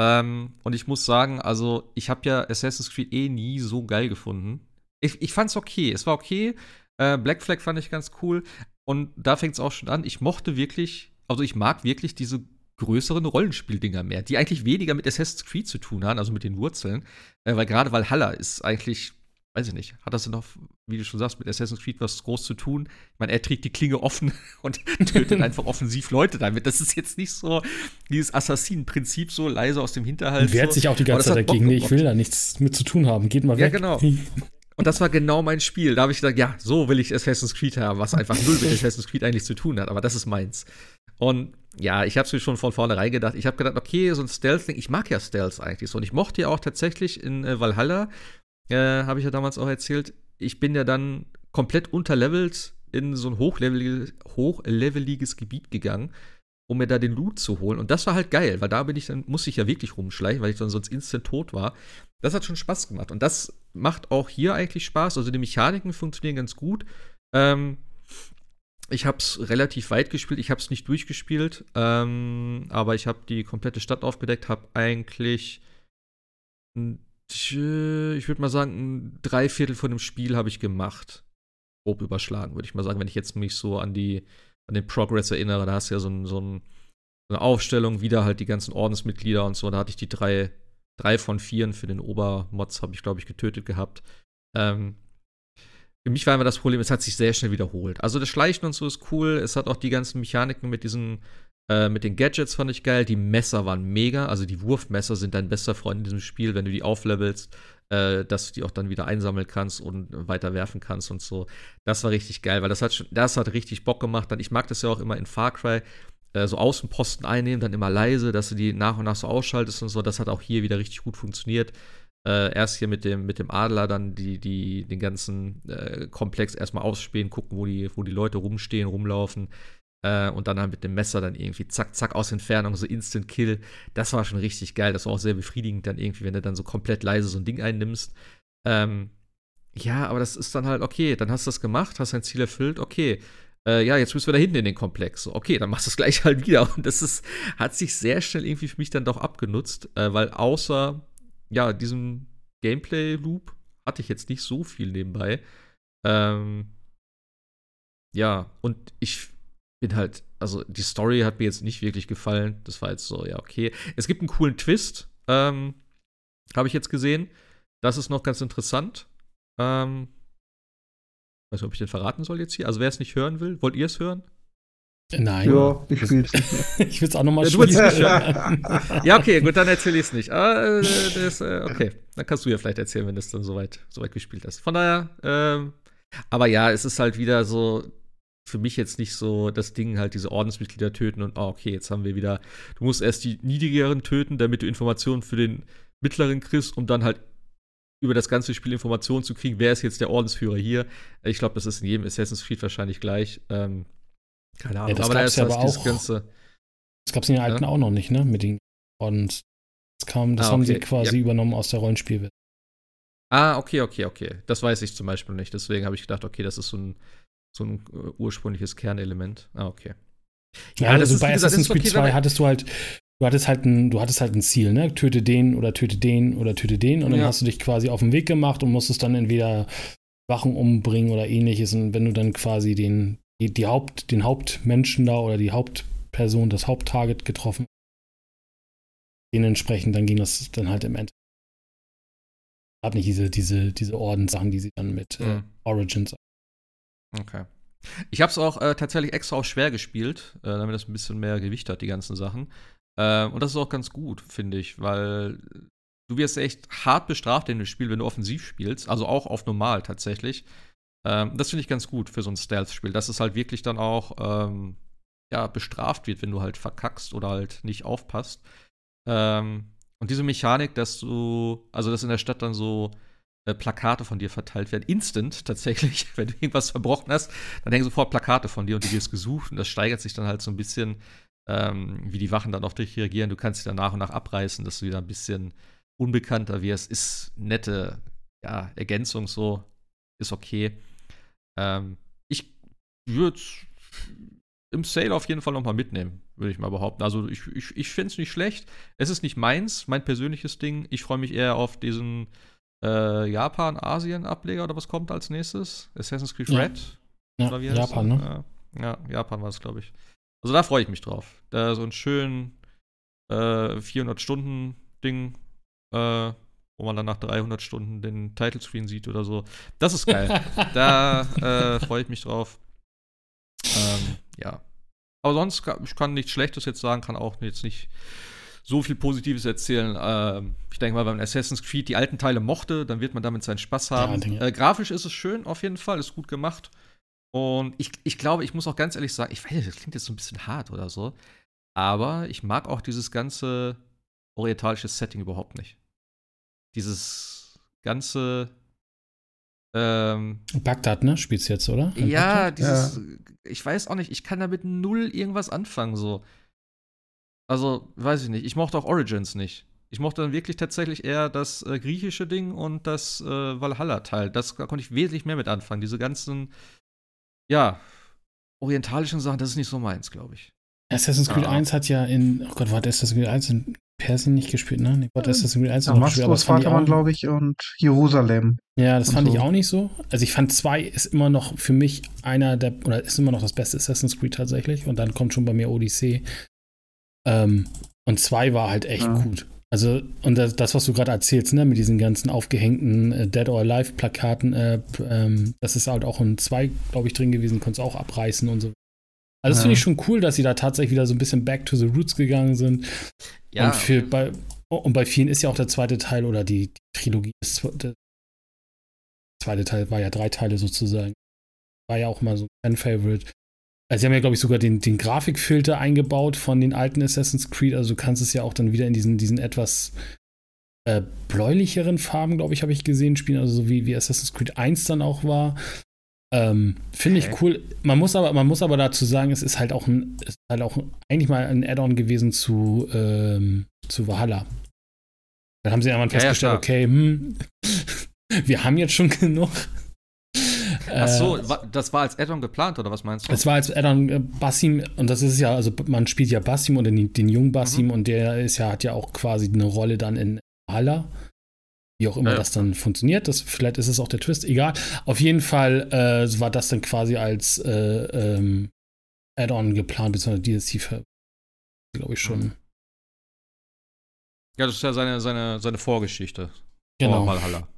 Ähm, und ich muss sagen, also ich habe ja Assassin's Creed eh nie so geil gefunden. Ich, ich fand's okay, es war okay. Äh, Black Flag fand ich ganz cool. Und da fängt es auch schon an. Ich mochte wirklich, also ich mag wirklich diese größeren Rollenspieldinger mehr, die eigentlich weniger mit Assassin's Creed zu tun haben, also mit den Wurzeln. Äh, weil gerade Valhalla ist eigentlich, weiß ich nicht, hat das denn noch, wie du schon sagst, mit Assassin's Creed was groß zu tun? Ich meine, er trägt die Klinge offen und tötet einfach offensiv Leute damit. Das ist jetzt nicht so dieses Assassinenprinzip, so leise aus dem Hinterhalt. Wehrt so. sich auch die ganze Zeit dagegen, nee, ich will da nichts mit zu tun haben, geht mal weg. Ja, genau. Und das war genau mein Spiel. Da habe ich gesagt, ja, so will ich Assassin's Creed haben, was einfach null mit Assassin's Creed eigentlich zu tun hat. Aber das ist meins. Und ja, ich habe es mir schon von vornherein gedacht. Ich habe gedacht, okay, so ein Stealth-Ding, ich mag ja Stealth eigentlich so. Und ich mochte ja auch tatsächlich in äh, Valhalla, äh, habe ich ja damals auch erzählt, ich bin ja dann komplett unterlevelt in so ein hochleveliges, hochleveliges Gebiet gegangen, um mir da den Loot zu holen. Und das war halt geil, weil da bin ich dann, musste ich ja wirklich rumschleichen, weil ich dann sonst instant tot war. Das hat schon Spaß gemacht. Und das macht auch hier eigentlich Spaß. Also die Mechaniken funktionieren ganz gut. Ähm, ich habe es relativ weit gespielt. Ich habe es nicht durchgespielt, ähm, aber ich habe die komplette Stadt aufgedeckt. Habe eigentlich, ich würde mal sagen, ein Dreiviertel von dem Spiel habe ich gemacht. Grob überschlagen, würde ich mal sagen, wenn ich jetzt mich so an die an den Progress erinnere. Da hast du ja so, ein, so, ein, so eine Aufstellung, wieder halt die ganzen Ordensmitglieder und so. Da hatte ich die drei, drei von vieren für den Obermods, habe ich, glaube ich, getötet gehabt. Ähm, für mich war immer das Problem, es hat sich sehr schnell wiederholt. Also das Schleichen und so ist cool. Es hat auch die ganzen Mechaniken mit diesen, äh, mit den Gadgets fand ich geil. Die Messer waren mega. Also die Wurfmesser sind dein bester Freund in diesem Spiel, wenn du die auflevelst, äh, dass du die auch dann wieder einsammeln kannst und weiter werfen kannst und so. Das war richtig geil, weil das hat schon, das hat richtig Bock gemacht. ich mag das ja auch immer in Far Cry. Äh, so Außenposten einnehmen, dann immer leise, dass du die nach und nach so ausschaltest und so. Das hat auch hier wieder richtig gut funktioniert. Äh, erst hier mit dem, mit dem Adler dann die, die, den ganzen äh, Komplex erstmal ausspähen, gucken, wo die, wo die Leute rumstehen, rumlaufen. Äh, und dann halt mit dem Messer dann irgendwie zack, zack aus Entfernung, so Instant Kill. Das war schon richtig geil. Das war auch sehr befriedigend dann irgendwie, wenn du dann so komplett leise so ein Ding einnimmst. Ähm, ja, aber das ist dann halt okay. Dann hast du das gemacht, hast dein Ziel erfüllt, okay. Äh, ja, jetzt müssen wir da hinten in den Komplex. Okay, dann machst du es gleich halt wieder. Und das ist, hat sich sehr schnell irgendwie für mich dann doch abgenutzt, äh, weil außer ja, diesen Gameplay-Loop hatte ich jetzt nicht so viel nebenbei. Ähm, ja, und ich bin halt, also die Story hat mir jetzt nicht wirklich gefallen. Das war jetzt so, ja, okay. Es gibt einen coolen Twist, ähm, habe ich jetzt gesehen. Das ist noch ganz interessant. Ähm, weiß nicht, ob ich den verraten soll jetzt hier. Also wer es nicht hören will, wollt ihr es hören? Nein. Ja, ich spiele es nicht mehr. ich will es auch nochmal spielen. ja, okay, gut, dann erzähle ich es nicht. Ah, das, äh, okay, dann kannst du ja vielleicht erzählen, wenn du es dann soweit, soweit gespielt hast. Von daher, ähm, aber ja, es ist halt wieder so, für mich jetzt nicht so das Ding, halt diese Ordensmitglieder töten und, oh, okay, jetzt haben wir wieder, du musst erst die niedrigeren töten, damit du Informationen für den mittleren kriegst, um dann halt über das ganze Spiel Informationen zu kriegen, wer ist jetzt der Ordensführer hier. Ich glaube, das ist in jedem Assassin's Creed wahrscheinlich gleich. Ähm, keine Ahnung. Ja, das aber da ist ja aber auch, ganze. Das gab es in den alten ja? auch noch nicht, ne? Mit den Ordens. Das kam, das ah, okay. haben sie quasi ja. übernommen aus der Rollenspielwelt. Ah, okay, okay, okay. Das weiß ich zum Beispiel nicht. Deswegen habe ich gedacht, okay, das ist so ein, so ein uh, ursprüngliches Kernelement. Ah, okay. Ja, ja also bei Assassin's Creed okay, 2 hattest du halt, du hattest halt ein, du hattest halt ein Ziel, ne? Töte den oder töte den oder töte den. Und dann ja. hast du dich quasi auf den Weg gemacht und musstest dann entweder Wachen umbringen oder ähnliches. Und wenn du dann quasi den, die, die Haupt, den Hauptmenschen da oder die Hauptperson, das Haupttarget getroffen, dementsprechend, dann ging das dann halt im Endeffekt gerade nicht diese, diese, diese Ordenssachen, die sie dann mit äh, mhm. Origins. Okay. Ich habe es auch äh, tatsächlich extra auch schwer gespielt, äh, damit das ein bisschen mehr Gewicht hat, die ganzen Sachen. Äh, und das ist auch ganz gut, finde ich, weil du wirst echt hart bestraft in dem Spiel, wenn du offensiv spielst, also auch auf normal tatsächlich. Ähm, das finde ich ganz gut für so ein Stealth-Spiel, dass es halt wirklich dann auch ähm, ja, bestraft wird, wenn du halt verkackst oder halt nicht aufpasst. Ähm, und diese Mechanik, dass du, also dass in der Stadt dann so äh, Plakate von dir verteilt werden, instant tatsächlich, wenn du irgendwas verbrochen hast, dann hängen sofort Plakate von dir und die wirst gesucht und das steigert sich dann halt so ein bisschen, ähm, wie die Wachen dann auf dich reagieren. Du kannst sie dann nach und nach abreißen, dass du wieder ein bisschen unbekannter wirst. Ist nette ja, Ergänzung so, ist okay. Ähm, ich würde im Sale auf jeden Fall noch mal mitnehmen, würde ich mal behaupten. Also ich, ich, ich finde es nicht schlecht. Es ist nicht meins, mein persönliches Ding. Ich freue mich eher auf diesen äh, Japan-Asien-Ableger oder was kommt als nächstes? Assassin's Creed ja. Red? Ja, oder wie Japan, ne? Ja, Japan war es, glaube ich. Also da freue ich mich drauf. Da so ein schön äh, 400-Stunden-Ding, äh, wo man dann nach 300 Stunden den Title-Screen sieht oder so. Das ist geil. da äh, freue ich mich drauf. Ähm, ja. Aber sonst, ich kann nichts Schlechtes jetzt sagen, kann auch jetzt nicht so viel Positives erzählen. Ähm, ich denke mal, wenn man Assassin's Creed die alten Teile mochte, dann wird man damit seinen Spaß haben. Ja, äh, grafisch ist es schön, auf jeden Fall, ist gut gemacht. Und ich, ich glaube, ich muss auch ganz ehrlich sagen, ich weiß, das klingt jetzt so ein bisschen hart oder so, aber ich mag auch dieses ganze orientalische Setting überhaupt nicht. Dieses ganze ähm, Bagdad, ne? Spielst jetzt, oder? In ja, Bagdad? dieses, ja. ich weiß auch nicht, ich kann damit null irgendwas anfangen, so. Also, weiß ich nicht. Ich mochte auch Origins nicht. Ich mochte dann wirklich tatsächlich eher das äh, griechische Ding und das äh, Valhalla-Teil. Das da konnte ich wesentlich mehr mit anfangen. Diese ganzen, ja, orientalischen Sachen, das ist nicht so meins, glaube ich. Assassin's Creed ja. 1 hat ja in, oh Gott, war Assassin's Creed 1 in Persien nicht gespielt, ne? Nee, Gott, Assassin's Creed 1 noch gespielt, aber das fand ich auch, glaube ich, und Jerusalem. Ja, das fand so. ich auch nicht so. Also ich fand 2 ist immer noch für mich einer der, oder ist immer noch das beste Assassin's Creed tatsächlich. Und dann kommt schon bei mir Odyssey. Ähm, und 2 war halt echt ja. gut. Also, und das, das was du gerade erzählst, ne, mit diesen ganzen aufgehängten äh, Dead or Alive Plakaten, äh, ähm, das ist halt auch in 2, glaube ich, drin gewesen, konntest auch abreißen und so also das ja. finde ich schon cool, dass sie da tatsächlich wieder so ein bisschen back to the roots gegangen sind. Ja. Und, für, bei, und bei vielen ist ja auch der zweite Teil oder die, die Trilogie, der zweite Teil war ja drei Teile sozusagen. War ja auch mal so ein Fan-Favorite. Also sie haben ja, glaube ich, sogar den, den Grafikfilter eingebaut von den alten Assassin's Creed. Also du kannst es ja auch dann wieder in diesen, diesen etwas äh, bläulicheren Farben, glaube ich, habe ich gesehen, spielen. Also so wie, wie Assassin's Creed 1 dann auch war. Ähm, Finde ich okay. cool. Man muss, aber, man muss aber dazu sagen, es ist halt auch ein, ist halt auch eigentlich mal ein Add-on gewesen zu, ähm, zu Valhalla. Dann haben sie irgendwann festgestellt, ja, okay, hm, wir haben jetzt schon genug. Ach so, äh, das war als Add-on geplant oder was meinst du? Es war als Add-on äh, Bassim und das ist ja, also man spielt ja Bassim und den, den jungen Bassim mhm. und der ist ja, hat ja auch quasi eine Rolle dann in Valhalla. Wie auch immer ja. das dann funktioniert. Das, vielleicht ist es auch der Twist, egal. Auf jeden Fall äh, war das dann quasi als äh, ähm, Add-on geplant, beziehungsweise DLC, glaube ich schon. Ja, das ist ja seine, seine, seine Vorgeschichte. Genau. Valhalla.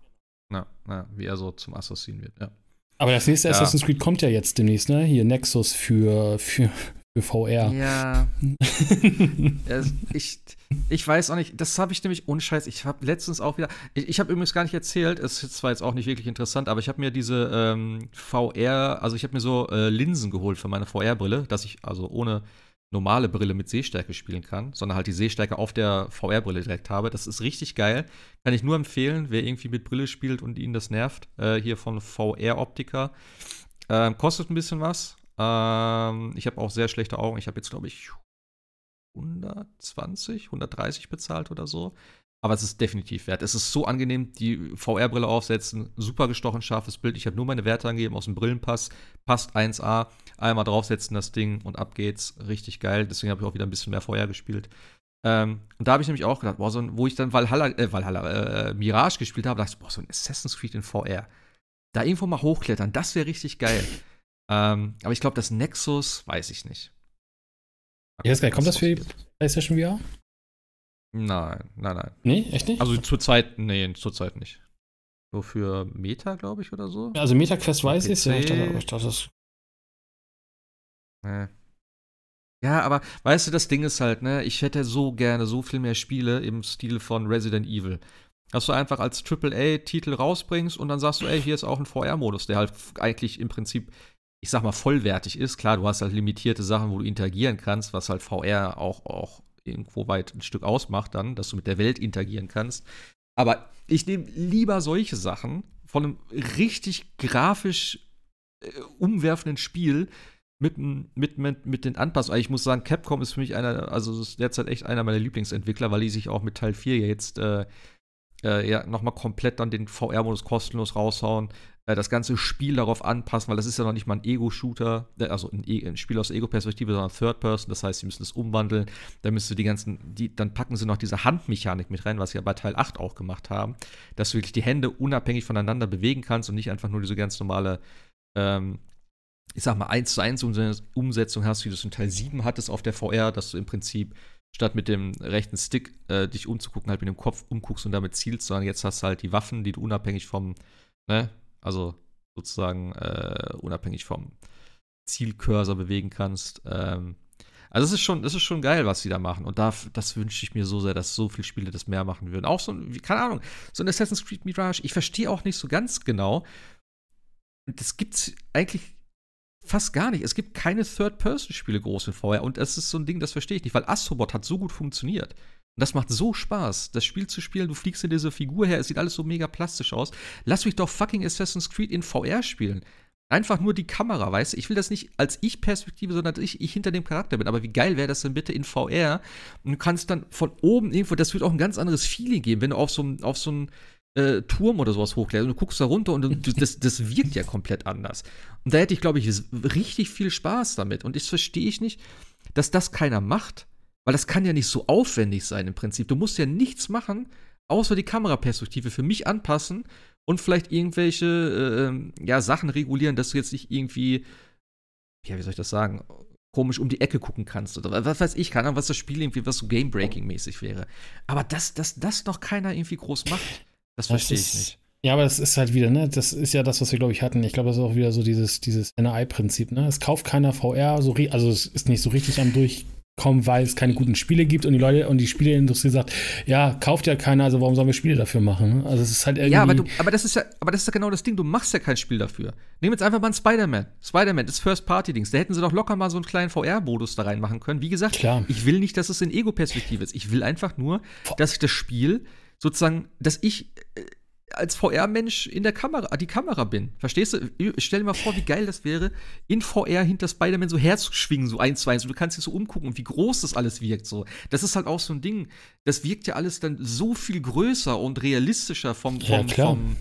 Na, na, wie er so zum Assassin wird, ja. Aber das nächste ja. Assassin's Creed kommt ja jetzt demnächst, ne? Hier Nexus für, für, für VR. Ja. ja ich, ich weiß auch nicht, das habe ich nämlich unscheiß. Ich habe letztens auch wieder, ich, ich habe übrigens gar nicht erzählt, es ist zwar jetzt auch nicht wirklich interessant, aber ich habe mir diese ähm, VR, also ich habe mir so äh, Linsen geholt für meine VR-Brille, dass ich also ohne normale Brille mit Sehstärke spielen kann, sondern halt die Sehstärke auf der VR-Brille direkt habe. Das ist richtig geil. Kann ich nur empfehlen, wer irgendwie mit Brille spielt und ihn das nervt. Äh, hier von VR-Optiker. Ähm, kostet ein bisschen was, ähm, ich habe auch sehr schlechte Augen. Ich habe jetzt, glaube ich, 120, 130 bezahlt oder so. Aber es ist definitiv wert. Es ist so angenehm, die VR-Brille aufsetzen, super gestochen, scharfes Bild. Ich habe nur meine Werte angegeben aus dem Brillenpass. Passt 1A. Einmal draufsetzen das Ding und ab geht's. Richtig geil. Deswegen habe ich auch wieder ein bisschen mehr VR gespielt. Ähm, und da habe ich nämlich auch gedacht, boah, so ein, wo ich dann Valhalla, äh, Valhalla, äh, Mirage gespielt habe, dachte ich, boah, so ein Assassin's Creed in VR. Da irgendwo mal hochklettern, das wäre richtig geil. Ähm, aber ich glaube, das Nexus weiß ich nicht. Ja, ist geil. Kommt das für die PlayStation VR? Nein, nein, nein. Nee, echt nicht? Also zurzeit, nee, zurzeit nicht. Nur für Meta, glaube ich, oder so. Ja, also MetaQuest weiß ich, ja, ich dachte, ich dachte das. Nee. Ja, aber weißt du, das Ding ist halt, ne, ich hätte so gerne so viel mehr Spiele im Stil von Resident Evil. Dass du einfach als AAA-Titel rausbringst und dann sagst du, ey, hier ist auch ein VR-Modus, der halt eigentlich im Prinzip ich sag mal, vollwertig ist. Klar, du hast halt limitierte Sachen, wo du interagieren kannst, was halt VR auch, auch irgendwo weit ein Stück ausmacht dann, dass du mit der Welt interagieren kannst. Aber ich nehme lieber solche Sachen von einem richtig grafisch äh, umwerfenden Spiel mit, mit, mit, mit den Anpassungen. Ich muss sagen, Capcom ist für mich einer, also ist derzeit echt einer meiner Lieblingsentwickler, weil die sich auch mit Teil 4 jetzt äh, äh, ja, nochmal komplett dann den VR-Modus kostenlos raushauen. Äh, das ganze Spiel darauf anpassen, weil das ist ja noch nicht mal ein Ego-Shooter, äh, also ein, e ein, Spiel aus Ego-Perspektive, sondern Third Person. Das heißt, sie müssen es umwandeln. Dann müsst du die ganzen, die, dann packen sie noch diese Handmechanik mit rein, was sie ja bei Teil 8 auch gemacht haben, dass du wirklich die Hände unabhängig voneinander bewegen kannst und nicht einfach nur diese ganz normale ähm, ich sag mal, 1 zu 1 Umsetzung hast, wie du es in Teil 7 hattest auf der VR, dass du im Prinzip statt mit dem rechten Stick äh, dich umzugucken, halt mit dem Kopf umguckst und damit zielst, sondern jetzt hast du halt die Waffen, die du unabhängig vom, ne, also sozusagen äh, unabhängig vom Zielcursor bewegen kannst. Ähm, also es ist schon, das ist schon geil, was sie da machen. Und da, das wünsche ich mir so sehr, dass so viele Spiele das mehr machen würden. Auch so ein, keine Ahnung, so ein Assassin's Creed Mirage, ich verstehe auch nicht so ganz genau. Das gibt's eigentlich fast gar nicht. Es gibt keine Third-Person-Spiele groß in VR. Und das ist so ein Ding, das verstehe ich nicht, weil Astrobot hat so gut funktioniert. Und das macht so Spaß, das Spiel zu spielen. Du fliegst in diese Figur her, es sieht alles so mega plastisch aus. Lass mich doch fucking Assassin's Creed in VR spielen. Einfach nur die Kamera, weißt du? Ich will das nicht als Ich-Perspektive, sondern dass ich, ich hinter dem Charakter bin. Aber wie geil wäre das denn bitte in VR? Und du kannst dann von oben irgendwo, das wird auch ein ganz anderes Feeling geben, wenn du auf so, auf so einen äh, Turm oder sowas hochkletterst und du guckst da runter und du, das, das wirkt ja komplett anders. Und da hätte ich, glaube ich, richtig viel Spaß damit. Und das verstehe ich nicht, dass das keiner macht. Weil das kann ja nicht so aufwendig sein im Prinzip. Du musst ja nichts machen, außer die Kameraperspektive für mich anpassen und vielleicht irgendwelche äh, ähm, ja, Sachen regulieren, dass du jetzt nicht irgendwie, ja, wie soll ich das sagen, komisch um die Ecke gucken kannst oder was weiß ich, keine Ahnung, was das Spiel irgendwie, was so Game-Breaking-mäßig wäre. Aber dass das, das noch keiner irgendwie groß macht, das verstehe ich nicht. Ja, aber das ist halt wieder, ne, das ist ja das, was wir, glaube ich, hatten. Ich glaube, das ist auch wieder so dieses, dieses NI-Prinzip, ne? Es kauft keiner VR, so, also es ist nicht so richtig am Durch, kommen, weil es keine guten Spiele gibt und die Leute und die Spieleindustrie sagt, ja, kauft ja keiner, also warum sollen wir Spiele dafür machen? Also es ist halt irgendwie. Ja, aber, du, aber das ist ja, aber das ist ja genau das Ding, du machst ja kein Spiel dafür. Nehmen jetzt einfach mal einen Spider-Man. Spider-Man ist First-Party-Dings. Da hätten sie doch locker mal so einen kleinen VR-Modus da reinmachen können. Wie gesagt, Klar. ich will nicht, dass es in Ego-Perspektive ist. Ich will einfach nur, dass ich das Spiel sozusagen, dass ich äh, als VR-Mensch in der Kamera, die Kamera bin. Verstehst du? Stell dir mal vor, wie geil das wäre, in VR hinter Spider-Man so herzuschwingen, so eins, zwei. So, du kannst dich so umgucken und wie groß das alles wirkt. So. Das ist halt auch so ein Ding. Das wirkt ja alles dann so viel größer und realistischer vom, vom, ja, vom,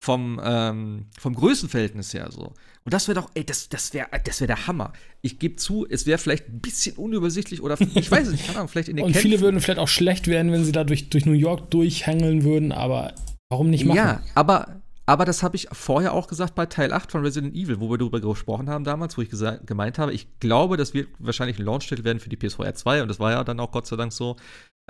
vom, ähm, vom Größenverhältnis her so. Und das wäre doch, ey, das, das wäre das wär der Hammer. Ich gebe zu, es wäre vielleicht ein bisschen unübersichtlich oder ich weiß es nicht, keine Ahnung, vielleicht in den Und Kämpfen. viele würden vielleicht auch schlecht werden, wenn sie da durch, durch New York durchhängeln würden, aber Warum nicht machen? Ja, aber, aber das habe ich vorher auch gesagt bei Teil 8 von Resident Evil, wo wir darüber gesprochen haben damals, wo ich gemeint habe, ich glaube, das wird wahrscheinlich ein Launch-Titel werden für die PSVR 2 und das war ja dann auch Gott sei Dank so.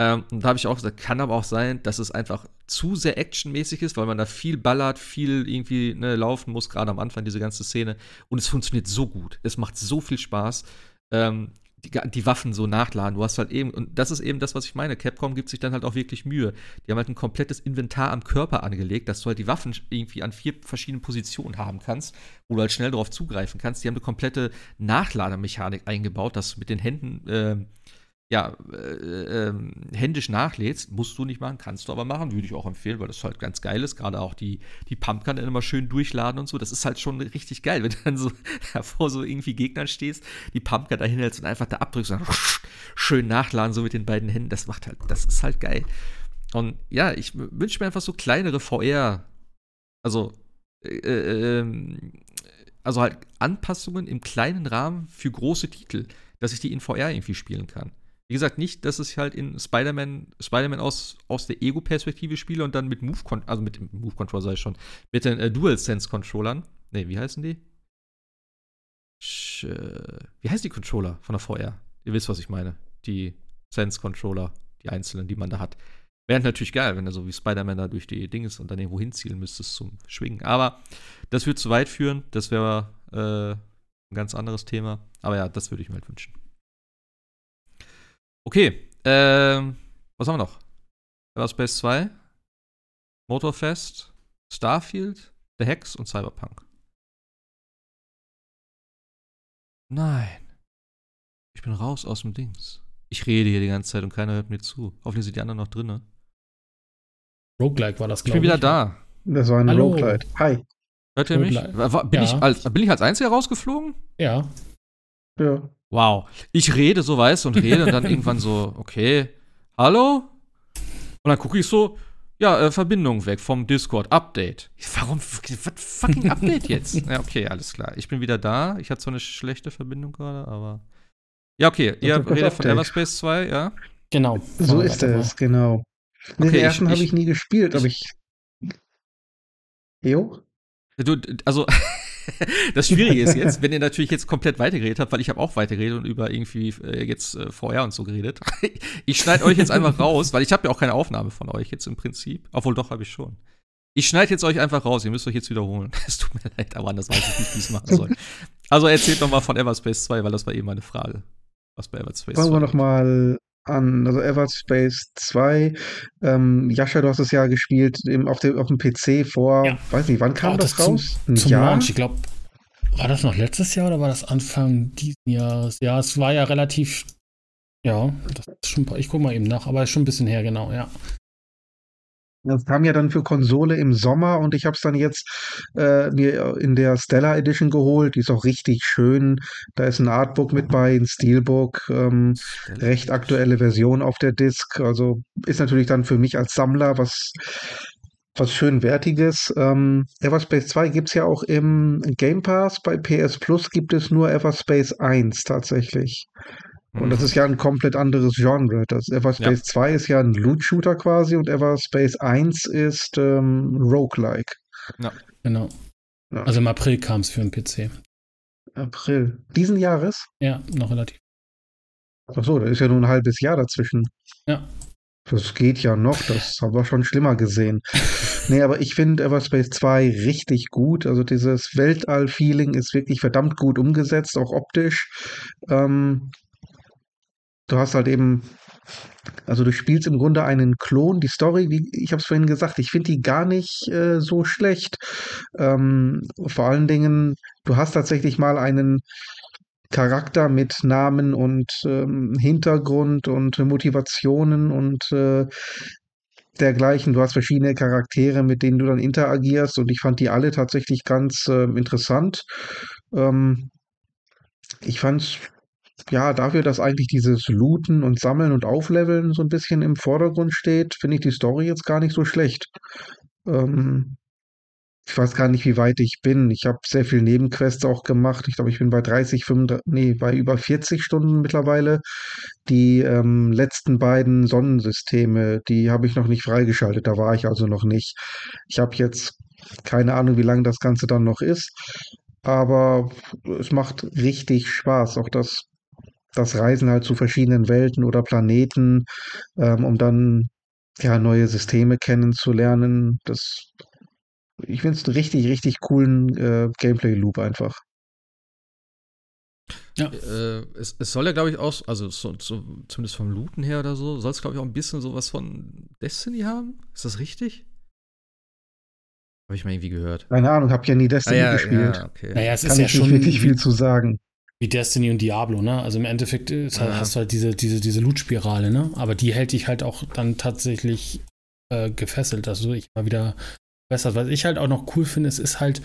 Ähm, und da habe ich auch gesagt, kann aber auch sein, dass es einfach zu sehr actionmäßig ist, weil man da viel ballert, viel irgendwie ne, laufen muss, gerade am Anfang diese ganze Szene. Und es funktioniert so gut. Es macht so viel Spaß. ähm, die, die, Waffen so nachladen. Du hast halt eben, und das ist eben das, was ich meine. Capcom gibt sich dann halt auch wirklich Mühe. Die haben halt ein komplettes Inventar am Körper angelegt, dass du halt die Waffen irgendwie an vier verschiedenen Positionen haben kannst, wo du halt schnell darauf zugreifen kannst. Die haben eine komplette Nachlademechanik eingebaut, dass du mit den Händen äh, ja, äh, äh, händisch nachlädst, musst du nicht machen, kannst du aber machen, würde ich auch empfehlen, weil das halt ganz geil ist. Gerade auch die, die Pumpgun dann immer schön durchladen und so. Das ist halt schon richtig geil, wenn du dann so davor so irgendwie Gegnern stehst, die Pumpgun da hinhältst und einfach da abdrückst und dann schön nachladen, so mit den beiden Händen. Das macht halt, das ist halt geil. Und ja, ich wünsche mir einfach so kleinere VR, also, äh, äh, ähm, also halt Anpassungen im kleinen Rahmen für große Titel, dass ich die in VR irgendwie spielen kann. Wie gesagt, nicht, dass ich halt in Spider-Man Spider aus, aus der Ego-Perspektive spiele und dann mit Move, also mit dem Move-Controller sei ich schon, mit den äh, Dual-Sense-Controllern. Ne, wie heißen die? Sch, äh, wie heißen die Controller von der VR? Ihr wisst, was ich meine. Die Sense-Controller, die einzelnen, die man da hat. Wäre natürlich geil, wenn er so wie Spider-Man da durch die Dinge ist und dann irgendwo hinzielen müsstest zum Schwingen. Aber das würde zu weit führen. Das wäre äh, ein ganz anderes Thema. Aber ja, das würde ich mir halt wünschen. Okay, ähm, was haben wir noch? Everspace 2, Motorfest, Starfield, The Hex und Cyberpunk. Nein. Ich bin raus aus dem Dings. Ich rede hier die ganze Zeit und keiner hört mir zu. Hoffentlich sind die anderen noch drin. Roguelike war das, glaube ich. Ich bin wieder da. Das war ein Hallo. Roguelike. Hi. Hört ihr mich? Bin, ja. ich als, bin ich als Einziger rausgeflogen? Ja. Ja. Wow. Ich rede so, weißt und rede und dann irgendwann so, okay, hallo? Und dann gucke ich so, ja, äh, Verbindung weg vom Discord, Update. Warum, was fucking Update jetzt? ja, okay, alles klar. Ich bin wieder da. Ich hatte so eine schlechte Verbindung gerade, aber. Ja, okay, ihr redet von Everspace 2, ja? Genau. So ist es, genau. Okay, den ersten habe ich nie gespielt, aber ich. Jo? Du, also, das Schwierige ist jetzt, wenn ihr natürlich jetzt komplett weitergeredet habt, weil ich habe auch weitergeredet und über irgendwie äh, jetzt äh, VR und so geredet. ich schneide euch jetzt einfach raus, weil ich habe ja auch keine Aufnahme von euch jetzt im Prinzip. Obwohl doch habe ich schon. Ich schneide jetzt euch einfach raus, ihr müsst euch jetzt wiederholen. Es tut mir leid, aber anders weiß ich nicht, wie ich es machen soll. Also erzählt noch mal von Everspace 2, weil das war eben meine Frage. Was bei Everspace Fangen wir noch mal an, also Everspace 2. Ähm, Jascha, du hast es ja gespielt im, auf, dem, auf dem PC vor, ja. weiß nicht, wann kam das, das, raus? Zum, zum Launch, ich glaube, war das noch letztes Jahr oder war das Anfang dieses Jahres? Ja, es war ja relativ, ja, das ist schon, ich gucke mal eben nach, aber ist schon ein bisschen her, genau, ja. Das kam ja dann für Konsole im Sommer und ich habe es dann jetzt äh, mir in der Stellar Edition geholt. Die ist auch richtig schön. Da ist ein Artbook mit bei, ein Steelbook, ähm, recht aktuelle Version auf der Disc. Also ist natürlich dann für mich als Sammler was was schön Wertiges. Ähm, Everspace 2 gibt es ja auch im Game Pass. Bei PS Plus gibt es nur Everspace 1 tatsächlich. Und das ist ja ein komplett anderes Genre. Das Everspace ja. 2 ist ja ein Loot-Shooter quasi und Everspace 1 ist ähm, Roguelike. Ja, genau. Ja. Also im April kam es für einen PC. April. Diesen Jahres? Ja, noch relativ. Ach so, da ist ja nur ein halbes Jahr dazwischen. Ja. Das geht ja noch, das haben wir schon schlimmer gesehen. nee, aber ich finde Everspace 2 richtig gut. Also dieses Weltall-Feeling ist wirklich verdammt gut umgesetzt, auch optisch. Ähm, du hast halt eben, also du spielst im Grunde einen Klon. Die Story, wie ich habe es vorhin gesagt, ich finde die gar nicht äh, so schlecht. Ähm, vor allen Dingen, du hast tatsächlich mal einen Charakter mit Namen und ähm, Hintergrund und Motivationen und äh, dergleichen. Du hast verschiedene Charaktere, mit denen du dann interagierst und ich fand die alle tatsächlich ganz äh, interessant. Ähm, ich fand ja, dafür, dass eigentlich dieses Looten und Sammeln und Aufleveln so ein bisschen im Vordergrund steht, finde ich die Story jetzt gar nicht so schlecht. Ähm, ich weiß gar nicht, wie weit ich bin. Ich habe sehr viel Nebenquests auch gemacht. Ich glaube, ich bin bei 30, 35, nee, bei über 40 Stunden mittlerweile. Die ähm, letzten beiden Sonnensysteme, die habe ich noch nicht freigeschaltet. Da war ich also noch nicht. Ich habe jetzt keine Ahnung, wie lange das Ganze dann noch ist. Aber es macht richtig Spaß. Auch das das Reisen halt zu verschiedenen Welten oder Planeten, ähm, um dann ja neue Systeme kennenzulernen. Das, ich finde es einen richtig, richtig coolen äh, Gameplay-Loop einfach. Ja. Äh, es, es, soll ja, glaube ich, auch, also so, so, zumindest vom Looten her oder so, soll es, glaube ich, auch ein bisschen sowas von Destiny haben. Ist das richtig? Habe ich mal irgendwie gehört. Keine Ahnung, habe ja nie Destiny ah, ja, gespielt. Ja, okay. Naja, es Kann ist ja schon wirklich viel zu sagen. Wie Destiny und Diablo, ne? Also im Endeffekt ist, halt, ja. hast du halt diese, diese, diese Loot-Spirale, ne? Aber die hält dich halt auch dann tatsächlich äh, gefesselt, Also ich mal wieder besser. Was ich halt auch noch cool finde, es ist halt,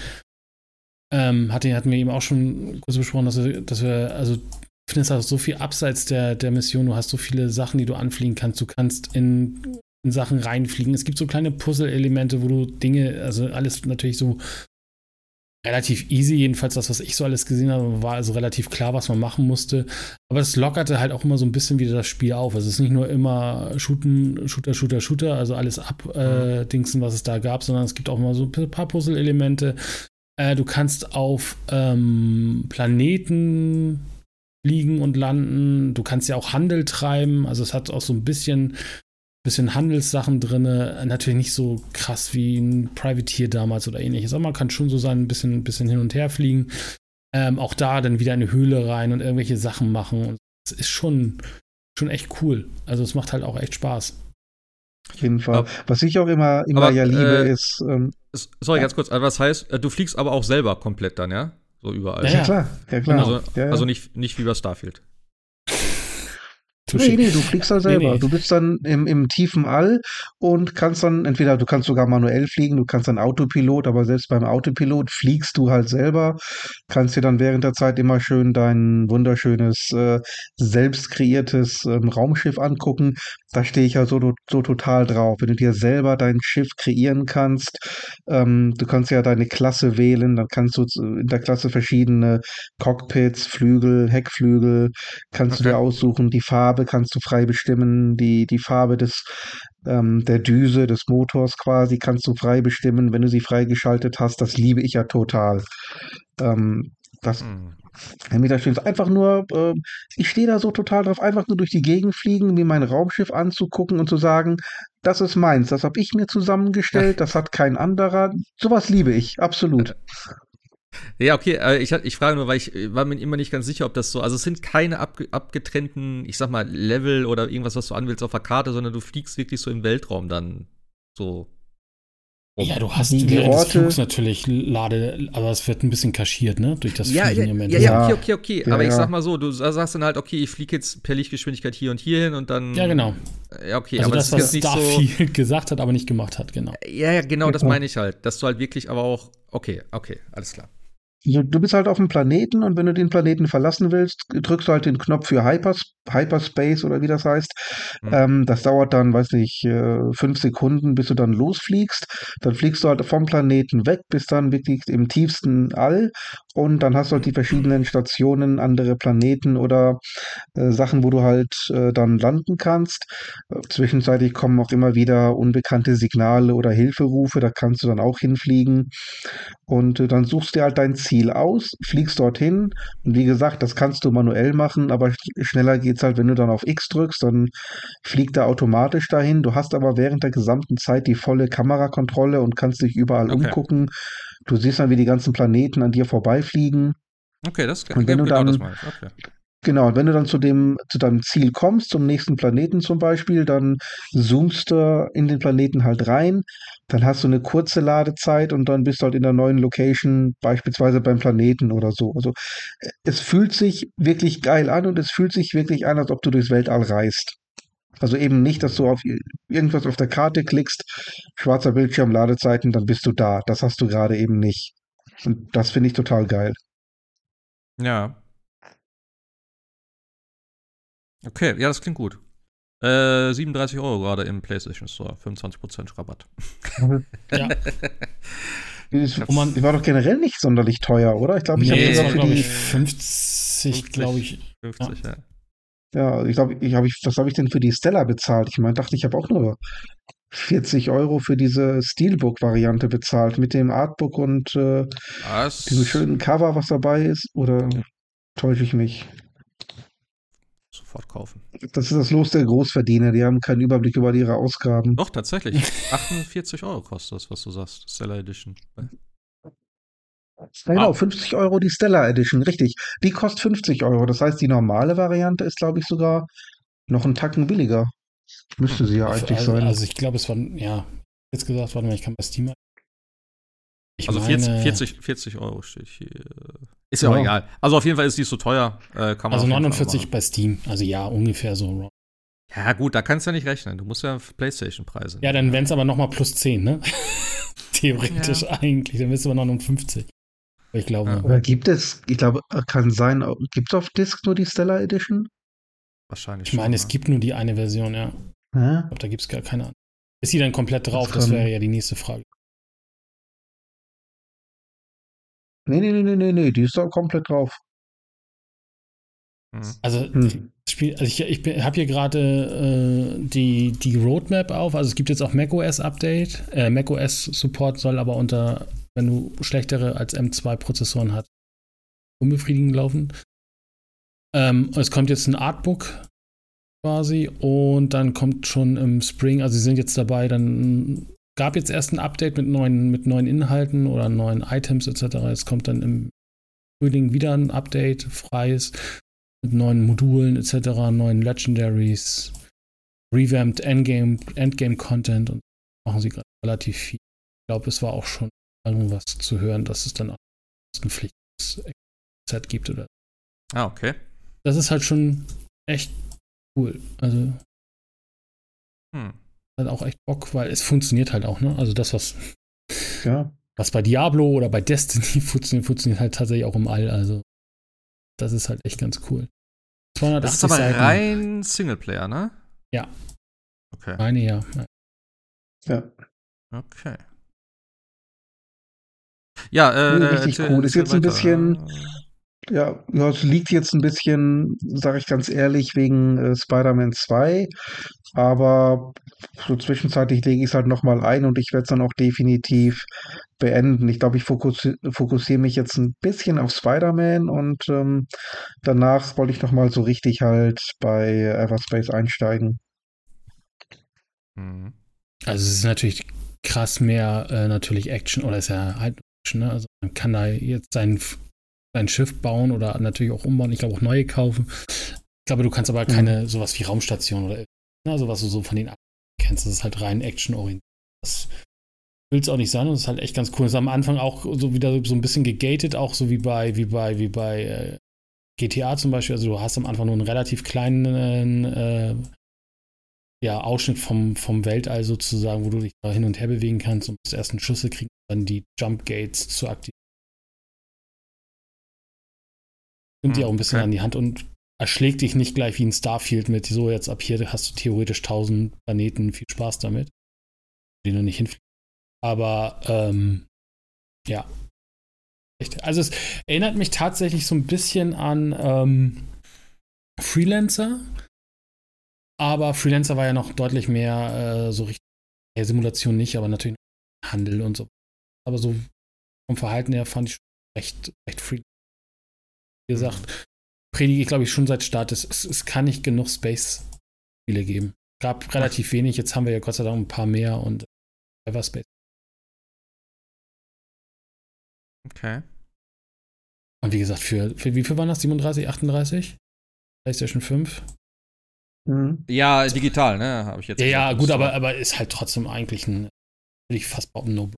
ähm, hatte, hatten wir eben auch schon kurz besprochen, dass wir, dass wir also findest halt so viel abseits der, der Mission, du hast so viele Sachen, die du anfliegen kannst, du kannst in, in Sachen reinfliegen. Es gibt so kleine Puzzle-Elemente, wo du Dinge, also alles natürlich so relativ easy, jedenfalls das, was ich so alles gesehen habe, war also relativ klar, was man machen musste. Aber es lockerte halt auch immer so ein bisschen wieder das Spiel auf. Also es ist nicht nur immer Shooten, Shooter, Shooter, Shooter, also alles abdingsen, äh, was es da gab, sondern es gibt auch mal so ein paar Puzzle-Elemente. Äh, du kannst auf ähm, Planeten fliegen und landen. Du kannst ja auch Handel treiben. Also es hat auch so ein bisschen bisschen Handelssachen drin. Natürlich nicht so krass wie ein Privateer damals oder ähnliches, aber man kann schon so sein, ein bisschen, ein bisschen hin und her fliegen. Ähm, auch da dann wieder eine Höhle rein und irgendwelche Sachen machen. Und es ist schon, schon echt cool. Also es macht halt auch echt Spaß. Auf jeden Fall. Aber, was ich auch immer, immer aber, ja liebe, äh, ist. Ähm, sorry, ja. ganz kurz. Also was heißt, äh, du fliegst aber auch selber komplett dann, ja? So überall. Ja, ja klar. Ja, klar. Also, ja, also nicht, nicht wie bei Starfield. Nee, nee, du fliegst da selber. Nee, nee. Du bist dann im, im tiefen All und kannst dann, entweder du kannst sogar manuell fliegen, du kannst dann Autopilot, aber selbst beim Autopilot fliegst du halt selber, kannst dir dann während der Zeit immer schön dein wunderschönes, äh, selbst kreiertes ähm, Raumschiff angucken. Da stehe ich ja so, so total drauf. Wenn du dir selber dein Schiff kreieren kannst, ähm, du kannst ja deine Klasse wählen, dann kannst du in der Klasse verschiedene Cockpits, Flügel, Heckflügel, kannst okay. du dir aussuchen, die Farbe kannst du frei bestimmen, die, die Farbe des, ähm, der Düse, des Motors quasi kannst du frei bestimmen, wenn du sie freigeschaltet hast. Das liebe ich ja total. Ähm, das, hm. Mir stimmt einfach nur, äh, ich stehe da so total drauf, einfach nur durch die Gegend fliegen, mir mein Raumschiff anzugucken und zu sagen, das ist meins, das habe ich mir zusammengestellt, das hat kein anderer. Sowas liebe ich, absolut. Ja, okay, äh, ich, ich frage nur, weil ich war mir immer nicht ganz sicher, ob das so, also es sind keine abge, abgetrennten, ich sag mal, Level oder irgendwas, was du anwählst auf der Karte, sondern du fliegst wirklich so im Weltraum dann so. Ja, du hast die während Orte. des Flugs natürlich Lade, aber es wird ein bisschen kaschiert, ne? Durch das ja, Fliegen ja, ja, ja, okay, okay, okay. Ja, aber ich sag mal so, du sagst dann halt, okay, ich fliege jetzt per Lichtgeschwindigkeit hier und hier hin und dann. Ja, genau. Ja, okay, also aber das, das was nicht Starfield so gesagt hat, aber nicht gemacht hat, genau. Ja, ja, genau, das meine ich halt. Dass du halt wirklich aber auch, okay, okay, alles klar. Du bist halt auf dem Planeten und wenn du den Planeten verlassen willst, drückst du halt den Knopf für Hypers Hyperspace oder wie das heißt. Mhm. Ähm, das dauert dann, weiß nicht, äh, fünf Sekunden, bis du dann losfliegst. Dann fliegst du halt vom Planeten weg, bis dann wirklich im tiefsten All und dann hast du halt die verschiedenen Stationen, andere Planeten oder äh, Sachen, wo du halt äh, dann landen kannst. Äh, zwischenzeitlich kommen auch immer wieder unbekannte Signale oder Hilferufe, da kannst du dann auch hinfliegen. Und äh, dann suchst du halt dein Ziel aus, fliegst dorthin. Und wie gesagt, das kannst du manuell machen, aber schneller geht geht's halt, wenn du dann auf X drückst, dann fliegt er automatisch dahin. Du hast aber während der gesamten Zeit die volle Kamerakontrolle und kannst dich überall okay. umgucken. Du siehst dann, wie die ganzen Planeten an dir vorbeifliegen. Okay, das und wenn du genau dann. Okay. Genau, und wenn du dann zu dem, zu deinem Ziel kommst, zum nächsten Planeten zum Beispiel, dann zoomst du in den Planeten halt rein, dann hast du eine kurze Ladezeit und dann bist du halt in der neuen Location, beispielsweise beim Planeten oder so. Also es fühlt sich wirklich geil an und es fühlt sich wirklich an, als ob du durchs Weltall reist. Also eben nicht, dass du auf irgendwas auf der Karte klickst, schwarzer Bildschirm, Ladezeiten, dann bist du da. Das hast du gerade eben nicht. Und das finde ich total geil. Ja, Okay, ja, das klingt gut. Äh, 37 Euro gerade im PlayStation Store, 25% Rabatt. ja. Ich, man, war doch generell nicht sonderlich teuer, oder? Ich glaube, ich nee, habe sogar für die 50, glaube ich. 50, ja. Ja, ich glaube, ich hab ich, was habe ich denn für die Stella bezahlt? Ich meine, dachte ich habe auch nur 40 Euro für diese Steelbook-Variante bezahlt mit dem Artbook und äh, diesem schönen Cover, was dabei ist. Oder täusche ich mich? sofort kaufen. Das ist das Los der Großverdiener, die haben keinen Überblick über ihre Ausgaben. Doch, tatsächlich. 48 Euro kostet das, was du sagst. Seller Edition. Ja, genau, 50 Euro die Stellar Edition, richtig. Die kostet 50 Euro. Das heißt, die normale Variante ist, glaube ich, sogar noch einen Tacken billiger. Müsste sie ja also, eigentlich also, sein. Also ich glaube, es war, ja, jetzt gesagt, warte mal, ich kann bei Steam. Ich also meine, 40, 40, 40 Euro steht hier. Ist ja, ja, auch egal. Also auf jeden Fall ist die so teuer. Äh, also 49 bei Steam. Also ja, ungefähr so. Ja, gut, da kannst du ja nicht rechnen. Du musst ja PlayStation-Preise. Ja, dann wären es aber nochmal plus 10, ne? Theoretisch ja. eigentlich. Dann bist du aber 59. Ich glaube. Ja. Oder gibt es, ich glaube, kann sein, gibt es auf Disc nur die Stellar Edition? Wahrscheinlich. Ich meine, schon, es gibt nur die eine Version, ja. Hä? Ich glaube, da gibt es gar keine andere. Ist sie dann komplett drauf? Das, das wäre ja die nächste Frage. Nee, nee, nee, nee, nee, die ist doch komplett drauf. Mhm. Also, hm. Spiel, also ich, ich habe hier gerade äh, die, die Roadmap auf. Also es gibt jetzt auch macOS Update. Äh, macOS Support soll aber unter, wenn du schlechtere als M2 hast, unbefriedigend laufen. Ähm, es kommt jetzt ein Artbook quasi und dann kommt schon im Spring, also sie sind jetzt dabei, dann gab jetzt erst ein Update mit neuen, mit neuen Inhalten oder neuen Items etc. Es kommt dann im Frühling wieder ein Update, freies, mit neuen Modulen etc., neuen Legendaries, revamped Endgame, Endgame Content und machen sie gerade relativ viel. Ich glaube, es war auch schon irgendwas zu hören, dass es dann auch ein pflichtiges Set gibt oder. Ah, okay. Das ist halt schon echt cool. Also hm halt auch echt Bock, weil es funktioniert halt auch, ne? Also das, was, ja. was bei Diablo oder bei Destiny funktioniert, funktioniert halt tatsächlich auch im All. Also das ist halt echt ganz cool. Das ist aber Seiten. rein Singleplayer, ne? Ja. Okay. Eine, ja. Ja. Okay. Ja, äh, nee, richtig äh, cool. Ist jetzt ein bisschen, ja, ja, es liegt jetzt ein bisschen, sage ich ganz ehrlich, wegen äh, Spider-Man 2. Aber so zwischenzeitlich lege ich es halt nochmal ein und ich werde es dann auch definitiv beenden. Ich glaube, ich fokussi fokussiere mich jetzt ein bisschen auf Spider-Man und ähm, danach wollte ich nochmal so richtig halt bei Everspace einsteigen. Mhm. Also es ist natürlich krass mehr äh, natürlich Action oder ist ja halt Action, ne? Also man kann da jetzt sein, sein Schiff bauen oder natürlich auch umbauen, ich glaube auch neue kaufen. Ich glaube, du kannst aber keine mhm. sowas wie Raumstation oder also was du so von den kennst, das ist halt rein actionorientiert. Das will es auch nicht sein und das ist halt echt ganz cool. Das ist am Anfang auch so wieder so ein bisschen gegated, auch so wie bei, wie bei, wie bei äh, GTA zum Beispiel. Also du hast am Anfang nur einen relativ kleinen äh, ja, Ausschnitt vom, vom Weltall sozusagen, wo du dich da hin und her bewegen kannst und erst einen Schüsse kriegen, dann die Jump Gates zu aktivieren. Nimmt dir auch ein bisschen okay. an die Hand und erschlägt dich nicht gleich wie ein Starfield mit, so jetzt ab hier hast du theoretisch 1000 Planeten, viel Spaß damit, den du nicht hinfliegst. Aber, ähm, ja. Also es erinnert mich tatsächlich so ein bisschen an ähm, Freelancer. Aber Freelancer war ja noch deutlich mehr äh, so richtig, ja, Simulation nicht, aber natürlich Handel und so. Aber so vom Verhalten her fand ich recht, recht free. Wie gesagt, predige ich, glaube ich, schon seit Start. Es, es, es kann nicht genug Space-Spiele geben. Gab relativ wenig, jetzt haben wir ja Gott sei Dank ein paar mehr und Everspace. Okay. Und wie gesagt, für, für wie viel waren das? 37, 38? PlayStation 5? Mhm. Ja, digital, ne? Habe ich jetzt. Ja, ja gut, aber, aber ist halt trotzdem eigentlich ein, würde ich fast behaupten, no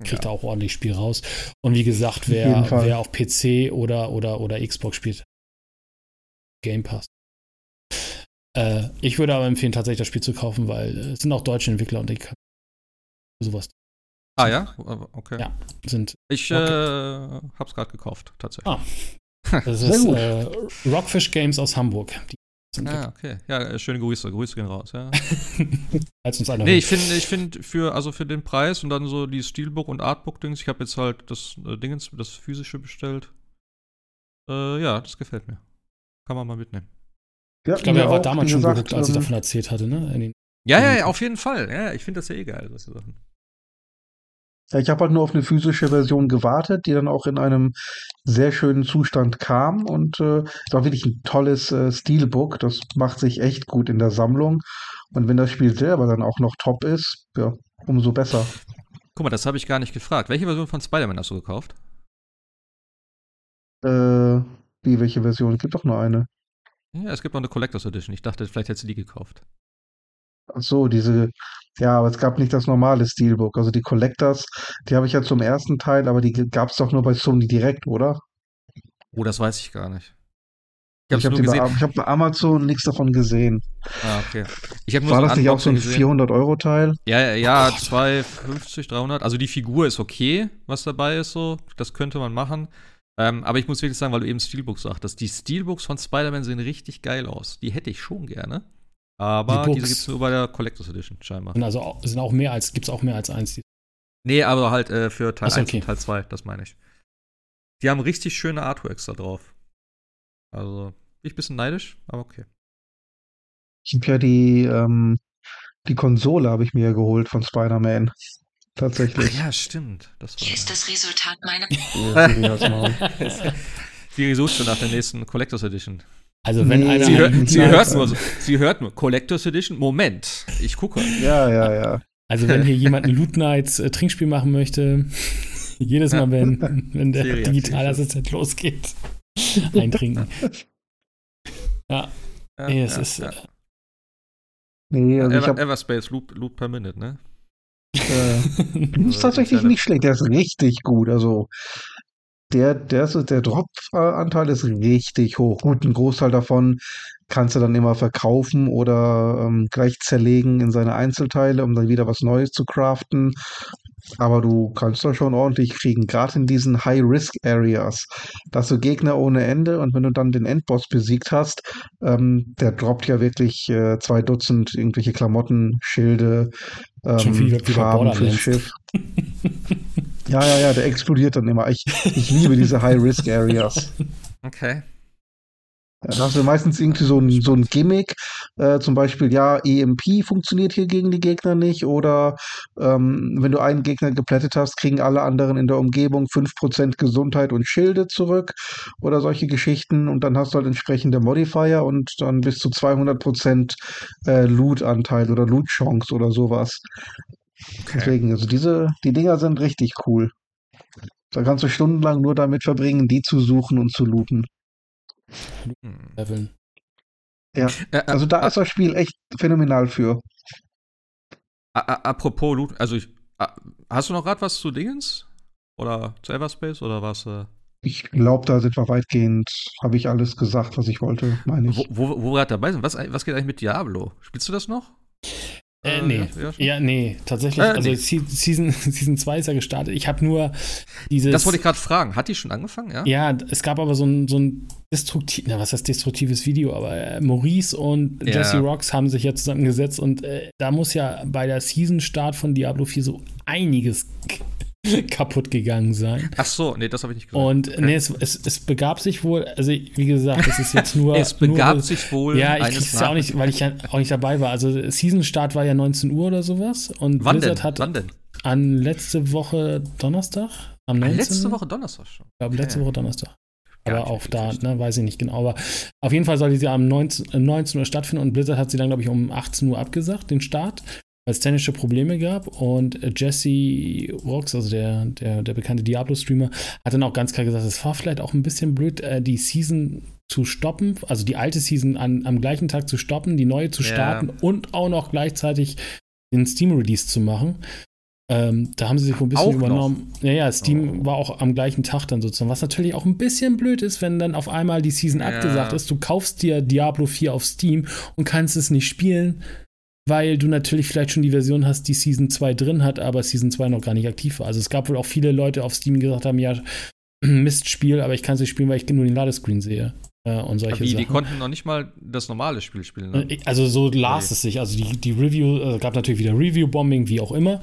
Kriegt ja. da auch ordentlich Spiel raus. Und wie gesagt, wer, wer auf PC oder, oder, oder Xbox spielt, Game Pass. Äh, ich würde aber empfehlen, tatsächlich das Spiel zu kaufen, weil es sind auch deutsche Entwickler und die können sowas. Ah ja, okay. Ja, sind. Ich äh, hab's gerade gekauft, tatsächlich. Ah. Das ist äh, Rockfish Games aus Hamburg. Ah, okay. Ja, äh, schöne Grüße. Grüße gehen raus, ja. Als uns einer nee, ich finde, ich finde für, also für den Preis und dann so die Steelbook und Artbook-Dings, ich habe jetzt halt das äh, Dingens, das physische bestellt. Äh, ja, das gefällt mir. Kann man mal mitnehmen. Ja, ich glaube, er war damals schon gesagt, geguckt, als ich ähm, davon erzählt hatte, ne? ja, ja, ja, auf jeden Fall. Ja, ich finde das ja eh geil, solche Sachen. Ich habe halt nur auf eine physische Version gewartet, die dann auch in einem sehr schönen Zustand kam und äh, es war wirklich ein tolles äh, Steelbook. Das macht sich echt gut in der Sammlung. Und wenn das Spiel selber dann auch noch top ist, ja, umso besser. Guck mal, das habe ich gar nicht gefragt. Welche Version von Spider-Man hast du gekauft? Äh, wie, welche Version? Es gibt doch nur eine. Ja, es gibt noch eine Collectors Edition. Ich dachte, vielleicht hättest du die gekauft. Ach so, diese, ja, aber es gab nicht das normale Steelbook. Also die Collectors, die habe ich ja zum ersten Teil, aber die gab es doch nur bei Sony direkt, oder? Oh, das weiß ich gar nicht. Ich, ich habe hab bei Amazon nichts davon gesehen. Ah, okay. War das nicht auch so ein 400-Euro-Teil? Ja, ja, 250, 300. Also die Figur ist okay, was dabei ist so. Das könnte man machen. Ähm, aber ich muss wirklich sagen, weil du eben Steelbooks sagtest, die Steelbooks von Spider-Man sehen richtig geil aus. Die hätte ich schon gerne. Aber die diese gibt es nur bei der Collectors Edition, scheinbar. Also sind auch mehr als, gibt es auch mehr als eins. Nee, aber halt äh, für Teil 1 okay. und Teil 2, das meine ich. Die haben richtig schöne Artworks da drauf. Also, bin ich ein bisschen neidisch, aber okay. Ich habe ja die, ähm, die Konsole habe ich mir geholt von Spider-Man. Tatsächlich. Ach ja, stimmt. Das Hier ist das Resultat meiner. Siri sucht schon nach der nächsten Collectors Edition. Also wenn nee, einer sie, hört, sie hört nur, sie hört nur Collectors Edition. Moment, ich gucke. Ja, ja, ja. Also wenn hier jemand ein Loot Nights äh, Trinkspiel machen möchte, jedes Mal, wenn, wenn der Digitalassistent losgeht, eintrinken. Ja. ja nee, es ja, ist. Ja. Nee, also Ever, Everspace Loop, Loop per Minute, ne? Äh, ist tatsächlich nicht schlecht, der ist richtig gut. Also der, der, der Drop-Anteil ist richtig hoch. Gut, ein Großteil davon kannst du dann immer verkaufen oder ähm, gleich zerlegen in seine Einzelteile, um dann wieder was Neues zu craften. Aber du kannst da schon ordentlich kriegen, gerade in diesen High-Risk-Areas. Hast du Gegner ohne Ende und wenn du dann den Endboss besiegt hast, ähm, der droppt ja wirklich äh, zwei Dutzend irgendwelche Klamotten, Schilde, ähm, Farben fürs Schiff. ja, ja, ja, der explodiert dann immer. Ich, ich liebe diese High-Risk-Areas. Okay. Da hast du meistens irgendwie so ein, so ein Gimmick, äh, zum Beispiel, ja, EMP funktioniert hier gegen die Gegner nicht oder ähm, wenn du einen Gegner geplättet hast, kriegen alle anderen in der Umgebung 5% Gesundheit und Schilde zurück oder solche Geschichten und dann hast du halt entsprechende Modifier und dann bis zu 200% äh, Loot-Anteil oder Loot-Chance oder sowas. Okay. Deswegen, also diese, die Dinger sind richtig cool. Da kannst du stundenlang nur damit verbringen, die zu suchen und zu looten. Hm. Leveln. Ja, also da ist das Spiel echt phänomenal für. Apropos Loot, also ich, hast du noch gerade was zu Dingens? Oder zu Everspace oder was? Äh? Ich glaube, da sind wir weitgehend, habe ich alles gesagt, was ich wollte, meine ich. Wo, wo, wo wir gerade dabei sind, was, was geht eigentlich mit Diablo? Spielst du das noch? Äh, nee. Ja, nee, tatsächlich. Äh, also nee. Season, Season 2 ist ja gestartet. Ich habe nur dieses. Das wollte ich gerade fragen. Hat die schon angefangen, ja? Ja, es gab aber so ein, so ein destruktiv, na, was heißt destruktives Video, aber äh, Maurice und ja. Jesse Rocks haben sich ja zusammengesetzt und äh, da muss ja bei der Season-Start von Diablo 4 so einiges kaputt gegangen sein. Ach so, nee, das habe ich nicht gesagt. Und okay. nee, es, es, es, begab sich wohl, also wie gesagt, es ist jetzt nur. es begab nur, sich wohl. Ja, ich krieg's ja auch nicht, weil ich ja auch nicht dabei war. Also Season-Start war ja 19 Uhr oder sowas. Und Wann Blizzard denn? hat Wann denn? an letzte Woche Donnerstag? Am 19. Letzte Woche Donnerstag schon. Ich glaube, letzte Woche Donnerstag. Aber auch da, ne, weiß ich nicht genau. Aber auf jeden Fall soll sie am 19, 19 Uhr stattfinden und Blizzard hat sie dann, glaube ich, um 18 Uhr abgesagt, den Start weil es technische Probleme gab und Jesse Rocks, also der, der, der bekannte Diablo-Streamer, hat dann auch ganz klar gesagt, es war vielleicht auch ein bisschen blöd, äh, die Season zu stoppen, also die alte Season an, am gleichen Tag zu stoppen, die neue zu starten ja. und auch noch gleichzeitig den Steam-Release zu machen. Ähm, da haben sie sich wohl ein bisschen auch übernommen. Noch. Ja, ja, Steam oh. war auch am gleichen Tag dann sozusagen. Was natürlich auch ein bisschen blöd ist, wenn dann auf einmal die Season ja. abgesagt ist. Du kaufst dir Diablo 4 auf Steam und kannst es nicht spielen, weil du natürlich vielleicht schon die Version hast, die Season 2 drin hat, aber Season 2 noch gar nicht aktiv war. Also es gab wohl auch viele Leute auf Steam, die gesagt haben, ja, Mistspiel, aber ich kann es nicht spielen, weil ich nur den Ladescreen sehe. Äh, und solche die, Sachen. die konnten noch nicht mal das normale Spiel spielen. Ne? Äh, also so las okay. es sich. Also die, die Review, äh, gab natürlich wieder Review-Bombing, wie auch immer.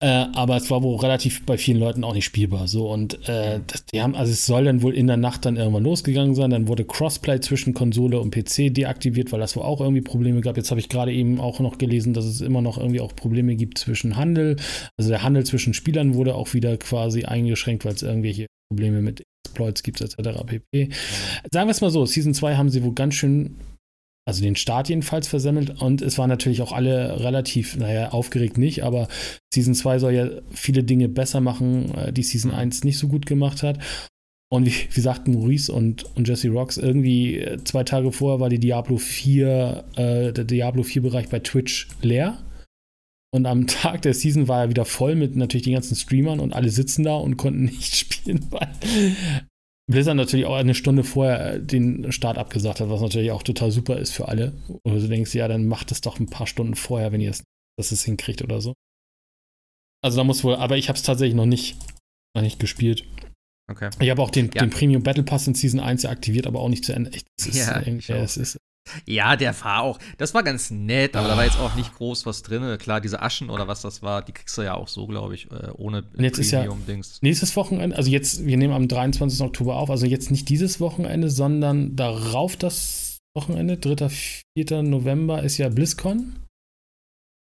Äh, aber es war wohl relativ bei vielen Leuten auch nicht spielbar. So und äh, das, die haben, also es soll dann wohl in der Nacht dann irgendwann losgegangen sein. Dann wurde Crossplay zwischen Konsole und PC deaktiviert, weil das wohl auch irgendwie Probleme gab. Jetzt habe ich gerade eben auch noch gelesen, dass es immer noch irgendwie auch Probleme gibt zwischen Handel. Also der Handel zwischen Spielern wurde auch wieder quasi eingeschränkt, weil es irgendwelche Probleme mit Exploits gibt, etc. pp. Sagen wir es mal so, Season 2 haben sie wohl ganz schön also den Start jedenfalls versemmelt. Und es waren natürlich auch alle relativ, naja, aufgeregt nicht, aber Season 2 soll ja viele Dinge besser machen, äh, die Season 1 nicht so gut gemacht hat. Und wie, wie sagten Maurice und, und Jesse Rocks, irgendwie äh, zwei Tage vorher war die Diablo 4, äh, der Diablo 4-Bereich bei Twitch leer. Und am Tag der Season war er wieder voll mit natürlich den ganzen Streamern und alle sitzen da und konnten nicht spielen, weil Blizzard natürlich auch eine Stunde vorher äh, den Start abgesagt hat, was natürlich auch total super ist für alle. Und du denkst, ja, dann macht es doch ein paar Stunden vorher, wenn ihr es, dass es hinkriegt oder so. Also da muss wohl, aber ich habe es tatsächlich noch nicht, noch nicht gespielt. Okay. Ich habe auch den, ja. den, Premium Battle Pass in Season 1 aktiviert, aber auch nicht zu Ende. Echt, das ist, ja, es ist ja, der war auch. Das war ganz nett, aber ah. da war jetzt auch nicht groß was drin. Klar, diese Aschen oder was das war, die kriegst du ja auch so, glaube ich, äh, ohne jetzt Premium-Dings. Ja nächstes Wochenende, also jetzt, wir nehmen am 23. Oktober auf, also jetzt nicht dieses Wochenende, sondern darauf das Wochenende, 3. 4. November ist ja BlizzCon.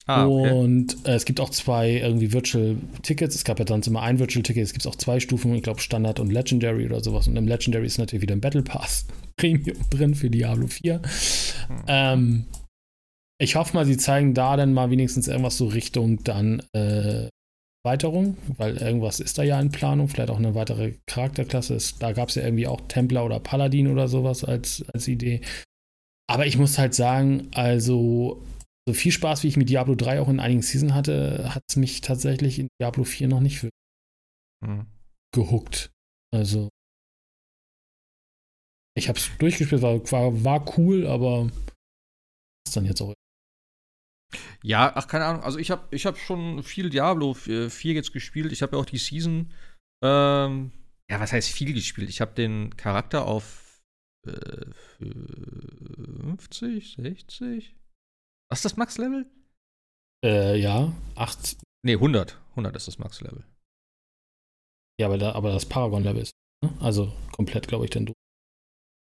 Ah, okay. Und äh, es gibt auch zwei irgendwie Virtual Tickets. Es gab ja sonst immer ein Virtual Ticket. Es gibt auch zwei Stufen, ich glaube Standard und Legendary oder sowas. Und im Legendary ist natürlich wieder ein Battle Pass Premium drin für Diablo 4. Hm. Ähm, ich hoffe mal, sie zeigen da dann mal wenigstens irgendwas so Richtung dann äh, Erweiterung, weil irgendwas ist da ja in Planung, vielleicht auch eine weitere Charakterklasse. Da gab es ja irgendwie auch Templer oder Paladin oder sowas als, als Idee. Aber ich muss halt sagen, also so viel Spaß, wie ich mit Diablo 3 auch in einigen Seasons hatte, hat es mich tatsächlich in Diablo 4 noch nicht mhm. gehuckt. Also, ich habe es durchgespielt, war, war, war cool, aber ist dann jetzt auch. Ja, ach, keine Ahnung. Also, ich habe ich hab schon viel Diablo 4 jetzt gespielt. Ich habe ja auch die Season. Ähm, ja, was heißt viel gespielt? Ich habe den Charakter auf äh, 50, 60? Was ist das Max-Level? Äh, ja. 8. Nee, 100. 100 ist das Max-Level. Ja, aber, da, aber das Paragon-Level ist. Ne? Also komplett, glaube ich, denn du.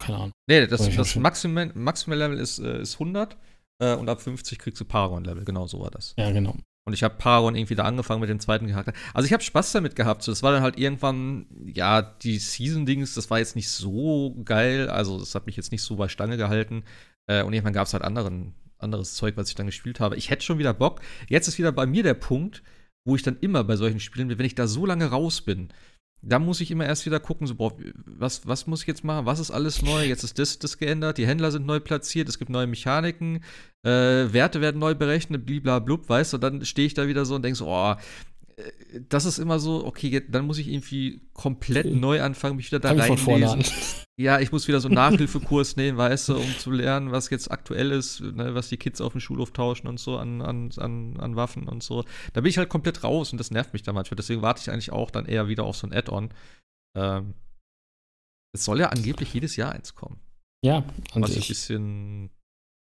Keine Ahnung. Nee, das, das Maximum-Level ist, äh, ist 100 äh, und ab 50 kriegst du Paragon-Level. Genau so war das. Ja, genau. Und ich habe Paragon irgendwie da angefangen mit dem zweiten Charakter. Also ich habe Spaß damit gehabt. So, das war dann halt irgendwann, ja, die Season-Dings, das war jetzt nicht so geil. Also das hat mich jetzt nicht so bei Stange gehalten. Äh, und irgendwann gab es halt anderen anderes Zeug, was ich dann gespielt habe. Ich hätte schon wieder Bock. Jetzt ist wieder bei mir der Punkt, wo ich dann immer bei solchen Spielen wenn ich da so lange raus bin, da muss ich immer erst wieder gucken, so, boah, was, was muss ich jetzt machen? Was ist alles neu? Jetzt ist das, das geändert, die Händler sind neu platziert, es gibt neue Mechaniken, äh, Werte werden neu berechnet, bliblablub, weißt du, dann stehe ich da wieder so und denke so, oh, das ist immer so, okay, dann muss ich irgendwie komplett okay. neu anfangen, mich wieder da reinlesen. Ja, ich muss wieder so einen Nachhilfekurs nehmen, weißt du, um zu lernen, was jetzt aktuell ist, ne, was die Kids auf dem Schulhof tauschen und so an, an, an, an Waffen und so. Da bin ich halt komplett raus und das nervt mich dann manchmal. Deswegen warte ich eigentlich auch dann eher wieder auf so ein Add-on. Ähm, es soll ja angeblich jedes Jahr eins kommen. Ja, an was sich. ein bisschen,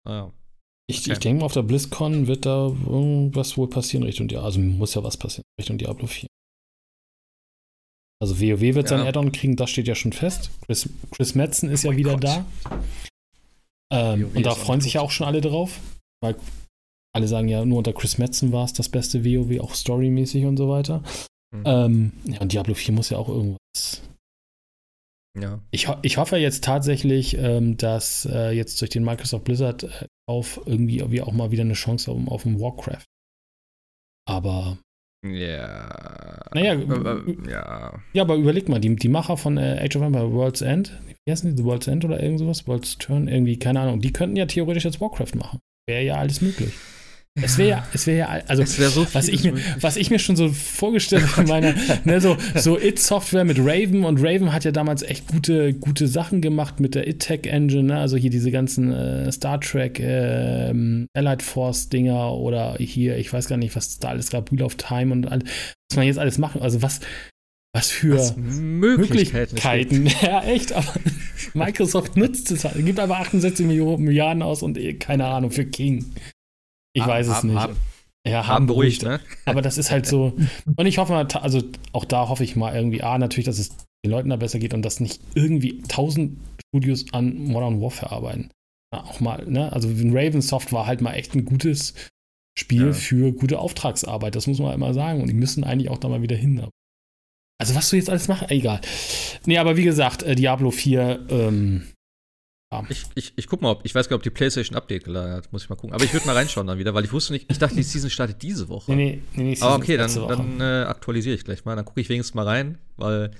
naja. Ich, okay. ich denke mal, auf der BlizzCon wird da irgendwas wohl passieren Richtung Diablo. Also muss ja was passieren Richtung Diablo 4. Also WoW wird ja. sein Add-on kriegen, das steht ja schon fest. Chris, Chris Metzen ist oh ja wieder Gott. da. Ähm, und da freuen sich ja auch schon alle drauf. Weil alle sagen ja, nur unter Chris Metzen war es das beste WoW, auch storymäßig und so weiter. Mhm. Ähm, ja, und Diablo 4 muss ja auch irgendwas. Ja. Ich, ho ich hoffe jetzt tatsächlich, ähm, dass äh, jetzt durch den Microsoft Blizzard äh, auf irgendwie wie auch mal wieder eine Chance haben auf ein Warcraft. Aber. Ja. Naja, ja. Ja, aber überleg mal, die, die Macher von äh, Age of Empires World's End, wie heißen die? The World's End oder irgend sowas? World's Turn, irgendwie, keine Ahnung, die könnten ja theoretisch jetzt Warcraft machen. Wäre ja alles möglich. Es wäre ja, es wäre ja, also wär so was, ich mir, was ich mir schon so vorgestellt habe, meine, ne, so, so It-Software mit Raven und Raven hat ja damals echt gute, gute Sachen gemacht mit der It-Tech-Engine, ne? also hier diese ganzen äh, Star Trek äh, Allied Force-Dinger oder hier, ich weiß gar nicht, was da alles gab, Wheel of Time und all, was man jetzt alles machen, also was, was für was Möglichkeiten. Möglichkeiten. Ja, echt, aber Microsoft nutzt es halt, gibt aber 68 Millionen Milliarden aus und eh, keine Ahnung, für King. Ich weiß es nicht. Haben, ja, haben beruhigt, ne? Aber das ist halt so. Und ich hoffe mal, also auch da hoffe ich mal irgendwie, A, natürlich, dass es den Leuten da besser geht und dass nicht irgendwie tausend Studios an Modern Warfare arbeiten. Ja, auch mal, ne? Also Ravensoft war halt mal echt ein gutes Spiel ja. für gute Auftragsarbeit. Das muss man halt mal sagen. Und die müssen eigentlich auch da mal wieder hin. Also, was du jetzt alles machst, egal. Nee, aber wie gesagt, äh, Diablo 4, ähm, ja. Ich, ich, ich guck mal, ob, ich weiß gar nicht, ob die PlayStation Update geladen hat, muss ich mal gucken. Aber ich würde mal reinschauen dann wieder, weil ich wusste nicht, ich dachte, die Season startet diese Woche. Nee, nee, nee, nee Aber okay, dann, dann äh, aktualisiere ich gleich mal. Dann gucke ich wenigstens mal rein, weil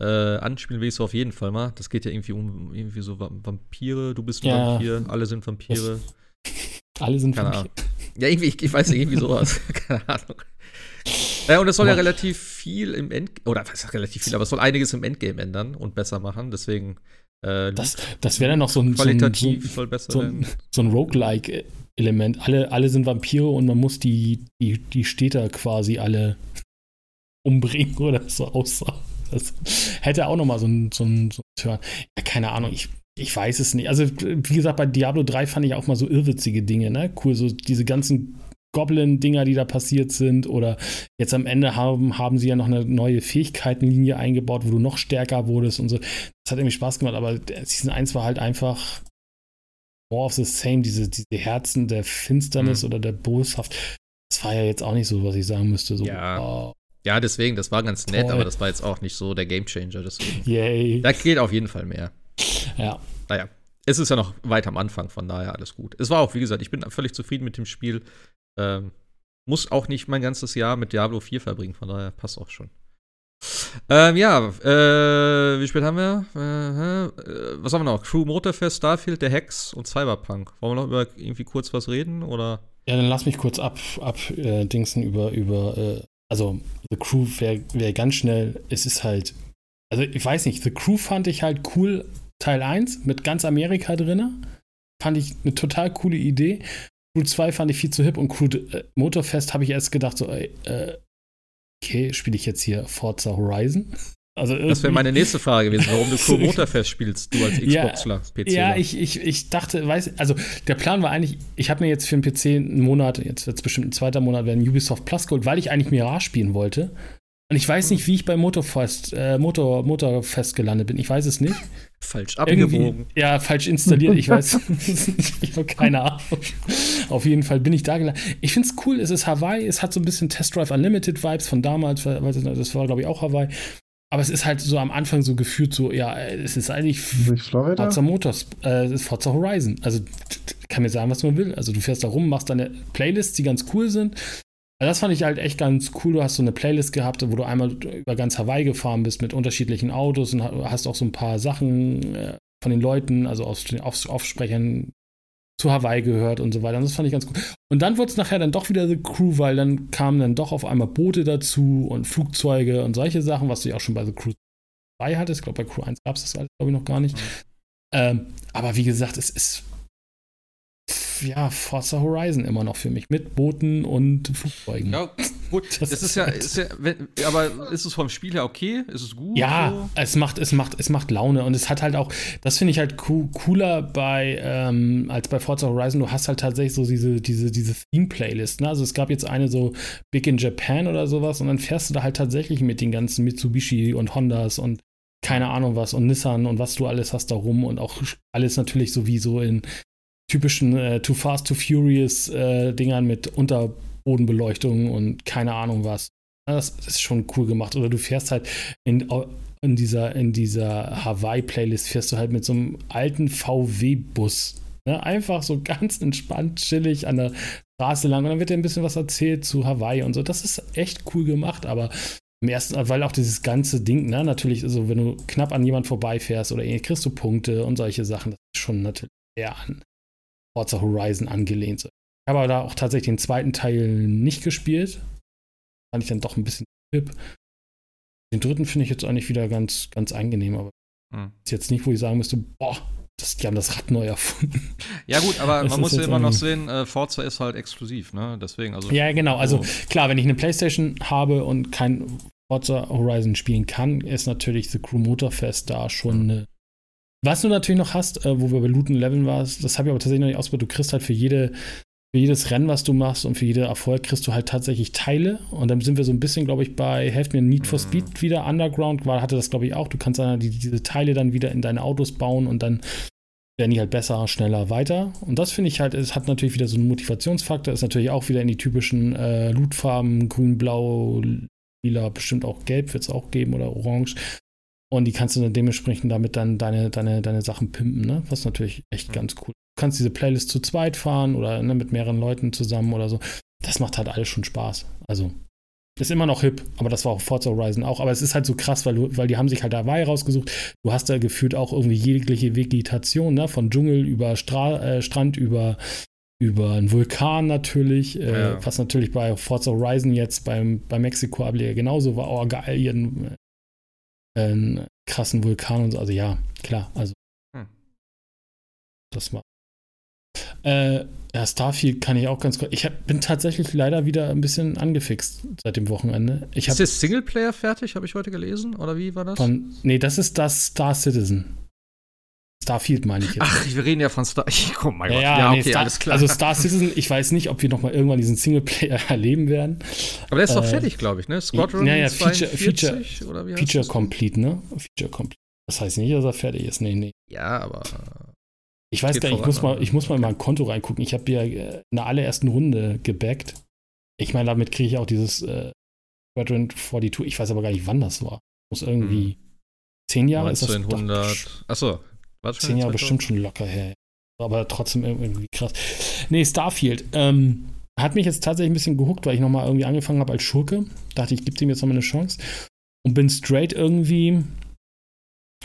äh, anspielen will ich so auf jeden Fall mal. Das geht ja irgendwie um irgendwie so Vampire, du bist ein ja. Vampir, alle sind Vampire. alle sind Keine Vampire. Ahnung. Ja, irgendwie, ich, ich weiß nicht, irgendwie sowas. Keine Ahnung. Ja, und es soll ja relativ viel im Endgame, oder was ist relativ viel, aber es soll einiges im Endgame ändern und besser machen, deswegen. Äh, das das wäre dann noch so ein. Qualitativ so ein, besser so ein, so ein Roguelike-Element. Alle, alle sind Vampire und man muss die, die, die Städter quasi alle umbringen oder so aussah. Das hätte auch noch mal so ein, so ein, so ein Turn. Ja, keine Ahnung, ich, ich weiß es nicht. Also, wie gesagt, bei Diablo 3 fand ich auch mal so irrwitzige Dinge, ne? Cool, so diese ganzen Goblin-Dinger, die da passiert sind. Oder jetzt am Ende haben, haben sie ja noch eine neue Fähigkeitenlinie eingebaut, wo du noch stärker wurdest und so. Das hat irgendwie Spaß gemacht, aber Season 1 war halt einfach more of the same, diese, diese Herzen der Finsternis mhm. oder der Boshaft. Das war ja jetzt auch nicht so, was ich sagen müsste. So, ja. Oh, ja, deswegen, das war ganz nett, Toll. aber das war jetzt auch nicht so der Gamechanger. Yay. Da geht auf jeden Fall mehr. Ja. Naja, es ist ja noch weit am Anfang, von daher alles gut. Es war auch, wie gesagt, ich bin völlig zufrieden mit dem Spiel. Ähm, muss auch nicht mein ganzes Jahr mit Diablo 4 verbringen, von daher passt auch schon. Ähm, ja, äh, wie spät haben wir? Äh, äh, was haben wir noch? Crew Motorfest, Starfield, der Hex und Cyberpunk. Wollen wir noch über irgendwie kurz was reden oder? Ja, dann lass mich kurz ab, ab äh, Dingsen über, über äh, also The Crew wäre wär ganz schnell, es ist halt, also ich weiß nicht, The Crew fand ich halt cool, Teil 1 mit ganz Amerika drin. Fand ich eine total coole Idee. Crew 2 fand ich viel zu hip und Crew äh, Motorfest habe ich erst gedacht, so, ey, äh, okay, spiele ich jetzt hier Forza Horizon? Also das wäre meine nächste Frage gewesen, warum du Crew Motorfest spielst, du als Xboxler, ja, PC. Ja, ich, ich, ich dachte, weiß, also der Plan war eigentlich, ich habe mir jetzt für den PC einen Monat, jetzt wird es bestimmt ein zweiter Monat werden, Ubisoft Plus geholt, weil ich eigentlich Mirage spielen wollte. Und ich weiß nicht, wie ich bei Motorfest, äh, Motor, Motorfest gelandet bin. Ich weiß es nicht. Falsch abgebogen. Ja, falsch installiert. Ich weiß. ich habe keine Ahnung. Auf jeden Fall bin ich da gelandet. Ich finde es cool. Es ist Hawaii. Es hat so ein bisschen Test Drive Unlimited Vibes von damals. Das war, glaube ich, auch Hawaii. Aber es ist halt so am Anfang so gefühlt so, ja, es ist eigentlich Forza Motors, äh, es ist Forza Horizon. Also kann mir sagen, was man will. Also du fährst da rum, machst deine Playlists, die ganz cool sind. Also das fand ich halt echt ganz cool. Du hast so eine Playlist gehabt, wo du einmal über ganz Hawaii gefahren bist mit unterschiedlichen Autos und hast auch so ein paar Sachen äh, von den Leuten, also aus den Aufsprechern zu Hawaii gehört und so weiter. Und das fand ich ganz cool. Und dann wurde es nachher dann doch wieder The Crew, weil dann kamen dann doch auf einmal Boote dazu und Flugzeuge und solche Sachen, was du ja auch schon bei The Crew 2 hattest. Ich glaube, bei Crew 1 gab es das, glaube ich, noch gar nicht. Mhm. Ähm, aber wie gesagt, es ist ja, Forza Horizon immer noch für mich mit Booten und Flugzeugen. Ja, gut. Das, das ist, ja, ist ja wenn, aber ist es vom Spiel her okay? Ist es gut? Ja, so? es macht, es macht, es macht Laune und es hat halt auch, das finde ich halt cooler bei, ähm, als bei Forza Horizon. Du hast halt tatsächlich so diese, diese, diese Theme-Playlist. Ne? Also es gab jetzt eine so Big in Japan oder sowas und dann fährst du da halt tatsächlich mit den ganzen Mitsubishi und Hondas und keine Ahnung was und Nissan und was du alles hast da rum und auch alles natürlich sowieso in typischen äh, Too Fast, Too Furious äh, Dingern mit Unterbodenbeleuchtung und keine Ahnung was. Das ist schon cool gemacht. Oder du fährst halt in, in dieser, in dieser Hawaii-Playlist fährst du halt mit so einem alten VW-Bus. Ne? Einfach so ganz entspannt, chillig an der Straße lang und dann wird dir ein bisschen was erzählt zu Hawaii und so. Das ist echt cool gemacht, aber im ersten, weil auch dieses ganze Ding, ne, natürlich, also wenn du knapp an jemand vorbeifährst oder kriegst du Punkte und solche Sachen, das ist schon natürlich eher an Forza Horizon angelehnt sind. Ich habe aber da auch tatsächlich den zweiten Teil nicht gespielt. Fand ich dann doch ein bisschen hip. Den dritten finde ich jetzt eigentlich wieder ganz, ganz angenehm, aber hm. ist jetzt nicht, wo ich sagen müsste, boah, das, die haben das Rad neu erfunden. Ja, gut, aber man muss ja immer noch sehen, äh, Forza ist halt exklusiv, ne? Deswegen, also. Ja, genau. Also klar, wenn ich eine Playstation habe und kein Forza Horizon spielen kann, ist natürlich The Crew Motorfest da schon hm. eine was du natürlich noch hast, äh, wo wir bei Looten Leveln warst, das habe ich aber tatsächlich noch nicht ausprobiert, du kriegst halt für jede für jedes Rennen, was du machst und für jede Erfolg kriegst du halt tatsächlich Teile. Und dann sind wir so ein bisschen, glaube ich, bei Helft mir Need for mhm. Speed wieder. Underground war, hatte das, glaube ich, auch. Du kannst dann die, diese Teile dann wieder in deine Autos bauen und dann werden die halt besser, schneller, weiter. Und das finde ich halt, es hat natürlich wieder so einen Motivationsfaktor, ist natürlich auch wieder in die typischen äh, Lootfarben, grün, blau, lila, bestimmt auch gelb wird es auch geben oder orange. Und die kannst du dann dementsprechend damit dann deine, deine, deine Sachen pimpen, ne? Was natürlich echt mhm. ganz cool. Du kannst diese Playlist zu zweit fahren oder ne, mit mehreren Leuten zusammen oder so. Das macht halt alles schon Spaß. Also, ist immer noch hip, aber das war auch Forza Horizon auch. Aber es ist halt so krass, weil, du, weil die haben sich halt Hawaii rausgesucht. Du hast da gefühlt auch irgendwie jegliche Vegetation, ne? Von Dschungel über Stra äh, Strand, über, über einen Vulkan natürlich. Äh, ja. Was natürlich bei Forza Horizon jetzt beim, bei Mexiko-Ableger genauso war. Oh, geil, hier äh, einen krassen Vulkan und so. Also ja, klar. Also hm. das war äh, ja, Starfield kann ich auch ganz kurz. Ich hab, bin tatsächlich leider wieder ein bisschen angefixt seit dem Wochenende. Ich ist das Singleplayer fertig, habe ich heute gelesen? Oder wie war das? Von, nee, das ist das Star Citizen. Starfield meine ich jetzt. Ach, wir reden ja von Star. Ich, oh mein Gott. Ja, ja nee, okay, Star, alles klar. Also Star Citizen, ich weiß nicht, ob wir noch mal irgendwann diesen Singleplayer erleben werden. Aber der ist äh, doch fertig, glaube ich, ne? Squadron ja, ja, Feature, Feature, oder wie Feature Complete, ne? Feature Complete. Das heißt nicht, dass er fertig ist. Nee, nee. Ja, aber ich weiß gar nicht, ich muss, mal, ich muss mal in mein Konto reingucken. Ich habe ja äh, in der allerersten Runde gebackt. Ich meine, damit kriege ich auch dieses äh, Quadrant 42. Ich weiß aber gar nicht, wann das war. Muss irgendwie hm. zehn Jahre 1900. ist das. Achso, zehn Jahre bestimmt schon locker her. Aber trotzdem irgendwie krass. Nee, Starfield. Ähm, hat mich jetzt tatsächlich ein bisschen gehuckt, weil ich nochmal irgendwie angefangen habe als Schurke. Dachte ich, gebe dem jetzt nochmal eine Chance. Und bin straight irgendwie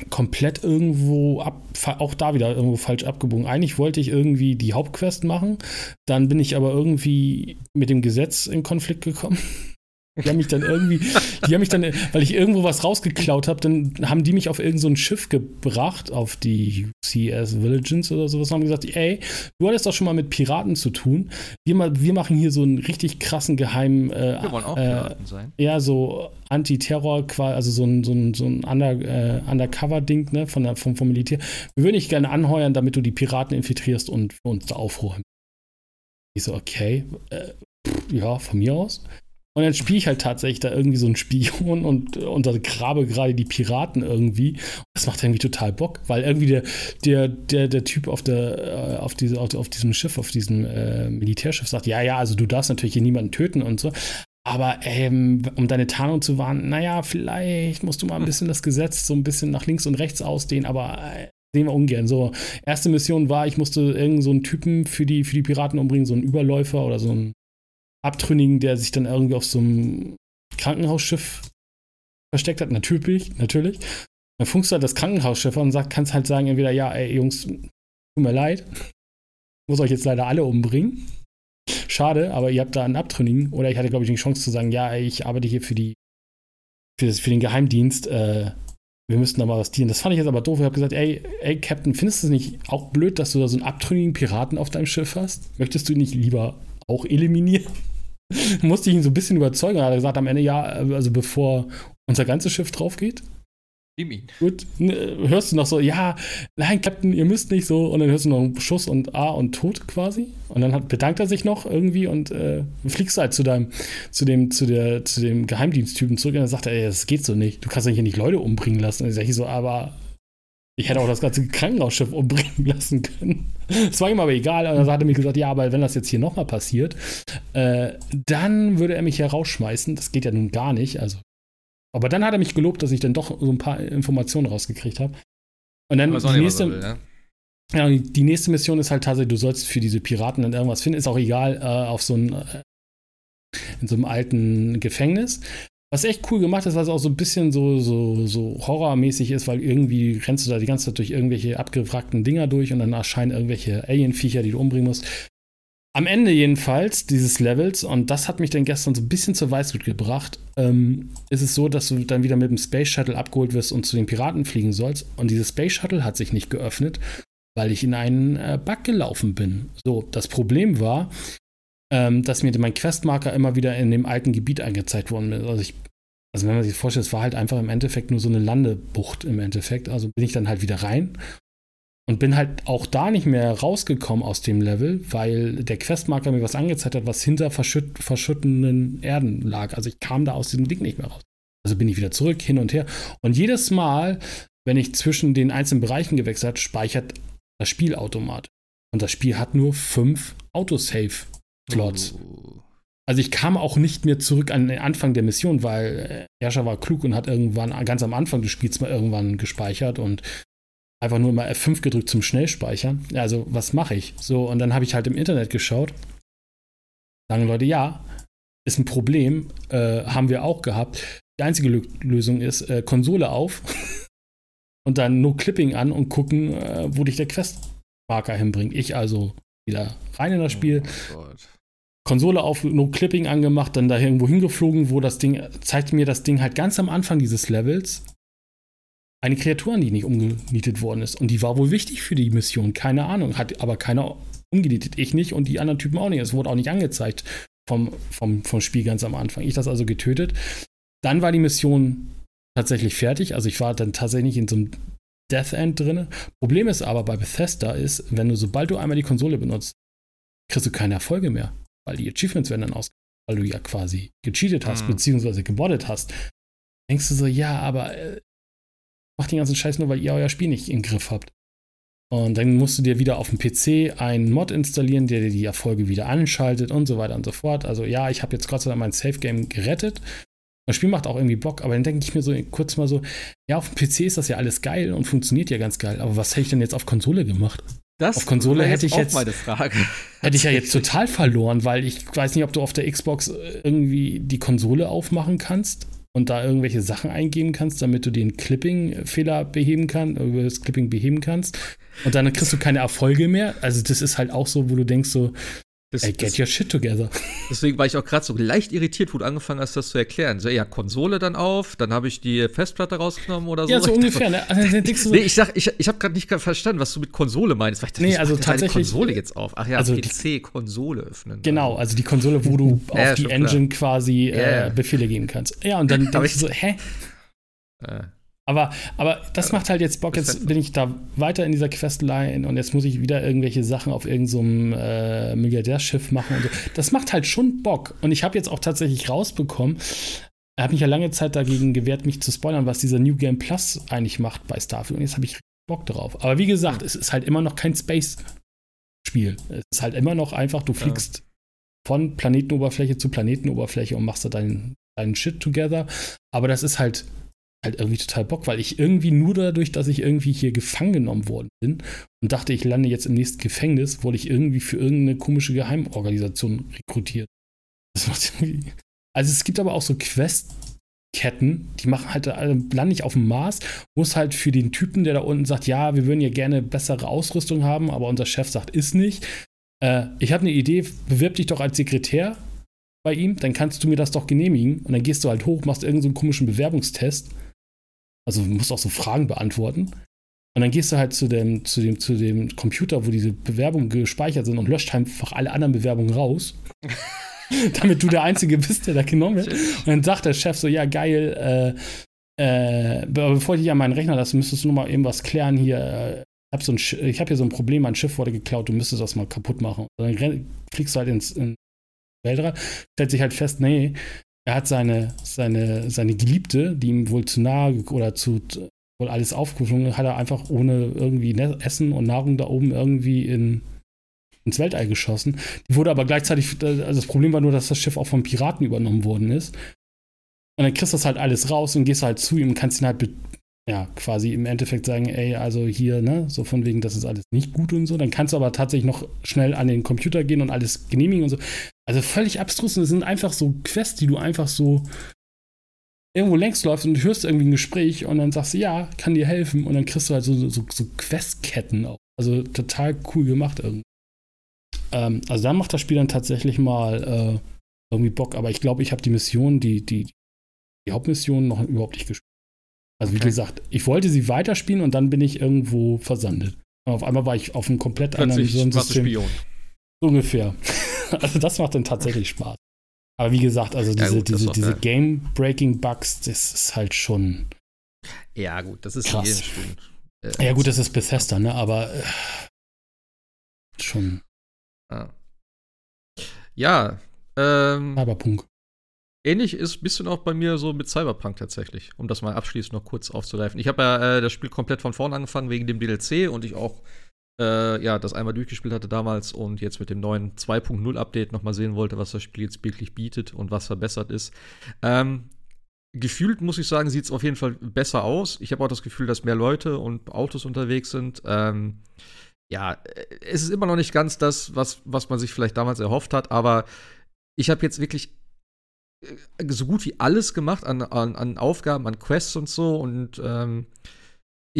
komplett irgendwo ab, auch da wieder irgendwo falsch abgebogen. Eigentlich wollte ich irgendwie die Hauptquest machen, dann bin ich aber irgendwie mit dem Gesetz in Konflikt gekommen. Die haben mich dann irgendwie, die haben mich dann, weil ich irgendwo was rausgeklaut habe, dann haben die mich auf irgendein so Schiff gebracht, auf die CS Villages oder sowas, und haben gesagt, ey, du hattest doch schon mal mit Piraten zu tun. Wir, wir machen hier so einen richtig krassen geheimen, äh, wir wollen auch äh, Piraten sein. Ja, so Anti-Terror, also so ein, so ein, so ein Under, äh, Undercover-Ding, ne, von der, vom, vom Militär. Wir würden dich gerne anheuern, damit du die Piraten infiltrierst und für uns da aufräumen. Ich so, okay, äh, ja, von mir aus. Und dann spiele ich halt tatsächlich da irgendwie so einen Spion und untergrabe gerade die Piraten irgendwie. Das macht irgendwie total Bock, weil irgendwie der, der, der, der Typ auf, der, äh, auf, diese, auf, auf diesem Schiff, auf diesem äh, Militärschiff sagt, ja, ja, also du darfst natürlich hier niemanden töten und so. Aber ähm, um deine Tarnung zu wahren, naja, vielleicht musst du mal ein bisschen das Gesetz so ein bisschen nach links und rechts ausdehnen, aber äh, sehen wir ungern. So, erste Mission war, ich musste irgendeinen so einen Typen für die, für die Piraten umbringen, so einen Überläufer oder so einen Abtrünnigen, der sich dann irgendwie auf so einem Krankenhausschiff versteckt hat. Natürlich, natürlich. Dann funkst du halt das Krankenhausschiff und sag, kannst halt sagen, entweder, ja, ey, Jungs, tut mir leid, muss euch jetzt leider alle umbringen. Schade, aber ihr habt da einen Abtrünnigen. Oder ich hatte, glaube ich, die Chance zu sagen, ja, ey, ich arbeite hier für die, für, das, für den Geheimdienst, äh, wir müssten da mal was dienen. Das fand ich jetzt aber doof. Ich habe gesagt, ey, ey, Captain, findest du es nicht auch blöd, dass du da so einen abtrünnigen Piraten auf deinem Schiff hast? Möchtest du ihn nicht lieber auch eliminieren? Musste ich ihn so ein bisschen überzeugen. Er hat gesagt am Ende, ja, also bevor unser ganzes Schiff drauf geht. Gut, ne, hörst du noch so, ja, nein, Captain, ihr müsst nicht so. Und dann hörst du noch einen Schuss und A und Tod quasi. Und dann hat, bedankt er sich noch irgendwie und äh, fliegst halt zu deinem, zu dem, zu der, zu dem Geheimdiensttypen zurück. Und dann sagt er, ey, das geht so nicht. Du kannst ja hier nicht Leute umbringen lassen. Und dann sag ich so, aber ich hätte auch das ganze Krankenhausschiff umbringen lassen können. Es war ihm aber egal. Und dann hat er mir gesagt, ja, aber wenn das jetzt hier nochmal passiert, äh, dann würde er mich herausschmeißen. Das geht ja nun gar nicht. Also. Aber dann hat er mich gelobt, dass ich dann doch so ein paar Informationen rausgekriegt habe. Und dann die nächste, will, ja? Ja, die nächste Mission ist halt tatsächlich, du sollst für diese Piraten dann irgendwas finden. Ist auch egal, äh, auf so ein, äh, in so einem alten Gefängnis. Was echt cool gemacht ist, was auch so ein bisschen so, so, so horrormäßig ist, weil irgendwie rennst du da die ganze Zeit durch irgendwelche abgewrackten Dinger durch und dann erscheinen irgendwelche Alien-Viecher, die du umbringen musst. Am Ende jedenfalls dieses Levels, und das hat mich dann gestern so ein bisschen zur Weißglut gebracht, ähm, ist es so, dass du dann wieder mit dem Space Shuttle abgeholt wirst und zu den Piraten fliegen sollst. Und dieses Space Shuttle hat sich nicht geöffnet, weil ich in einen äh, Bug gelaufen bin. So, das Problem war, ähm, dass mir mein Questmarker immer wieder in dem alten Gebiet angezeigt worden ist. Also, ich, also wenn man sich vorstellt, es war halt einfach im Endeffekt nur so eine Landebucht im Endeffekt. Also bin ich dann halt wieder rein und bin halt auch da nicht mehr rausgekommen aus dem Level, weil der Questmarker mir was angezeigt hat, was hinter verschütt, verschüttenden Erden lag. Also ich kam da aus diesem Ding nicht mehr raus. Also bin ich wieder zurück, hin und her. Und jedes Mal, wenn ich zwischen den einzelnen Bereichen gewechselt habe, speichert das Spiel automatisch. Und das Spiel hat nur fünf Autosave Slots. Oh. Also ich kam auch nicht mehr zurück an den Anfang der Mission, weil Herrscher war klug und hat irgendwann ganz am Anfang des Spiels mal irgendwann gespeichert und einfach nur mal F5 gedrückt zum Schnellspeichern. Also was mache ich? So, und dann habe ich halt im Internet geschaut. Sagen Leute, ja, ist ein Problem, äh, haben wir auch gehabt. Die einzige Lösung ist äh, Konsole auf und dann No Clipping an und gucken, äh, wo dich der Questmarker hinbringt. Ich also wieder rein in das Spiel. Oh Konsole auf No Clipping angemacht, dann da irgendwo hingeflogen, wo das Ding zeigt mir das Ding halt ganz am Anfang dieses Levels eine Kreatur an, die nicht umgenietet worden ist. Und die war wohl wichtig für die Mission. Keine Ahnung. Hat aber keiner umgenietet. Ich nicht und die anderen Typen auch nicht. Es wurde auch nicht angezeigt vom, vom, vom Spiel ganz am Anfang. Ich das also getötet. Dann war die Mission tatsächlich fertig. Also ich war dann tatsächlich in so einem Death End drin. Problem ist aber bei Bethesda ist, wenn du, sobald du einmal die Konsole benutzt, kriegst du keine Erfolge mehr. Weil die Achievements werden dann aus, weil du ja quasi gecheatet hast, mhm. beziehungsweise gemoddet hast. Denkst du so, ja, aber äh, macht den ganzen Scheiß nur, weil ihr euer Spiel nicht im Griff habt. Und dann musst du dir wieder auf dem PC einen Mod installieren, der dir die Erfolge wieder anschaltet und so weiter und so fort. Also ja, ich habe jetzt Gott sei Dank mein Safe Game gerettet. Das Spiel macht auch irgendwie Bock, aber dann denke ich mir so kurz mal so, ja, auf dem PC ist das ja alles geil und funktioniert ja ganz geil, aber was hätte ich denn jetzt auf Konsole gemacht? Das auf Konsole hätte ich jetzt. Hätte ich ja jetzt total verloren, weil ich weiß nicht, ob du auf der Xbox irgendwie die Konsole aufmachen kannst und da irgendwelche Sachen eingeben kannst, damit du den Clipping-Fehler beheben kannst, über das Clipping beheben kannst. Und dann kriegst du keine Erfolge mehr. Also das ist halt auch so, wo du denkst so, das, Ey, get das, your shit together. Deswegen war ich auch gerade so leicht irritiert, wo du angefangen hast, das zu erklären. So, ja, Konsole dann auf, dann habe ich die Festplatte rausgenommen oder so. Ja, so ungefähr. Ne? Also, so nee, ich sag, ich, ich habe gerade nicht verstanden, was du mit Konsole meinst. Weil ich dachte, nee, also tatsächlich. Konsole jetzt auf. Ach ja, also PC, Konsole öffnen. Genau, also die Konsole, wo du ja, auf die Engine klar. quasi äh, Befehle geben kannst. Ja, und dann denkst du so, hä? Äh. Aber, aber das macht halt jetzt Bock. Jetzt bin ich da weiter in dieser Questline und jetzt muss ich wieder irgendwelche Sachen auf irgendeinem so äh, Milliardärschiff machen und so. Das macht halt schon Bock. Und ich habe jetzt auch tatsächlich rausbekommen, er hat mich ja lange Zeit dagegen gewehrt, mich zu spoilern, was dieser New Game Plus eigentlich macht bei Starfield. Und jetzt habe ich Bock drauf. Aber wie gesagt, es ist halt immer noch kein Space-Spiel. Es ist halt immer noch einfach, du fliegst ja. von Planetenoberfläche zu Planetenoberfläche und machst da deinen, deinen Shit together. Aber das ist halt halt irgendwie total Bock, weil ich irgendwie nur dadurch, dass ich irgendwie hier gefangen genommen worden bin und dachte, ich lande jetzt im nächsten Gefängnis, wurde ich irgendwie für irgendeine komische Geheimorganisation rekrutiert. Also es gibt aber auch so Questketten, die machen halt, lande ich auf dem Mars, muss halt für den Typen, der da unten sagt, ja, wir würden ja gerne bessere Ausrüstung haben, aber unser Chef sagt, ist nicht. Äh, ich habe eine Idee, bewirb dich doch als Sekretär bei ihm, dann kannst du mir das doch genehmigen. Und dann gehst du halt hoch, machst irgendeinen so komischen Bewerbungstest also du musst auch so Fragen beantworten. Und dann gehst du halt zu dem, zu dem, zu dem Computer, wo diese Bewerbungen gespeichert sind und löscht einfach alle anderen Bewerbungen raus. damit du der Einzige bist, der da genommen wird. Und dann sagt der Chef so, ja, geil, äh, äh, bevor ich dich an meinen Rechner lasse, müsstest du noch mal eben was klären hier. Ich habe so hab hier so ein Problem, mein Schiff wurde geklaut, du müsstest das mal kaputt machen. Und dann fliegst du halt ins, in Weltraum, stellt sich halt fest, nee, er hat seine, seine, seine Geliebte, die ihm wohl zu nahe oder zu wohl alles aufgeschwungen hat er einfach ohne irgendwie ne, Essen und Nahrung da oben irgendwie in, ins Weltall geschossen. Die wurde aber gleichzeitig, also das Problem war nur, dass das Schiff auch von Piraten übernommen worden ist. Und dann kriegst du das halt alles raus und gehst halt zu ihm und kannst ihn halt ja, quasi im Endeffekt sagen, ey, also hier, ne, so von wegen, das ist alles nicht gut und so. Dann kannst du aber tatsächlich noch schnell an den Computer gehen und alles genehmigen und so. Also völlig abstrus. Und es sind einfach so Quests, die du einfach so irgendwo längs läufst und du hörst irgendwie ein Gespräch und dann sagst du, ja, kann dir helfen. Und dann kriegst du halt so, so, so Questketten auch. Also total cool gemacht irgendwie. Ähm, also da macht das Spiel dann tatsächlich mal äh, irgendwie Bock. Aber ich glaube, ich habe die Mission, die, die, die Hauptmission noch überhaupt nicht gespielt. Also wie gesagt, ich wollte sie weiterspielen und dann bin ich irgendwo versandet. Und auf einmal war ich auf einem komplett Plötzlich anderen System. Spion. So ungefähr. also das macht dann tatsächlich Spaß. Aber wie gesagt, also diese, ja, gut, diese, diese Game-Breaking-Bugs, das ist halt schon. Ja, gut, das ist krass. Äh, ja, gut, das ist Bethesda, ne? Aber äh, schon. Ah. Ja, ähm. Cyberpunk. Ähnlich ist ein bisschen auch bei mir so mit Cyberpunk tatsächlich, um das mal abschließend noch kurz aufzugreifen. Ich habe ja äh, das Spiel komplett von vorn angefangen wegen dem DLC und ich auch äh, ja, das einmal durchgespielt hatte damals und jetzt mit dem neuen 2.0 Update nochmal sehen wollte, was das Spiel jetzt wirklich bietet und was verbessert ist. Ähm, gefühlt muss ich sagen, sieht es auf jeden Fall besser aus. Ich habe auch das Gefühl, dass mehr Leute und Autos unterwegs sind. Ähm, ja, es ist immer noch nicht ganz das, was, was man sich vielleicht damals erhofft hat, aber ich habe jetzt wirklich so gut wie alles gemacht an, an, an Aufgaben, an Quests und so. Und ähm,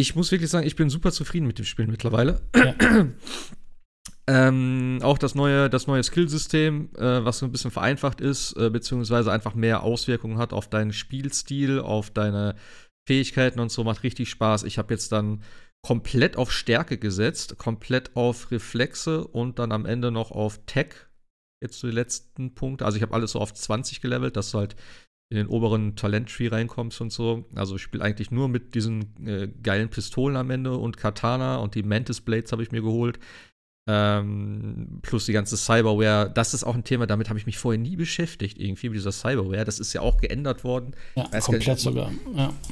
ich muss wirklich sagen, ich bin super zufrieden mit dem Spiel mittlerweile. Ja. ähm, auch das neue, das neue Skillsystem, äh, was so ein bisschen vereinfacht ist, äh, beziehungsweise einfach mehr Auswirkungen hat auf deinen Spielstil, auf deine Fähigkeiten und so, macht richtig Spaß. Ich habe jetzt dann komplett auf Stärke gesetzt, komplett auf Reflexe und dann am Ende noch auf Tech. Jetzt zu den letzten Punkten. Also ich habe alles so auf 20 gelevelt, dass du halt in den oberen Talent-Tree reinkommst und so. Also ich spiele eigentlich nur mit diesen äh, geilen Pistolen am Ende und Katana und die Mantis Blades habe ich mir geholt. Ähm, plus die ganze Cyberware, das ist auch ein Thema, damit habe ich mich vorher nie beschäftigt, irgendwie mit dieser Cyberware. Das ist ja auch geändert worden. Ja, Weiß komplett nicht, sogar.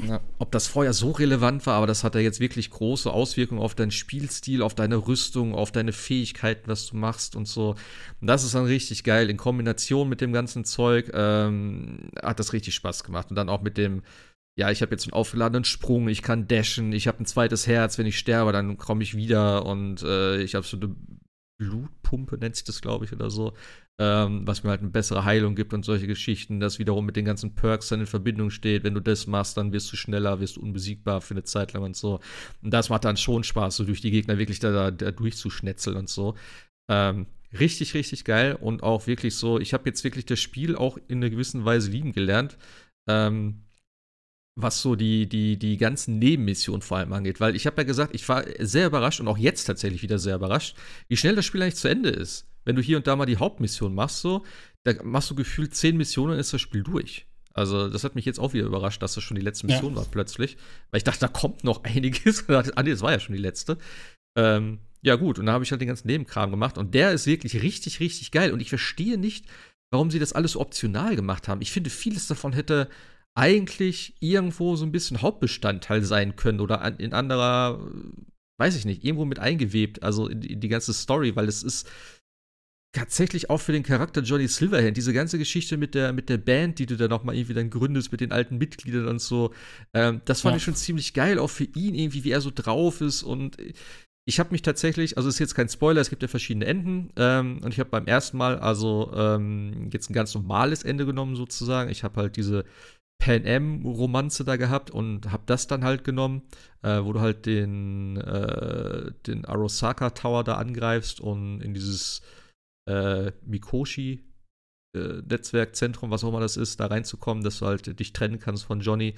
Ja. Ob das vorher so relevant war, aber das hat ja jetzt wirklich große Auswirkungen auf deinen Spielstil, auf deine Rüstung, auf deine Fähigkeiten, was du machst und so. Und das ist dann richtig geil. In Kombination mit dem ganzen Zeug ähm, hat das richtig Spaß gemacht. Und dann auch mit dem ja, ich habe jetzt einen aufgeladenen Sprung, ich kann dashen, ich habe ein zweites Herz, wenn ich sterbe, dann komme ich wieder und äh, ich habe so eine Blutpumpe, nennt sich das, glaube ich, oder so, ähm, was mir halt eine bessere Heilung gibt und solche Geschichten, das wiederum mit den ganzen Perks dann in Verbindung steht. Wenn du das machst, dann wirst du schneller, wirst du unbesiegbar für eine Zeit lang und so. Und das macht dann schon Spaß, so durch die Gegner wirklich da, da, durchzuschnetzeln und so. Ähm, richtig, richtig geil und auch wirklich so, ich habe jetzt wirklich das Spiel auch in einer gewissen Weise lieben gelernt. Ähm, was so die, die, die ganzen Nebenmissionen vor allem angeht. Weil ich habe ja gesagt, ich war sehr überrascht und auch jetzt tatsächlich wieder sehr überrascht, wie schnell das Spiel eigentlich zu Ende ist. Wenn du hier und da mal die Hauptmission machst, so, da machst du gefühlt zehn Missionen und ist das Spiel durch. Also, das hat mich jetzt auch wieder überrascht, dass das schon die letzte Mission ja. war plötzlich. Weil ich dachte, da kommt noch einiges. ah, nee, das war ja schon die letzte. Ähm, ja, gut, und da habe ich halt den ganzen Nebenkram gemacht. Und der ist wirklich richtig, richtig geil. Und ich verstehe nicht, warum sie das alles so optional gemacht haben. Ich finde, vieles davon hätte eigentlich irgendwo so ein bisschen Hauptbestandteil sein können oder in anderer, weiß ich nicht, irgendwo mit eingewebt, also in, in die ganze Story, weil es ist tatsächlich auch für den Charakter Johnny Silverhand, diese ganze Geschichte mit der, mit der Band, die du dann nochmal irgendwie dann gründest mit den alten Mitgliedern und so, ähm, das fand ja. ich schon ziemlich geil, auch für ihn irgendwie, wie er so drauf ist und ich habe mich tatsächlich, also es ist jetzt kein Spoiler, es gibt ja verschiedene Enden ähm, und ich habe beim ersten Mal also ähm, jetzt ein ganz normales Ende genommen sozusagen. Ich habe halt diese Pan Am-Romanze da gehabt und hab das dann halt genommen, äh, wo du halt den, äh, den Arosaka Tower da angreifst und in dieses äh, Mikoshi äh, Netzwerkzentrum, was auch immer das ist, da reinzukommen, dass du halt dich trennen kannst von Johnny.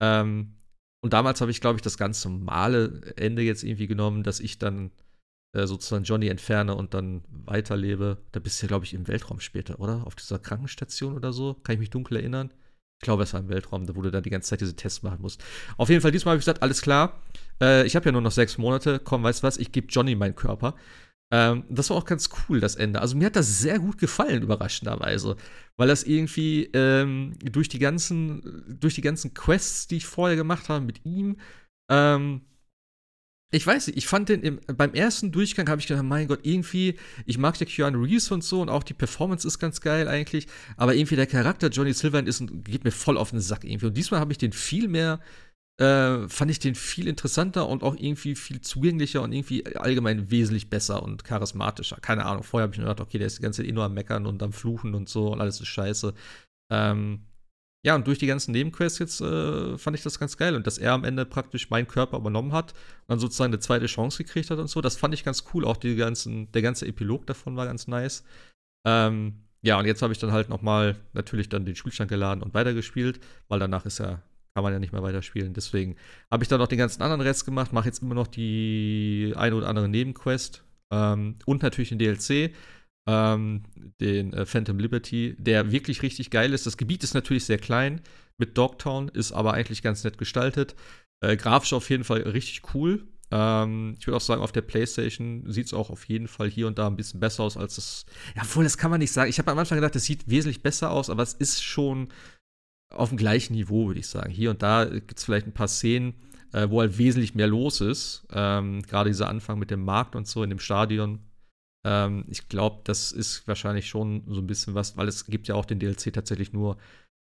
Ähm, und damals habe ich, glaube ich, das ganz normale Ende jetzt irgendwie genommen, dass ich dann äh, sozusagen Johnny entferne und dann weiterlebe. Da bist du ja, glaube ich, im Weltraum später, oder? Auf dieser Krankenstation oder so. Kann ich mich dunkel erinnern. Ich glaube, es war im Weltraum, wo du dann die ganze Zeit diese Tests machen musst. Auf jeden Fall, diesmal habe ich gesagt, alles klar. Äh, ich habe ja nur noch sechs Monate. Komm, weißt du was? Ich gebe Johnny meinen Körper. Ähm, das war auch ganz cool, das Ende. Also mir hat das sehr gut gefallen, überraschenderweise. Weil das irgendwie ähm, durch die ganzen, durch die ganzen Quests, die ich vorher gemacht habe mit ihm, ähm, ich weiß nicht, ich fand den im, beim ersten Durchgang habe ich gedacht, mein Gott, irgendwie, ich mag ja Keanu Reeves und so und auch die Performance ist ganz geil eigentlich, aber irgendwie der Charakter Johnny Silver ist geht mir voll auf den Sack irgendwie. Und diesmal habe ich den viel mehr, äh, fand ich den viel interessanter und auch irgendwie viel zugänglicher und irgendwie allgemein wesentlich besser und charismatischer. Keine Ahnung, vorher habe ich mir gedacht, okay, der ist die ganze Zeit eh nur am Meckern und am Fluchen und so und alles ist scheiße. Ähm, ja, und durch die ganzen Nebenquests jetzt äh, fand ich das ganz geil. Und dass er am Ende praktisch meinen Körper übernommen hat und dann sozusagen eine zweite Chance gekriegt hat und so, das fand ich ganz cool. Auch die ganzen, der ganze Epilog davon war ganz nice. Ähm, ja, und jetzt habe ich dann halt nochmal natürlich dann den Spielstand geladen und weitergespielt, weil danach ist ja, kann man ja nicht mehr weiterspielen. Deswegen habe ich dann noch den ganzen anderen Rest gemacht, mache jetzt immer noch die eine oder andere Nebenquest ähm, und natürlich den DLC ähm, den äh, Phantom Liberty, der wirklich richtig geil ist. Das Gebiet ist natürlich sehr klein mit Dogtown, ist aber eigentlich ganz nett gestaltet. Äh, grafisch auf jeden Fall richtig cool. Ähm, ich würde auch sagen, auf der PlayStation sieht es auch auf jeden Fall hier und da ein bisschen besser aus als das. Ja, obwohl, das kann man nicht sagen. Ich habe am Anfang gedacht, das sieht wesentlich besser aus, aber es ist schon auf dem gleichen Niveau, würde ich sagen. Hier und da gibt es vielleicht ein paar Szenen, äh, wo halt wesentlich mehr los ist. Ähm, Gerade dieser Anfang mit dem Markt und so in dem Stadion ähm, ich glaube, das ist wahrscheinlich schon so ein bisschen was, weil es gibt ja auch den DLC tatsächlich nur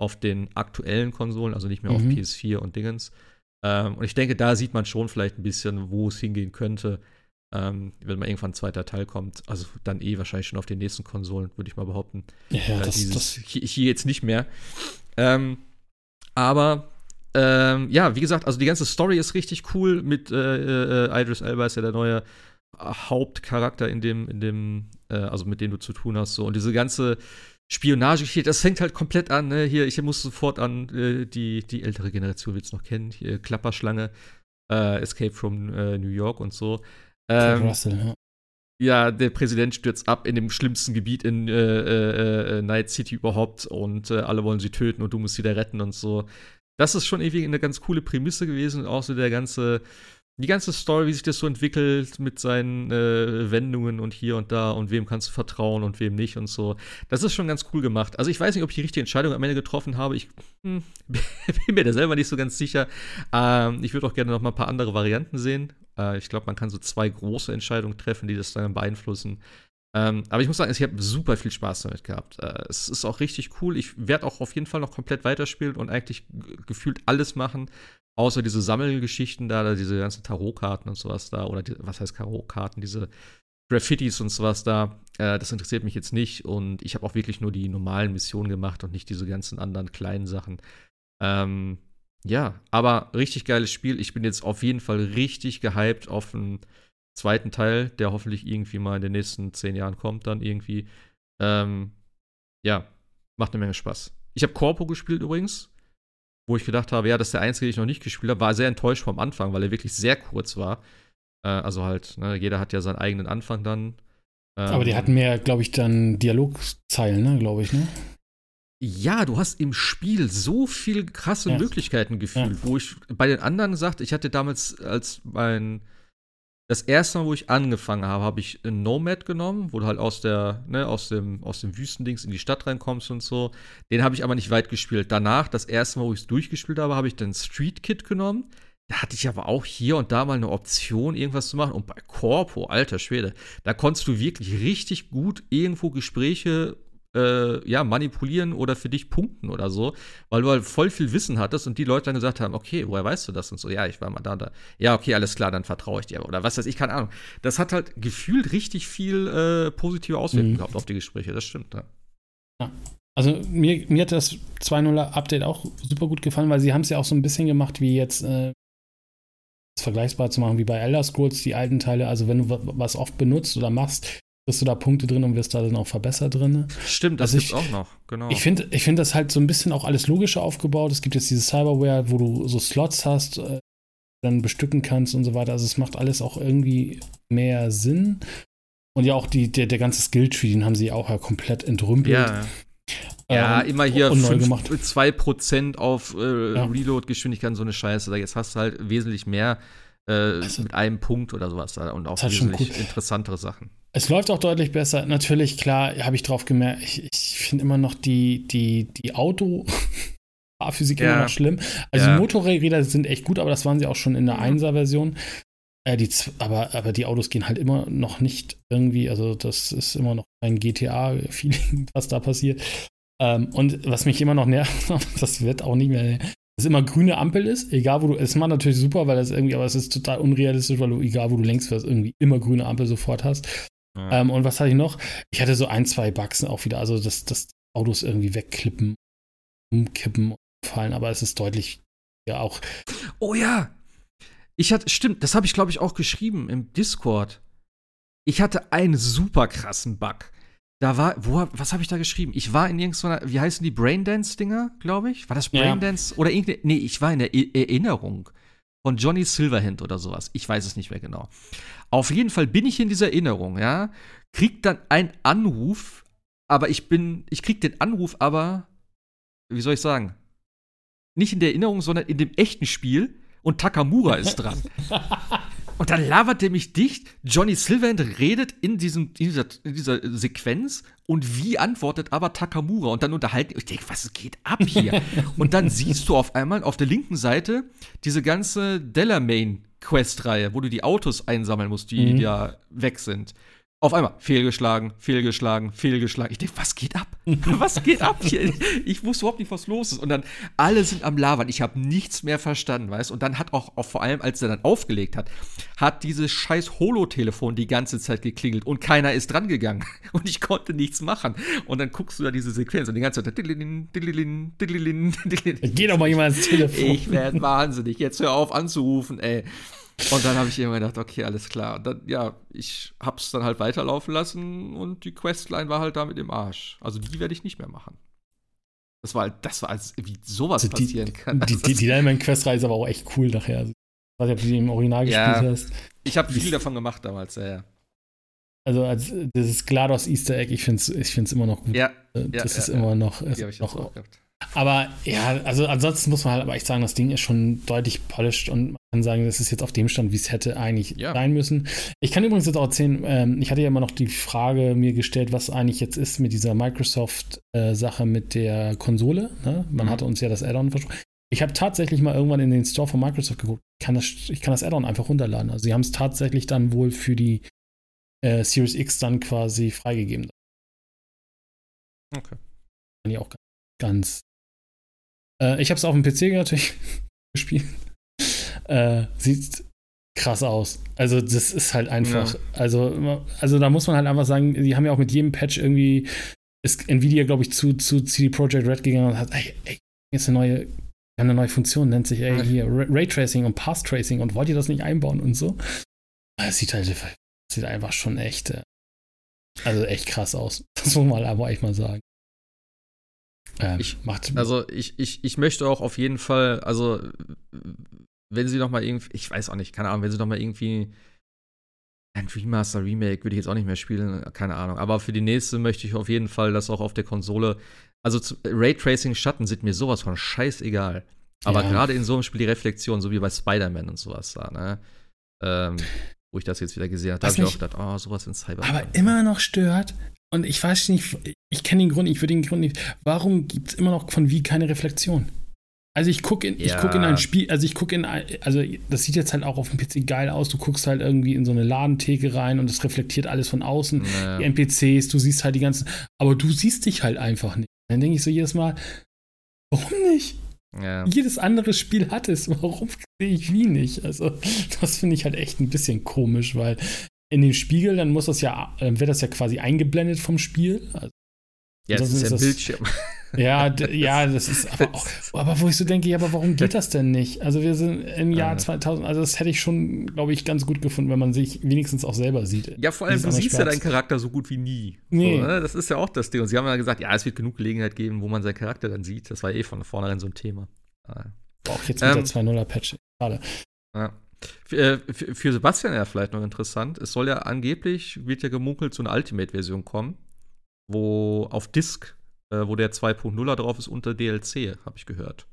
auf den aktuellen Konsolen, also nicht mehr mhm. auf PS4 und Dingens. Ähm, und ich denke, da sieht man schon vielleicht ein bisschen, wo es hingehen könnte. Ähm, wenn mal irgendwann ein zweiter Teil kommt, also dann eh wahrscheinlich schon auf den nächsten Konsolen, würde ich mal behaupten. Ja, äh, das, dieses, das hier, hier, jetzt nicht mehr. Ähm, aber ähm, ja, wie gesagt, also die ganze Story ist richtig cool mit äh, äh, Idris Elba ist ja der neue Hauptcharakter in dem, in dem, äh, also mit dem du zu tun hast. So. Und diese ganze Spionage, hier, das fängt halt komplett an. Ne? Hier, ich muss sofort an äh, die, die ältere Generation wird es noch kennen. Hier, Klapperschlange, äh, Escape from äh, New York und so. Ähm, Russell, ja. Ja, der Präsident stürzt ab in dem schlimmsten Gebiet in äh, äh, Night City überhaupt und alle wollen sie töten und du musst sie da retten und so. Das ist schon irgendwie eine ganz coole Prämisse gewesen und auch so der ganze die ganze Story, wie sich das so entwickelt mit seinen äh, Wendungen und hier und da und wem kannst du vertrauen und wem nicht und so. Das ist schon ganz cool gemacht. Also ich weiß nicht, ob ich die richtige Entscheidung am Ende getroffen habe. Ich hm, bin mir da selber nicht so ganz sicher. Ähm, ich würde auch gerne noch mal ein paar andere Varianten sehen. Äh, ich glaube, man kann so zwei große Entscheidungen treffen, die das dann beeinflussen. Ähm, aber ich muss sagen, ich habe super viel Spaß damit gehabt. Äh, es ist auch richtig cool. Ich werde auch auf jeden Fall noch komplett weiterspielen und eigentlich gefühlt alles machen, Außer diese Sammelgeschichten da, diese ganzen Tarotkarten und sowas da, oder die, was heißt Tarotkarten, diese Graffitis und sowas da, äh, das interessiert mich jetzt nicht. Und ich habe auch wirklich nur die normalen Missionen gemacht und nicht diese ganzen anderen kleinen Sachen. Ähm, ja, aber richtig geiles Spiel. Ich bin jetzt auf jeden Fall richtig gehypt auf einen zweiten Teil, der hoffentlich irgendwie mal in den nächsten zehn Jahren kommt, dann irgendwie. Ähm, ja, macht eine Menge Spaß. Ich habe Corpo gespielt übrigens wo ich gedacht habe, ja, das ist der einzige, den ich noch nicht gespielt habe, war sehr enttäuscht vom Anfang, weil er wirklich sehr kurz war. Äh, also halt, ne, jeder hat ja seinen eigenen Anfang dann. Ähm, Aber die hatten mehr, glaube ich, dann Dialogzeilen, ne, glaube ich, ne? Ja, du hast im Spiel so viele krasse ja. Möglichkeiten gefühlt, ja. wo ich bei den anderen gesagt, ich hatte damals als mein das erste Mal, wo ich angefangen habe, habe ich einen Nomad genommen, wo du halt aus der, ne, aus dem, aus dem Wüstendings in die Stadt reinkommst und so. Den habe ich aber nicht weit gespielt. Danach, das erste Mal, wo ich es durchgespielt habe, habe ich dann Street Kit genommen. Da hatte ich aber auch hier und da mal eine Option, irgendwas zu machen. Und bei Corpo, alter Schwede, da konntest du wirklich richtig gut irgendwo Gespräche äh, ja, manipulieren oder für dich punkten oder so, weil du halt voll viel Wissen hattest und die Leute dann gesagt haben, okay, woher weißt du das und so, ja, ich war mal da, da. Ja, okay, alles klar, dann vertraue ich dir oder was weiß ich, keine Ahnung. Das hat halt gefühlt richtig viel äh, positive Auswirkungen mhm. gehabt auf die Gespräche, das stimmt, ja. ja. Also mir, mir hat das 2.0 Update auch super gut gefallen, weil sie haben es ja auch so ein bisschen gemacht, wie jetzt äh, vergleichbar zu machen wie bei Elder Scrolls, die alten Teile. Also wenn du was oft benutzt oder machst, kriegst du da Punkte drin und wirst da dann auch verbessert drin. Stimmt, das also gibt's auch noch, genau. Ich finde ich find das halt so ein bisschen auch alles logischer aufgebaut. Es gibt jetzt diese Cyberware, wo du so Slots hast, äh, dann bestücken kannst und so weiter. Also es macht alles auch irgendwie mehr Sinn. Und ja, auch die, der, der ganze Skilltree, den haben sie auch ja komplett entrümpelt. Ja, ja, ähm, immer hier 2% auf äh, ja. Reload-Geschwindigkeit, so eine Scheiße. Jetzt hast du halt wesentlich mehr äh, also, mit einem Punkt oder sowas da und auch wesentlich interessantere Sachen. Es läuft auch deutlich besser. Natürlich, klar, habe ich drauf gemerkt, ich, ich finde immer noch die, die, die Auto- Physik ja. immer noch schlimm. Also ja. Motorräder sind echt gut, aber das waren sie auch schon in der 1er-Version. Äh, die, aber, aber die Autos gehen halt immer noch nicht irgendwie, also das ist immer noch ein GTA-Feeling, was da passiert. Ähm, und was mich immer noch nervt, das wird auch nicht mehr, dass immer grüne Ampel ist, egal wo du, es macht natürlich super, weil das irgendwie, aber es ist total unrealistisch, weil du, egal wo du längst fährst, irgendwie immer grüne Ampel sofort hast. Ja. Ähm, und was hatte ich noch? Ich hatte so ein, zwei Bugs auch wieder. Also, dass, dass Autos irgendwie wegklippen, umkippen und fallen, aber es ist deutlich ja auch. Oh ja! Ich hatte, stimmt, das habe ich, glaube ich, auch geschrieben im Discord. Ich hatte einen super krassen Bug. Da war, wo, was habe ich da geschrieben? Ich war in irgendeiner, wie heißen die Braindance-Dinger, glaube ich? War das Braindance? Ja. Oder irgendeine, nee, ich war in der e Erinnerung von Johnny Silverhand oder sowas. Ich weiß es nicht mehr genau. Auf jeden Fall bin ich in dieser Erinnerung, ja, krieg dann einen Anruf, aber ich bin, ich krieg den Anruf aber, wie soll ich sagen, nicht in der Erinnerung, sondern in dem echten Spiel und Takamura ist dran. Und dann labert der mich dicht. Johnny Silverhand redet in, diesem, in, dieser, in dieser Sequenz und wie antwortet aber Takamura? Und dann unterhalten. Ich denke, was geht ab hier? und dann siehst du auf einmal auf der linken Seite diese ganze Delamain Quest-Reihe, wo du die Autos einsammeln musst, die mhm. ja weg sind. Auf einmal fehlgeschlagen, fehlgeschlagen, fehlgeschlagen. Ich denke, was geht ab? Was geht ab hier? Ich wusste überhaupt nicht, was los ist. Und dann alle sind am Labern. Ich habe nichts mehr verstanden, weißt Und dann hat auch, auch, vor allem, als er dann aufgelegt hat, hat dieses scheiß Holo-Telefon die ganze Zeit geklingelt und keiner ist dran gegangen. Und ich konnte nichts machen. Und dann guckst du da diese Sequenz und die ganze Zeit. Geh doch mal jemand ins Telefon. Ich werde wahnsinnig. Jetzt hör auf anzurufen, ey. Und dann habe ich immer gedacht, okay, alles klar. Und dann, ja, ich habe es dann halt weiterlaufen lassen und die Questline war halt damit im Arsch. Also die werde ich nicht mehr machen. Das war halt, das war als wie sowas also die, passieren kann. Die, die, die Diamond-Questreihe aber auch echt cool nachher. Also, ich weiß nicht, ob du die im Original ja, gespielt hast. Ich habe viel davon gemacht damals, ja, ja. Also als dieses GLaDOS Easter Egg, ich finde es ich find's immer noch gut. Ja. Äh, das ja, ist ja, immer noch. Ich noch auch gehabt. Aber ja, also ansonsten muss man halt aber echt sagen, das Ding ist schon deutlich polished und man kann sagen, das ist jetzt auf dem Stand, wie es hätte eigentlich ja. sein müssen. Ich kann übrigens jetzt auch erzählen, ähm, ich hatte ja immer noch die Frage mir gestellt, was eigentlich jetzt ist mit dieser Microsoft-Sache äh, mit der Konsole. Ne? Man mhm. hatte uns ja das Add-on versprochen. Ich habe tatsächlich mal irgendwann in den Store von Microsoft geguckt. Ich kann das, ich kann das Add-on einfach runterladen. Also sie haben es tatsächlich dann wohl für die äh, Series X dann quasi freigegeben. Okay. Kann ich auch ganz äh, ich habe es auf dem PC natürlich gespielt. Äh, sieht krass aus. Also das ist halt einfach, ja. also, also da muss man halt einfach sagen, die haben ja auch mit jedem Patch irgendwie, ist Nvidia, glaube ich, zu, zu CD Projekt Red gegangen und hat, ey, ey, jetzt eine neue, eine neue Funktion, nennt sich, ey, hier Raytracing und Path Tracing und wollt ihr das nicht einbauen und so? Es sieht halt, sieht einfach schon echt, äh, also echt krass aus. Das muss man aber echt mal sagen. Ähm, ich, macht also ich, ich, ich möchte auch auf jeden Fall, also wenn sie noch mal irgendwie, ich weiß auch nicht, keine Ahnung, wenn sie noch mal irgendwie ein Remaster, Remake würde ich jetzt auch nicht mehr spielen, keine Ahnung. Aber für die nächste möchte ich auf jeden Fall, dass auch auf der Konsole, also Raytracing Schatten sind mir sowas von scheißegal. Aber ja. gerade in so einem Spiel die Reflexion, so wie bei Spider-Man und sowas da, ne? Ähm, wo ich das jetzt wieder gesehen habe, da habe ich auch gedacht, oh, sowas in Cyber. Aber immer noch stört, und ich weiß nicht, ich kenne den Grund, ich würde den Grund nicht. Warum gibt es immer noch von wie keine Reflexion? Also ich gucke in, ja. guck in ein Spiel, also ich gucke in, also das sieht jetzt halt auch auf dem PC geil aus. Du guckst halt irgendwie in so eine Ladentheke rein und es reflektiert alles von außen. Ja. Die NPCs, du siehst halt die ganzen, aber du siehst dich halt einfach nicht. Dann denke ich so jedes Mal, warum nicht? Ja. Jedes andere Spiel hat es. Warum sehe ich wie nicht? Also, das finde ich halt echt ein bisschen komisch, weil in den Spiegel, dann muss das ja, dann wird das ja quasi eingeblendet vom Spiel. Also, ja, das ist ja das, Bildschirm. Ja, ja, das ist aber auch, aber wo ich so denke, ja, aber warum geht das denn nicht? Also wir sind im Jahr 2000, also das hätte ich schon, glaube ich, ganz gut gefunden, wenn man sich wenigstens auch selber sieht. Ja, vor allem, du siehst ja deinen Charakter so gut wie nie. Nee. So, ne? Das ist ja auch das Ding. Und sie haben ja gesagt, ja, es wird genug Gelegenheit geben, wo man seinen Charakter dann sieht. Das war eh von vornherein so ein Thema. Auch jetzt mit ähm, der 2.0er-Patch. Schade. Ja. Äh, für, für Sebastian ja vielleicht noch interessant. Es soll ja angeblich, wird ja gemunkelt, so eine Ultimate-Version kommen, wo auf Disk, äh, wo der 2.0er drauf ist, unter DLC, habe ich gehört.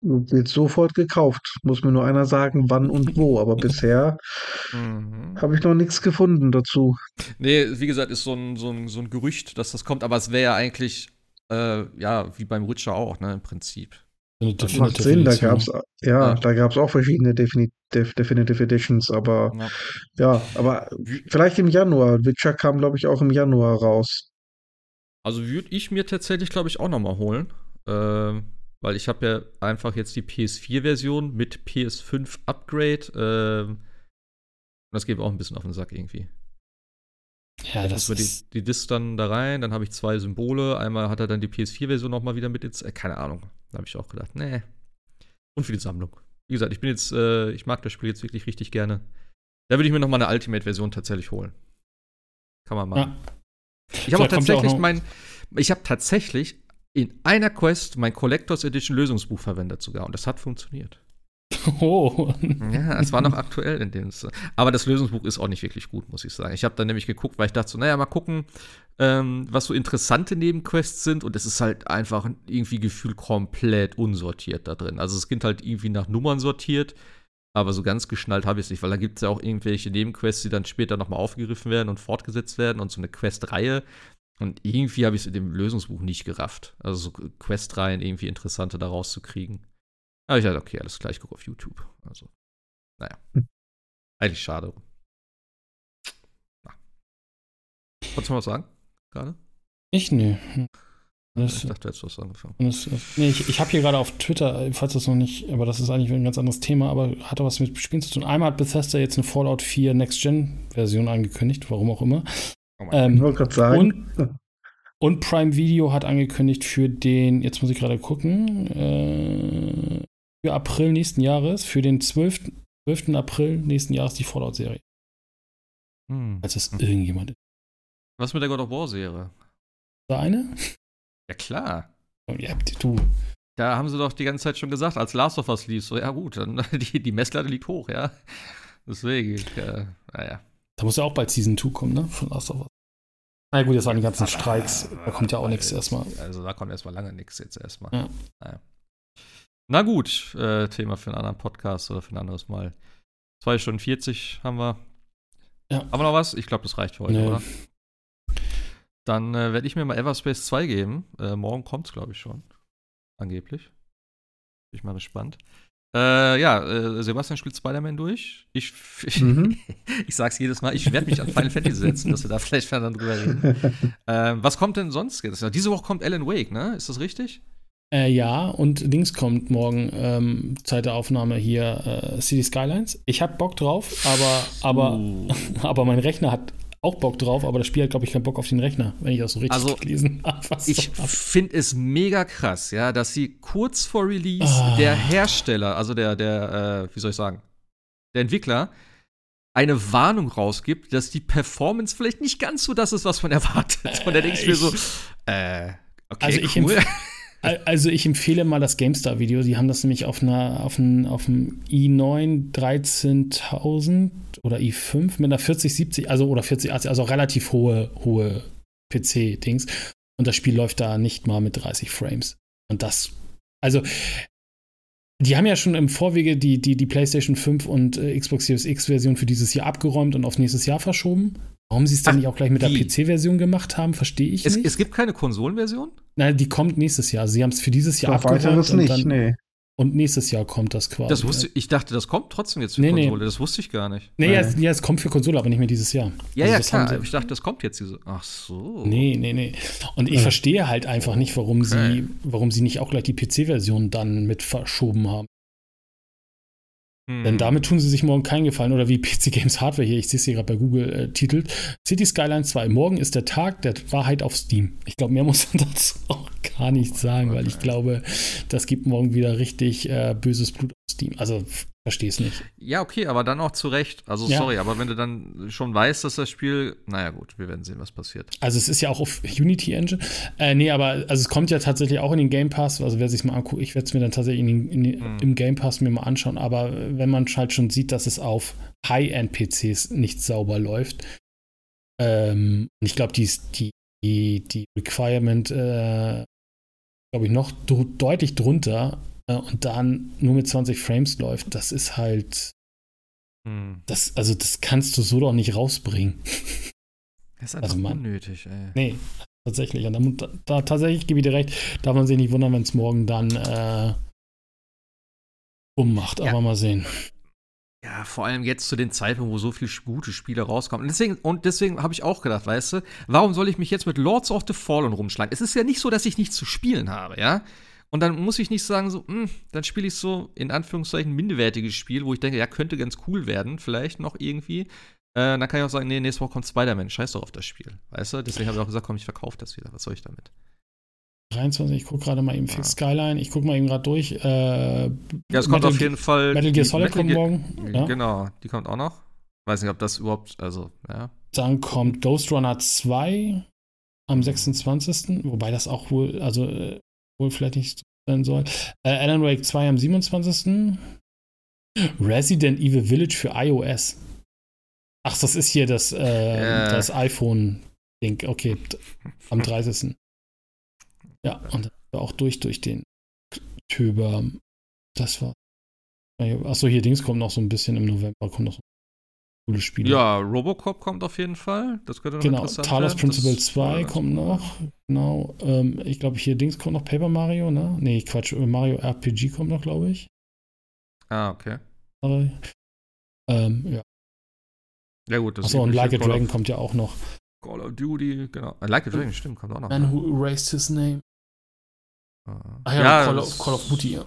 Wird sofort gekauft. Muss mir nur einer sagen, wann und wo. Aber bisher mhm. habe ich noch nichts gefunden dazu. Nee, wie gesagt, ist so ein, so ein, so ein Gerücht, dass das kommt. Aber es wäre ja eigentlich, äh, ja, wie beim Witcher auch, ne, im Prinzip. Das macht Sinn, da gab's, ja, ja, da gab es auch verschiedene Defini Def Definitive Editions, aber ja. ja. aber vielleicht im Januar. Witcher kam, glaube ich, auch im Januar raus. Also würde ich mir tatsächlich, glaube ich, auch noch mal holen. Äh, weil ich habe ja einfach jetzt die PS4-Version mit PS5 Upgrade. Äh, das geht mir auch ein bisschen auf den Sack irgendwie. Ja, das ist. Die, die Disc dann da rein, dann habe ich zwei Symbole. Einmal hat er dann die PS4-Version noch mal wieder mit ins. Äh, keine Ahnung. Da habe ich auch gedacht, nee. Und für die Sammlung. Wie gesagt, ich bin jetzt, äh, ich mag das Spiel jetzt wirklich richtig gerne. Da würde ich mir noch mal eine Ultimate-Version tatsächlich holen. Kann man machen. Ja. Ich habe auch tatsächlich auch mein, ich habe tatsächlich in einer Quest mein Collectors Edition Lösungsbuch verwendet sogar und das hat funktioniert. Oh. Ja, es war noch aktuell in dem. Aber das Lösungsbuch ist auch nicht wirklich gut, muss ich sagen. Ich habe dann nämlich geguckt, weil ich dachte so, naja, mal gucken, ähm, was so interessante Nebenquests sind. Und es ist halt einfach irgendwie gefühlt komplett unsortiert da drin. Also es gibt halt irgendwie nach Nummern sortiert. Aber so ganz geschnallt habe ich es nicht, weil da gibt es ja auch irgendwelche Nebenquests, die dann später nochmal aufgegriffen werden und fortgesetzt werden und so eine Questreihe. Und irgendwie habe ich es in dem Lösungsbuch nicht gerafft. Also so Questreihen irgendwie interessante da rauszukriegen. Aber ich dachte, okay, alles gleich, guck auf YouTube. Also, naja. Hm. Eigentlich schade. Wolltest du mal was sagen? Gerade? Ich? Nö. Das, ich dachte, du hättest was angefangen. Das, nee, ich, ich habe hier gerade auf Twitter, falls das noch nicht, aber das ist eigentlich ein ganz anderes Thema, aber hat auch was mit Spielen zu tun. Einmal hat Bethesda jetzt eine Fallout 4 Next-Gen-Version angekündigt, warum auch immer. Oh ähm, ich wollte gerade sagen. Und, und, Prime Video hat angekündigt für den, jetzt muss ich gerade gucken, äh, für April nächsten Jahres, für den 12. 12. April nächsten Jahres die Fallout-Serie. Hm. Als es irgendjemand ist. Was mit der God of War-Serie? Da eine? Ja, klar. Ja, du. Da haben sie doch die ganze Zeit schon gesagt, als Last of Us lief, so, ja gut, dann, die, die Messlatte liegt hoch, ja. Deswegen, äh, naja. Da muss ja auch bald Season 2 kommen, ne? Von Last of Us. Na ja, gut, jetzt waren die ganzen Streiks, da kommt ja auch nichts erstmal. Also da kommt erstmal lange nichts jetzt erstmal. Ja. Naja. Na gut, äh, Thema für einen anderen Podcast oder für ein anderes Mal. 2 Stunden 40 haben wir. Ja. Haben wir noch was? Ich glaube, das reicht für heute, nee. oder? Dann äh, werde ich mir mal Everspace 2 geben. Äh, morgen kommt es, glaube ich, schon. Angeblich. Bin ich mal gespannt. Äh, ja, äh, Sebastian spielt Spider-Man durch. Ich, ich, mhm. ich sag's jedes Mal, ich werde mich an Final Fantasy setzen, dass wir da vielleicht dann drüber reden. ähm, was kommt denn sonst? Diese Woche kommt Alan Wake, ne? Ist das richtig? Äh, ja, und Dings kommt morgen, ähm, Zeit der Aufnahme hier, äh, City Skylines. Ich hab Bock drauf, aber, aber, uh. aber mein Rechner hat auch Bock drauf, aber das Spiel hat, glaube ich, keinen Bock auf den Rechner, wenn ich das so richtig also, gelesen habe. Ich finde es mega krass, ja, dass sie kurz vor Release ah. der Hersteller, also der, der, äh, wie soll ich sagen, der Entwickler, eine Warnung rausgibt, dass die Performance vielleicht nicht ganz so das ist, was man erwartet. Und da denke ich mir so, äh, okay, also ich cool. Also ich empfehle mal das GameStar-Video. Die haben das nämlich auf einer auf einem, auf einem i9 13000 oder i5 mit einer 4070, also oder 40, also relativ hohe hohe PC-Dings. Und das Spiel läuft da nicht mal mit 30 Frames. Und das, also die haben ja schon im Vorwege die, die, die PlayStation 5 und äh, Xbox Series X-Version für dieses Jahr abgeräumt und auf nächstes Jahr verschoben. Warum sie es dann Ach, nicht auch gleich mit der PC-Version gemacht haben, verstehe ich es, nicht. Es gibt keine Konsolenversion? Nein, die kommt nächstes Jahr. Sie haben es für dieses Jahr abgeräumt. Das nicht, dann, nee. Und nächstes Jahr kommt das quasi. Das wusste, ich dachte, das kommt trotzdem jetzt für nee, Konsole. Nee. Das wusste ich gar nicht. Nee, ja, es, ja, es kommt für Konsole, aber nicht mehr dieses Jahr. Ja, also ja, klar. Ich dachte, das kommt jetzt diese. Ach so. Nee, nee, nee. Und ich ja. verstehe halt einfach nicht, warum okay. sie, warum sie nicht auch gleich die PC-Version dann mit verschoben haben. Hm. Denn damit tun sie sich morgen keinen Gefallen. Oder wie PC Games Hardware hier, ich sehe es hier gerade bei Google, äh, titelt: City Skylines 2. Morgen ist der Tag der Wahrheit auf Steam. Ich glaube, mehr muss man dazu auch gar nicht sagen, okay. weil ich glaube, das gibt morgen wieder richtig äh, böses Blut auf Steam. Also Verstehe es nicht. Ja, okay, aber dann auch zu Recht. Also, ja. sorry, aber wenn du dann schon weißt, dass das Spiel, naja, gut, wir werden sehen, was passiert. Also, es ist ja auch auf Unity Engine. Äh, nee, aber also es kommt ja tatsächlich auch in den Game Pass. Also, wer sich mal anguckt, ich werde es mir dann tatsächlich in, in, in, mhm. im Game Pass mir mal anschauen. Aber wenn man halt schon sieht, dass es auf High-End-PCs nicht sauber läuft, ähm, ich glaube, die, die, die, die Requirement, äh, glaube ich, noch deutlich drunter äh, und dann nur mit 20 Frames läuft, das ist halt. Hm. Das, also, das kannst du so doch nicht rausbringen. Das ist einfach also man, unnötig, ey. Nee, tatsächlich. Und da, da, tatsächlich gebe ich dir recht, darf man sich nicht wundern, wenn es morgen dann äh, ummacht. Aber ja. mal sehen. Ja, vor allem jetzt zu den Zeiten, wo so viele gute Spiele rauskommen. Und deswegen, und deswegen habe ich auch gedacht, weißt du, warum soll ich mich jetzt mit Lords of the Fallen rumschlagen? Es ist ja nicht so, dass ich nichts zu spielen habe, ja. Und dann muss ich nicht sagen, so, mh, hm, dann spiele ich so in Anführungszeichen minderwertiges Spiel, wo ich denke, ja, könnte ganz cool werden, vielleicht noch irgendwie. Äh, dann kann ich auch sagen, nee, nächste Woche kommt Spider-Man, scheiß doch auf das Spiel. Weißt du? Deswegen habe ich auch gesagt, komm, ich verkaufe das wieder. Was soll ich damit? 23, ich gucke gerade mal eben Fix Skyline, ich gucke mal eben gerade durch. Äh, ja, es kommt Metal, auf jeden Fall. Metal Gear Solid kommt morgen. Ja? Genau, die kommt auch noch. Weiß nicht, ob das überhaupt, also, ja. Dann kommt Ghost Runner 2 am 26. Wobei das auch wohl, also äh, wohl vielleicht nicht sein soll. Äh, Alan Wake 2 am 27. Resident Evil Village für iOS. Ach, das ist hier das, äh, yeah. das iPhone-Ding. Okay, am 30. Ja, und auch durch, durch den Töber. Das war. Achso, hier Dings kommt noch so ein bisschen im November, kommt noch so coole Spiele. Ja, Robocop kommt auf jeden Fall. Das könnte noch genau, Talos Principle das 2 kommt noch. Genau. Ähm, ich glaube, hier Dings kommt noch Paper Mario, ne? Nee, Quatsch. Mario RPG kommt noch, glaube ich. Ah, okay. Ähm, ja. Ja, gut. Achso, und Like a Dragon kommt ja auch noch. Call of Duty, genau. I Like a Dragon, stimmt, kommt auch noch. Man Who Erased His Name. Uh, Ach ja, ja Call, of, Call of Duty, ja.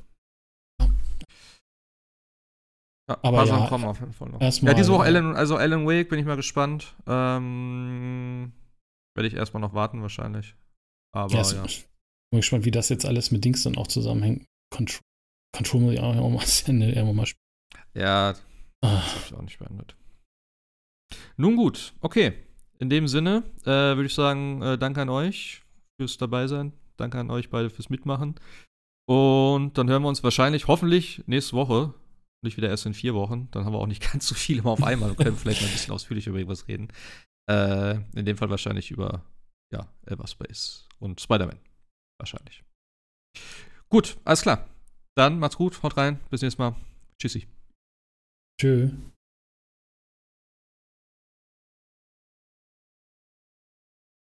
Ja, aber ja, kommen auf jeden Fall noch. Ja, diese Woche Alan, also Alan Wake bin ich mal gespannt. Ähm, Werde ich erstmal noch warten wahrscheinlich. Aber ja. ja. Ich bin gespannt, wie das jetzt alles mit Dings dann auch zusammenhängt. Control, Control muss ich auch mal das Ende irgendwann mal spielen. Ja, ah. das habe ich auch nicht beendet. Nun gut, okay. In dem Sinne äh, würde ich sagen, äh, danke an euch fürs Dabeisein. Danke an euch beide fürs Mitmachen. Und dann hören wir uns wahrscheinlich, hoffentlich, nächste Woche nicht wieder erst in vier Wochen. Dann haben wir auch nicht ganz so viel immer auf einmal und können vielleicht mal ein bisschen ausführlich über irgendwas reden. Äh, in dem Fall wahrscheinlich über, ja, Everspace und Spider-Man. Wahrscheinlich. Gut, alles klar. Dann macht's gut, haut rein. Bis nächstes Mal. Tschüssi. Tschüss.